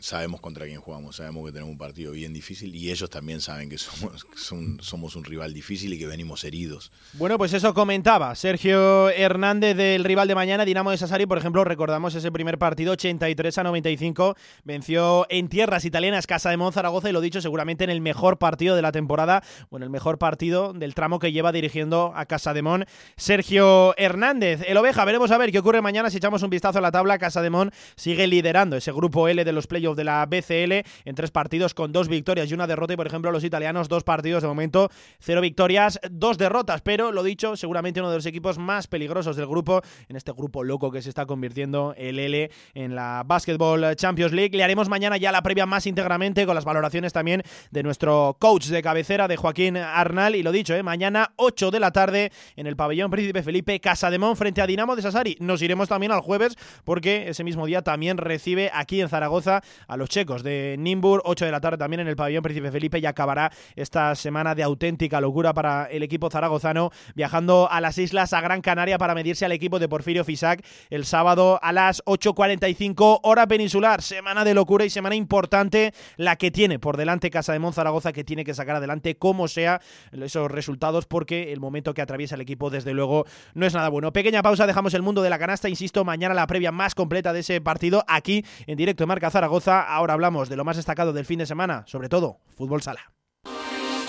sabemos contra quién jugamos, sabemos que tenemos un partido bien difícil y ellos también saben que somos, somos un rival difícil y que venimos heridos. Bueno, pues eso comentaba Sergio Hernández del rival de mañana, Dinamo de Sassari, por ejemplo, recordamos ese primer partido 83 a 95, venció en tierras italianas Casa de Monzaragoza y lo dicho, seguramente en el mejor partido de la temporada, bueno, el mejor partido del tramo que lleva dirigiendo a Casa de Mon Sergio Hernández. El Oveja, veremos a ver qué ocurre mañana si echamos un vistazo a la tabla. Casa de Mon sigue liderando ese grupo L de los playoffs de la BCL en tres partidos con dos victorias y una derrota. Y por ejemplo, los italianos, dos partidos de momento, cero victorias, dos derrotas. Pero lo dicho, seguramente uno de los equipos más peligrosos del grupo, en este grupo loco que se está convirtiendo el L en la Basketball Champions League. Le haremos mañana ya la previa más íntegramente con las valoraciones también de nuestro coach de cabecera, de Joaquín Arnal. Y lo dicho, ¿eh? mañana 8 de la tarde en el pabellón Príncipe Felipe Casademón frente a Dinamo de Sassari. Nos iremos también al jueves porque ese mismo día también recibe aquí en Zaragoza a los checos de Nimbur, 8 de la tarde también en el pabellón Príncipe Felipe y acabará esta semana de auténtica locura para el equipo zaragozano, viajando a las islas a Gran Canaria para medirse al equipo de Porfirio Fisac el sábado a las 8.45 hora peninsular. Semana de locura y semana importante la que tiene por delante Casa de Monzaragoza, que tiene que sacar adelante como sea esos resultados porque el momento que atraviesa el equipo desde luego no es nada bueno. Pequeña pausa, dejamos el mundo de la canasta, insisto, mañana la previa más completa de ese partido aquí en directo de Marca Zaragoza Ahora hablamos de lo más destacado del fin de semana, sobre todo fútbol sala.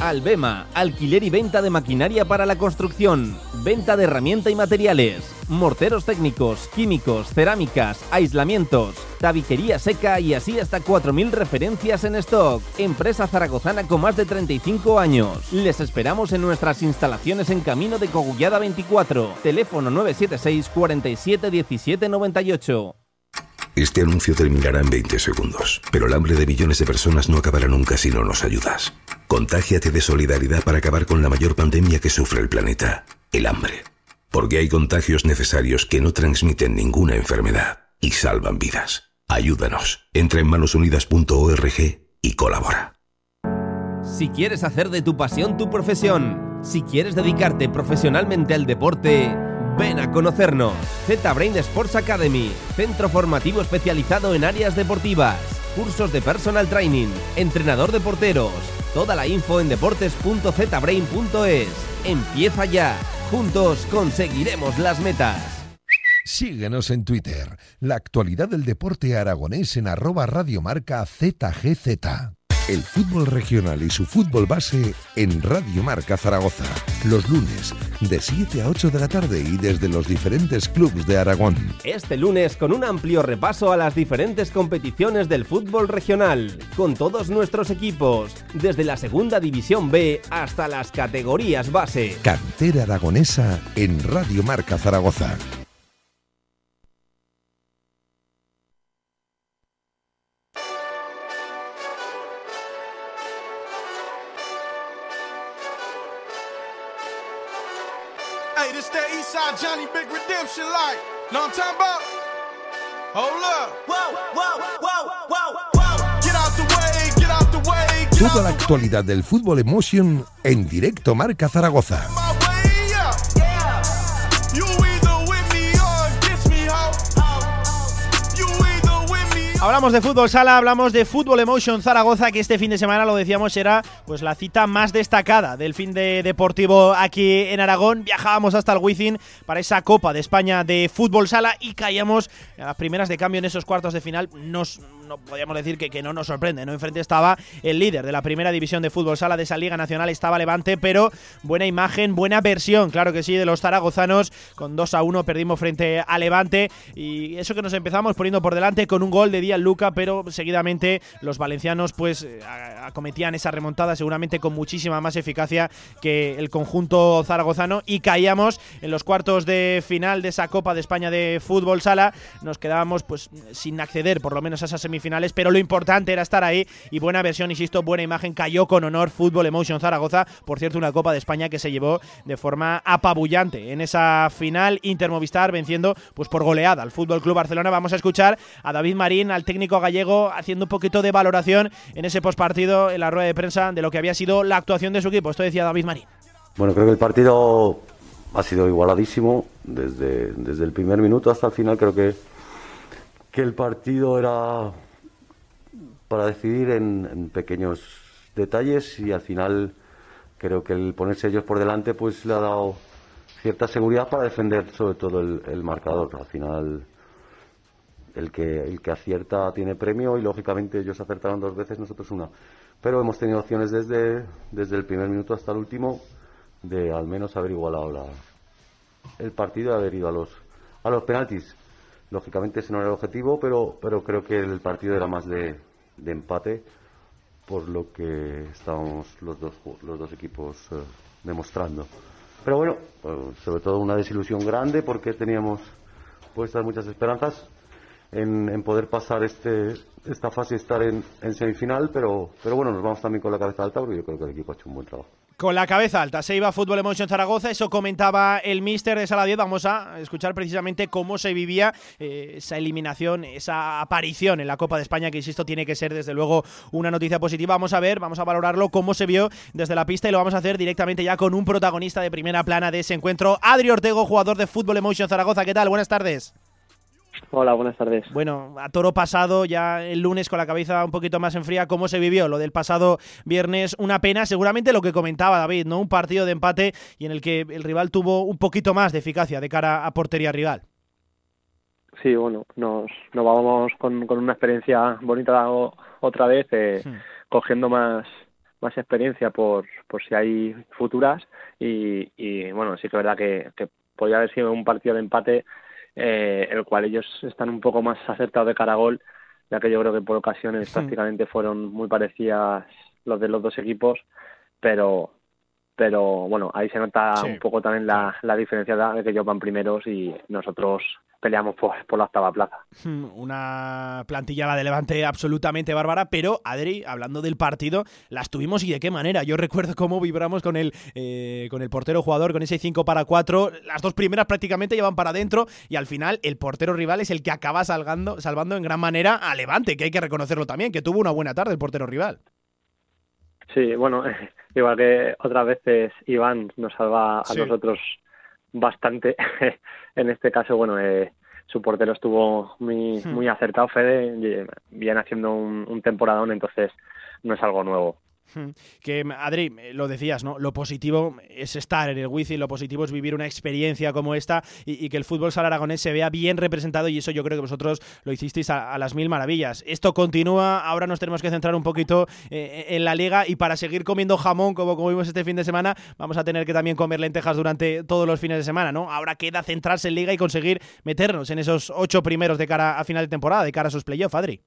Albema, alquiler y venta de maquinaria para la construcción, venta de herramienta y materiales, morteros técnicos, químicos, cerámicas, aislamientos, tabiquería seca y así hasta 4.000 referencias en stock. Empresa zaragozana con más de 35 años. Les esperamos en nuestras instalaciones en Camino de Cogullada 24, teléfono 976 47 17 98. Este anuncio terminará en 20 segundos, pero el hambre de millones de personas no acabará nunca si no nos ayudas. Contágiate de solidaridad para acabar con la mayor pandemia que sufre el planeta, el hambre. Porque hay contagios necesarios que no transmiten ninguna enfermedad y salvan vidas. Ayúdanos. Entra en manosunidas.org y colabora. Si quieres hacer de tu pasión tu profesión, si quieres dedicarte profesionalmente al deporte, Ven a conocernos. Z-Brain Sports Academy, centro formativo especializado en áreas deportivas, cursos de personal training, entrenador de porteros. Toda la info en deportes.zbrain.es. Empieza ya. Juntos conseguiremos las metas. Síguenos en Twitter. La actualidad del deporte aragonés en arroba radiomarca ZGZ el fútbol regional y su fútbol base en Radio Marca Zaragoza. Los lunes, de 7 a 8 de la tarde y desde los diferentes clubes de Aragón. Este lunes con un amplio repaso a las diferentes competiciones del fútbol regional, con todos nuestros equipos, desde la segunda división B hasta las categorías base. Cantera aragonesa en Radio Marca Zaragoza. Johnny Big Redemption like. Know I'm talking about? Hold up. Whoa, whoa, whoa, whoa, whoa. Get out the way, get out the way. Toda la actualidad del fútbol emotion en directo Marca Zaragoza. Hablamos de fútbol sala, hablamos de fútbol emotion Zaragoza, que este fin de semana lo decíamos era pues la cita más destacada del fin de deportivo aquí en Aragón. Viajábamos hasta el Wizzing para esa Copa de España de fútbol sala y caíamos a las primeras de cambio en esos cuartos de final. Nos no podríamos decir que, que, no nos sorprende, ¿no? Enfrente estaba el líder de la primera división de fútbol sala de esa Liga Nacional, estaba Levante, pero buena imagen, buena versión, claro que sí, de los zaragozanos. Con 2 a 1 perdimos frente a Levante y eso que nos empezamos poniendo por delante con un gol de Díaz Luca, pero seguidamente los valencianos pues eh, acometían esa remontada seguramente con muchísima más eficacia que el conjunto zaragozano y caíamos en los cuartos de final de esa Copa de España de fútbol sala. Nos quedábamos pues sin acceder por lo menos a esa semifinal finales, pero lo importante era estar ahí y buena versión, insisto, buena imagen, cayó con honor Fútbol Emotion Zaragoza, por cierto, una Copa de España que se llevó de forma apabullante en esa final Intermovistar venciendo pues por goleada al Fútbol Club Barcelona. Vamos a escuchar a David Marín, al técnico gallego, haciendo un poquito de valoración en ese postpartido en la rueda de prensa de lo que había sido la actuación de su equipo. Esto decía David Marín. Bueno, creo que el partido ha sido igualadísimo desde, desde el primer minuto hasta el final. Creo que, que el partido era para decidir en, pequeños detalles y al final creo que el ponerse ellos por delante pues le ha dado cierta seguridad para defender sobre todo el, marcador. Al final el que, el que acierta tiene premio y lógicamente ellos acertaron dos veces, nosotros una. Pero hemos tenido opciones desde, desde el primer minuto hasta el último de al menos haber igualado la, el partido y haber ido a los, a los penaltis. Lógicamente ese no era el objetivo, pero, pero creo que el partido era más de, de empate por lo que estábamos los dos, los dos equipos eh, demostrando. Pero bueno, eh, sobre todo una desilusión grande porque teníamos puestas muchas esperanzas en, en poder pasar este, esta fase y estar en, en, semifinal, pero, pero bueno, nos vamos también con la cabeza alta porque yo creo que el equipo ha hecho un buen trabajo. Con la cabeza alta se iba Fútbol Emotion Zaragoza, eso comentaba el míster de Sala 10. Vamos a escuchar precisamente cómo se vivía eh, esa eliminación, esa aparición en la Copa de España, que insisto, tiene que ser desde luego una noticia positiva. Vamos a ver, vamos a valorarlo, cómo se vio desde la pista y lo vamos a hacer directamente ya con un protagonista de primera plana de ese encuentro, Adri Ortego, jugador de Fútbol Emotion Zaragoza. ¿Qué tal? Buenas tardes. Hola, buenas tardes. Bueno, a toro pasado, ya el lunes con la cabeza un poquito más en fría, ¿cómo se vivió lo del pasado viernes? Una pena, seguramente lo que comentaba David, ¿no? Un partido de empate y en el que el rival tuvo un poquito más de eficacia de cara a portería rival. Sí, bueno, nos, nos vamos con, con una experiencia bonita otra vez, eh, hmm. cogiendo más, más experiencia por, por si hay futuras y, y bueno, sí que es verdad que, que podría haber sido un partido de empate eh, el cual ellos están un poco más acertados de cara a gol, ya que yo creo que por ocasiones prácticamente fueron muy parecidas los de los dos equipos, pero pero bueno, ahí se nota un poco también la, la diferencia de que ellos van primeros y nosotros peleamos por, por la octava plaza. Una plantilla la de Levante absolutamente bárbara, pero Adri, hablando del partido, las tuvimos y de qué manera. Yo recuerdo cómo vibramos con el, eh, con el portero jugador, con ese 5 para 4. Las dos primeras prácticamente llevan para adentro y al final el portero rival es el que acaba salvando, salvando en gran manera a Levante, que hay que reconocerlo también, que tuvo una buena tarde el portero rival. Sí, bueno, igual que otras veces Iván nos salva a nosotros bastante. en este caso, bueno, eh, su portero estuvo muy, hmm. muy acertado, Fede, viene haciendo un, un temporadón, entonces no es algo nuevo. Que, Adri, lo decías, ¿no? Lo positivo es estar en el Wizzing, lo positivo es vivir una experiencia como esta y, que el fútbol sal aragonés se vea bien representado y eso yo creo que vosotros lo hicisteis a, las mil maravillas. Esto continúa, ahora nos tenemos que centrar un poquito eh, en la liga y para seguir comiendo jamón como comimos este fin de semana, vamos a tener que también comer lentejas durante todos los fines de semana, ¿no? Ahora queda centrarse en liga y conseguir meternos en esos ocho primeros de cara a final de temporada, de cara a esos playoffs, Adri.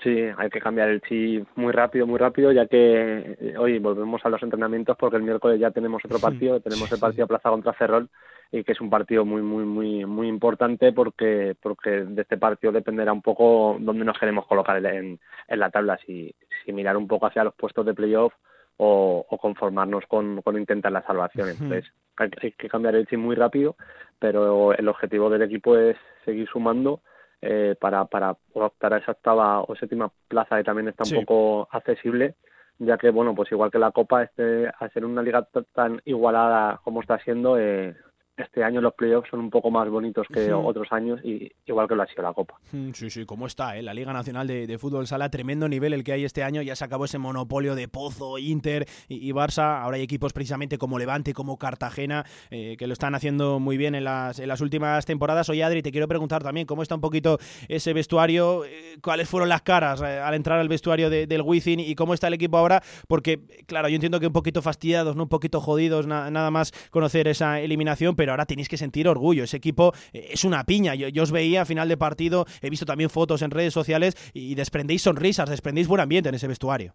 Sí, hay que cambiar el chip muy rápido, muy rápido, ya que eh, hoy volvemos a los entrenamientos porque el miércoles ya tenemos otro partido, tenemos el partido Plaza contra Ferrol y que es un partido muy muy muy muy importante porque porque de este partido dependerá un poco dónde nos queremos colocar en, en la tabla, si, si mirar un poco hacia los puestos de playoff o, o conformarnos con, con intentar la salvación. Entonces hay, hay que cambiar el chip muy rápido, pero el objetivo del equipo es seguir sumando eh, para, para optar a esa octava o séptima plaza que también está un poco accesible ya que bueno pues igual que la copa este al ser una liga tan igualada como está siendo eh, este año los playoffs son un poco más bonitos que otros años y igual que lo ha sido la Copa. Mm, sí, sí, cómo está, eh? la Liga Nacional de, Fútbol Sala, tremendo nivel el que hay este año, ya se acabó ese monopolio de Pozo, Inter y, Barça, ahora hay equipos precisamente como Levante, como Cartagena, eh, que lo están haciendo muy bien en las, en las últimas temporadas. Oye Adri, te quiero preguntar también cómo está un poquito ese vestuario, eh, cuáles fueron las caras al entrar al vestuario del Wizzing y cómo está el equipo ahora, porque claro, yo entiendo que un poquito fastidiados, no un poquito jodidos, nada más conocer esa eliminación, pero ahora tenéis que sentir orgullo. Ese equipo eh, es una piña. Yo, os veía a final de partido, he visto también fotos en redes sociales y desprendéis sonrisas, desprendéis buen ambiente en ese vestuario.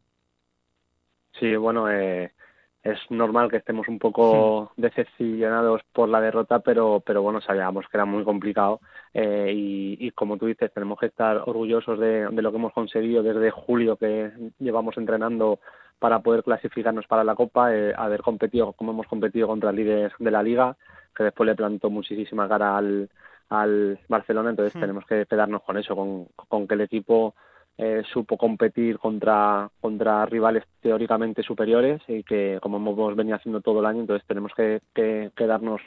Sí, bueno, eh, es normal que estemos un poco decepcionados por la derrota, pero, pero bueno, sabíamos que era muy complicado eh, y, como tú dices, tenemos que estar orgullosos de, de, lo que hemos conseguido desde julio que llevamos entrenando para poder clasificarnos para la Copa, eh, haber competido como hemos competido contra líderes de la Liga, que después le plantó muchísima cara al, al Barcelona, entonces hmm. tenemos que quedarnos con eso, con, con que el equipo eh, supo competir contra, contra rivales teóricamente superiores y que como hemos venido haciendo todo el año, entonces tenemos que, que quedarnos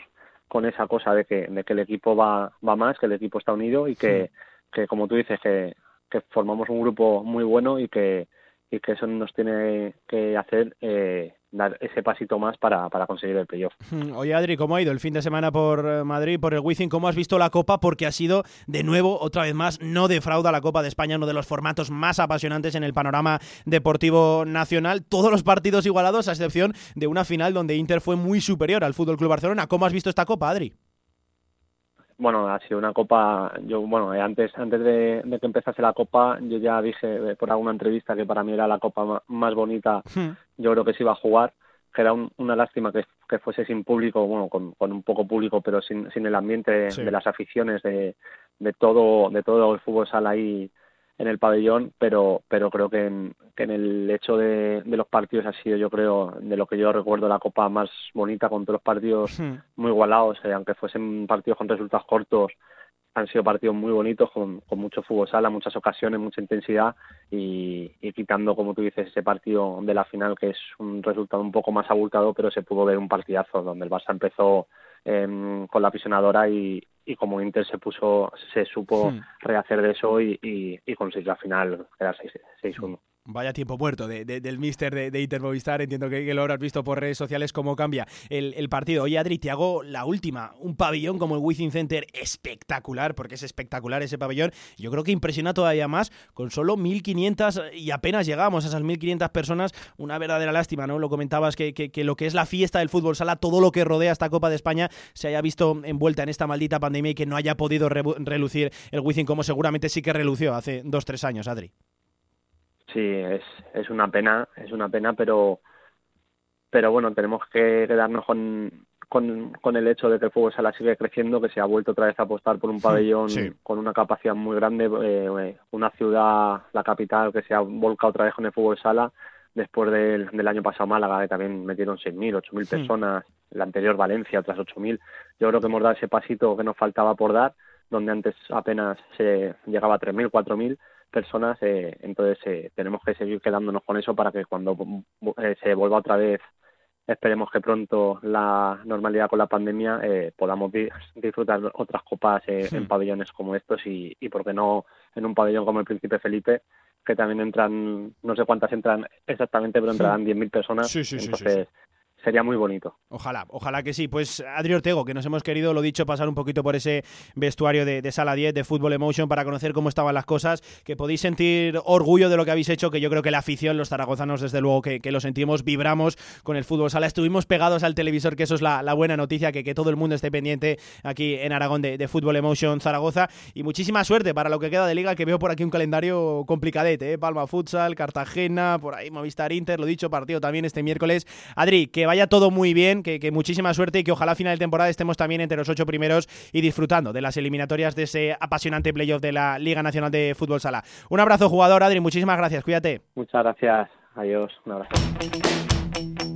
con esa cosa de que, de que el equipo va, va más, que el equipo está unido y que, hmm. que como tú dices, que que formamos un grupo muy bueno y que, y que eso nos tiene que hacer eh, dar ese pasito más para, para conseguir el playoff. Oye Adri, ¿cómo ha ido el fin de semana por eh, Madrid, por el Wizzing? ¿Cómo has visto la Copa? Porque ha sido, de nuevo, otra vez más, no defrauda la Copa de España, uno de los formatos más apasionantes en el panorama deportivo nacional. Todos los partidos igualados, a excepción de una final donde Inter fue muy superior al Fútbol Club Barcelona. ¿Cómo has visto esta Copa, Adri? bueno, ha sido una copa, yo bueno, eh, antes antes de, que empezase la copa, yo ya dije eh, por alguna entrevista que para mí era la copa más bonita, hmm. Yo creo que se iba a jugar, que era una lástima que, que, fuese sin público, bueno, con, con un poco público, pero sin, sin el ambiente de las aficiones, de, de todo de todo el fútbol sala ahí en el pabellón, pero pero creo que en, que en el hecho de, de, los partidos ha sido, yo creo, de lo que yo recuerdo, la copa más bonita, con todos los partidos hmm. muy igualados, eh, aunque fuesen partidos con resultados cortos, han sido partidos muy bonitos, con, con mucho fútbol sala, muchas ocasiones, mucha intensidad y, y, quitando, como tú dices, ese partido de la final, que es un resultado un poco más abultado, pero se pudo ver un partidazo donde el Barça empezó eh, con la apisonadora y, y como Inter se puso, se supo rehacer de eso y, y, y conseguir la final, era 6-1. Vaya tiempo muerto de, del mister de, de Inter Movistar. Entiendo que, lo habrás visto por redes sociales cómo cambia el, partido. Oye, Adri, te hago la última. Un pabellón como el Wizzing Center espectacular, porque es espectacular ese pabellón. Yo creo que impresiona todavía más con solo 1.500 y apenas llegamos a esas 1.500 personas. Una verdadera lástima, ¿no? Lo comentabas que, lo que es la fiesta del fútbol sala, todo lo que rodea esta Copa de España, se haya visto envuelta en esta maldita pandemia y que no haya podido relucir el Wizzing como seguramente sí que relució hace dos, tres años, Adri sí, es, es una pena, es una pena, pero pero bueno, tenemos que quedarnos con, con, con el hecho de que el fútbol sala sigue creciendo, que se ha vuelto otra vez a apostar por un pabellón con una capacidad muy grande, eh, una ciudad, la capital, que se ha volcado otra vez con el fútbol sala, después del, del año pasado Málaga, que también metieron 6.000, 8.000 personas, la anterior Valencia, otras 8.000. Yo creo que hemos dado ese pasito que nos faltaba por dar, donde antes apenas se llegaba a 3.000, 4.000, personas, eh, entonces eh, tenemos que seguir quedándonos con eso para que cuando eh, se vuelva otra vez, esperemos que pronto la normalidad con la pandemia, podamos disfrutar otras copas en pabellones como estos y, y, por qué no, en un pabellón como el Príncipe Felipe, que también entran, no sé cuántas entran exactamente, pero entrarán 10.000 personas. Sí, sí, entonces, sería muy bonito. Ojalá, ojalá que sí. Pues Adri Ortego, que nos hemos querido, lo dicho, pasar un poquito por ese vestuario de, Sala 10, de Fútbol Emotion, para conocer cómo estaban las cosas, que podéis sentir orgullo de lo que habéis hecho, que yo creo que la afición, los zaragozanos, desde luego que, lo sentimos, vibramos con el fútbol sala, estuvimos pegados al televisor, que eso es la, buena noticia, que, que, todo el mundo esté pendiente aquí en Aragón de, Fútbol Emotion Zaragoza, y muchísima suerte para lo que queda de liga, que veo por aquí un calendario complicadete, ¿eh? Palma Futsal, Cartagena, por ahí Movistar Inter, lo dicho, partido también este miércoles. Adri, que vaya todo muy bien, que, muchísima suerte y que ojalá final de temporada estemos también entre los ocho primeros y disfrutando de las eliminatorias de ese apasionante playoff de la Liga Nacional de Fútbol Sala. Un abrazo, jugador Adri, muchísimas gracias, cuídate. Muchas gracias, adiós, un abrazo.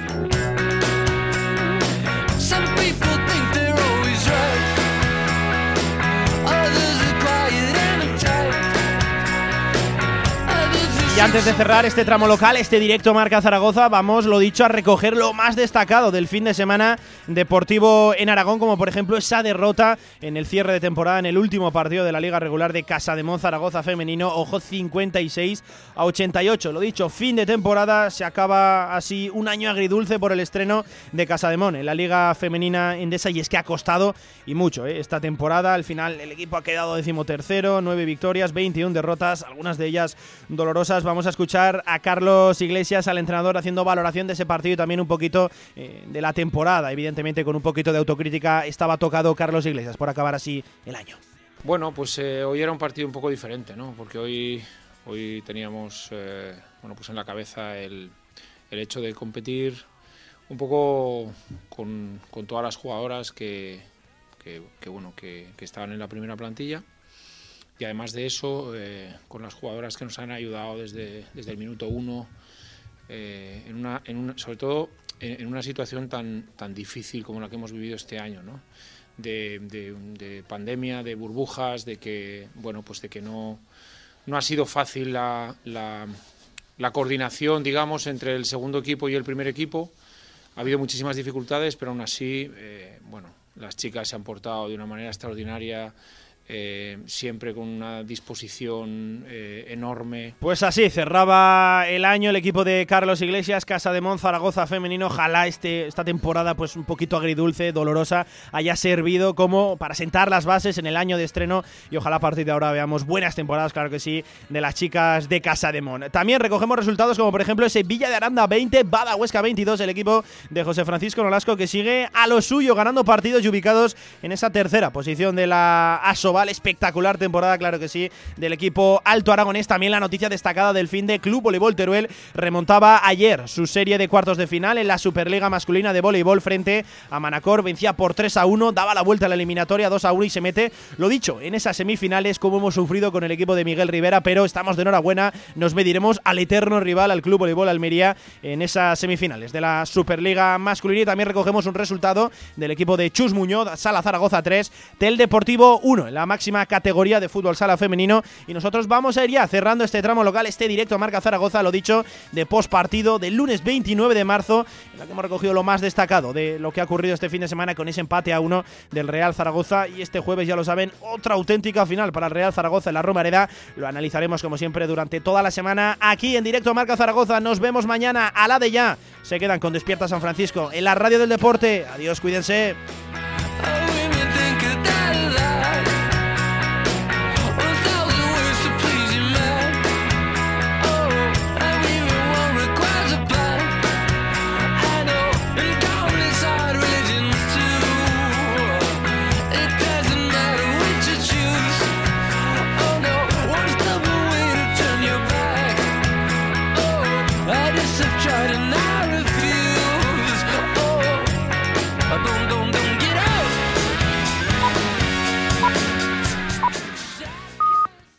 Antes de cerrar este tramo local, este directo Marca Zaragoza, vamos, lo dicho, a recoger lo más destacado del fin de semana deportivo en Aragón, como por ejemplo esa derrota en el cierre de temporada en el último partido de la liga regular de Casa de Zaragoza femenino, ojo 56 a 88. Lo dicho, fin de temporada, se acaba así un año agridulce por el estreno de Casa de en la liga femenina endesa y es que ha costado y mucho ¿eh? esta temporada. Al final el equipo ha quedado decimotercero, nueve victorias, 21 derrotas, algunas de ellas dolorosas vamos a escuchar a Carlos Iglesias, al entrenador, haciendo valoración de ese partido y también un poquito eh, de la temporada. Evidentemente, con un poquito de autocrítica, estaba tocado Carlos Iglesias por acabar así el año. Bueno, pues eh, hoy era un partido un poco diferente, ¿no? Porque hoy, hoy teníamos eh, bueno, pues en la cabeza el, el, hecho de competir un poco con, con todas las jugadoras que, que, bueno, que, que estaban en la primera plantilla y además de eso, eh, con las jugadoras que nos han ayudado desde, desde el minuto uno, eh, en una, sobre todo en, una situación tan, tan difícil como la que hemos vivido este año, ¿no? de, pandemia, de burbujas, de que, bueno, pues de que no, no ha sido fácil la, la, coordinación, digamos, entre el segundo equipo y el primer equipo. Ha habido muchísimas dificultades, pero aún así, eh, bueno, las chicas se han portado de una manera extraordinaria. Eh, siempre con una disposición eh, enorme. Pues así cerraba el año el equipo de Carlos Iglesias, Casa de Mon, Zaragoza femenino. Ojalá este, esta temporada, pues un poquito agridulce, dolorosa, haya servido como para sentar las bases en el año de estreno y ojalá a partir de ahora veamos buenas temporadas, claro que sí, de las chicas de Casa de Mon. También recogemos resultados como por ejemplo ese Villa de Aranda 20, Bada Huesca 22, el equipo de José Francisco Nolasco que sigue a lo suyo ganando partidos y ubicados en esa tercera posición de la Espectacular temporada, claro que sí, del equipo Alto Aragonés. También la noticia destacada del fin de Club Voleibol Teruel remontaba ayer su serie de cuartos de final en la Superliga masculina de voleibol frente a Manacor. Vencía por 3 a 1, daba la vuelta a la eliminatoria 2 a 1 y se mete, lo dicho, en esas semifinales como hemos sufrido con el equipo de Miguel Rivera, pero estamos de enhorabuena, nos mediremos al eterno rival, al Club Voleibol Almería, en esas semifinales de la Superliga masculina y también recogemos un resultado del equipo de Chus Muñoz, Sala Zaragoza 3, del Deportivo 1 en la máxima categoría de fútbol sala femenino. Y nosotros vamos a ir ya cerrando este tramo local, este directo a Marca Zaragoza, lo dicho, de post partido del lunes 29 de marzo, en la que hemos recogido lo más destacado de lo que ha ocurrido este fin de semana con ese empate a uno del Real Zaragoza. Y este jueves, ya lo saben, otra auténtica final para el Real Zaragoza en la Romareda. Lo analizaremos como siempre durante toda la semana aquí en directo a Marca Zaragoza. Nos vemos mañana a la de ya. Se quedan con Despierta San Francisco en la radio del deporte. Adiós, cuídense.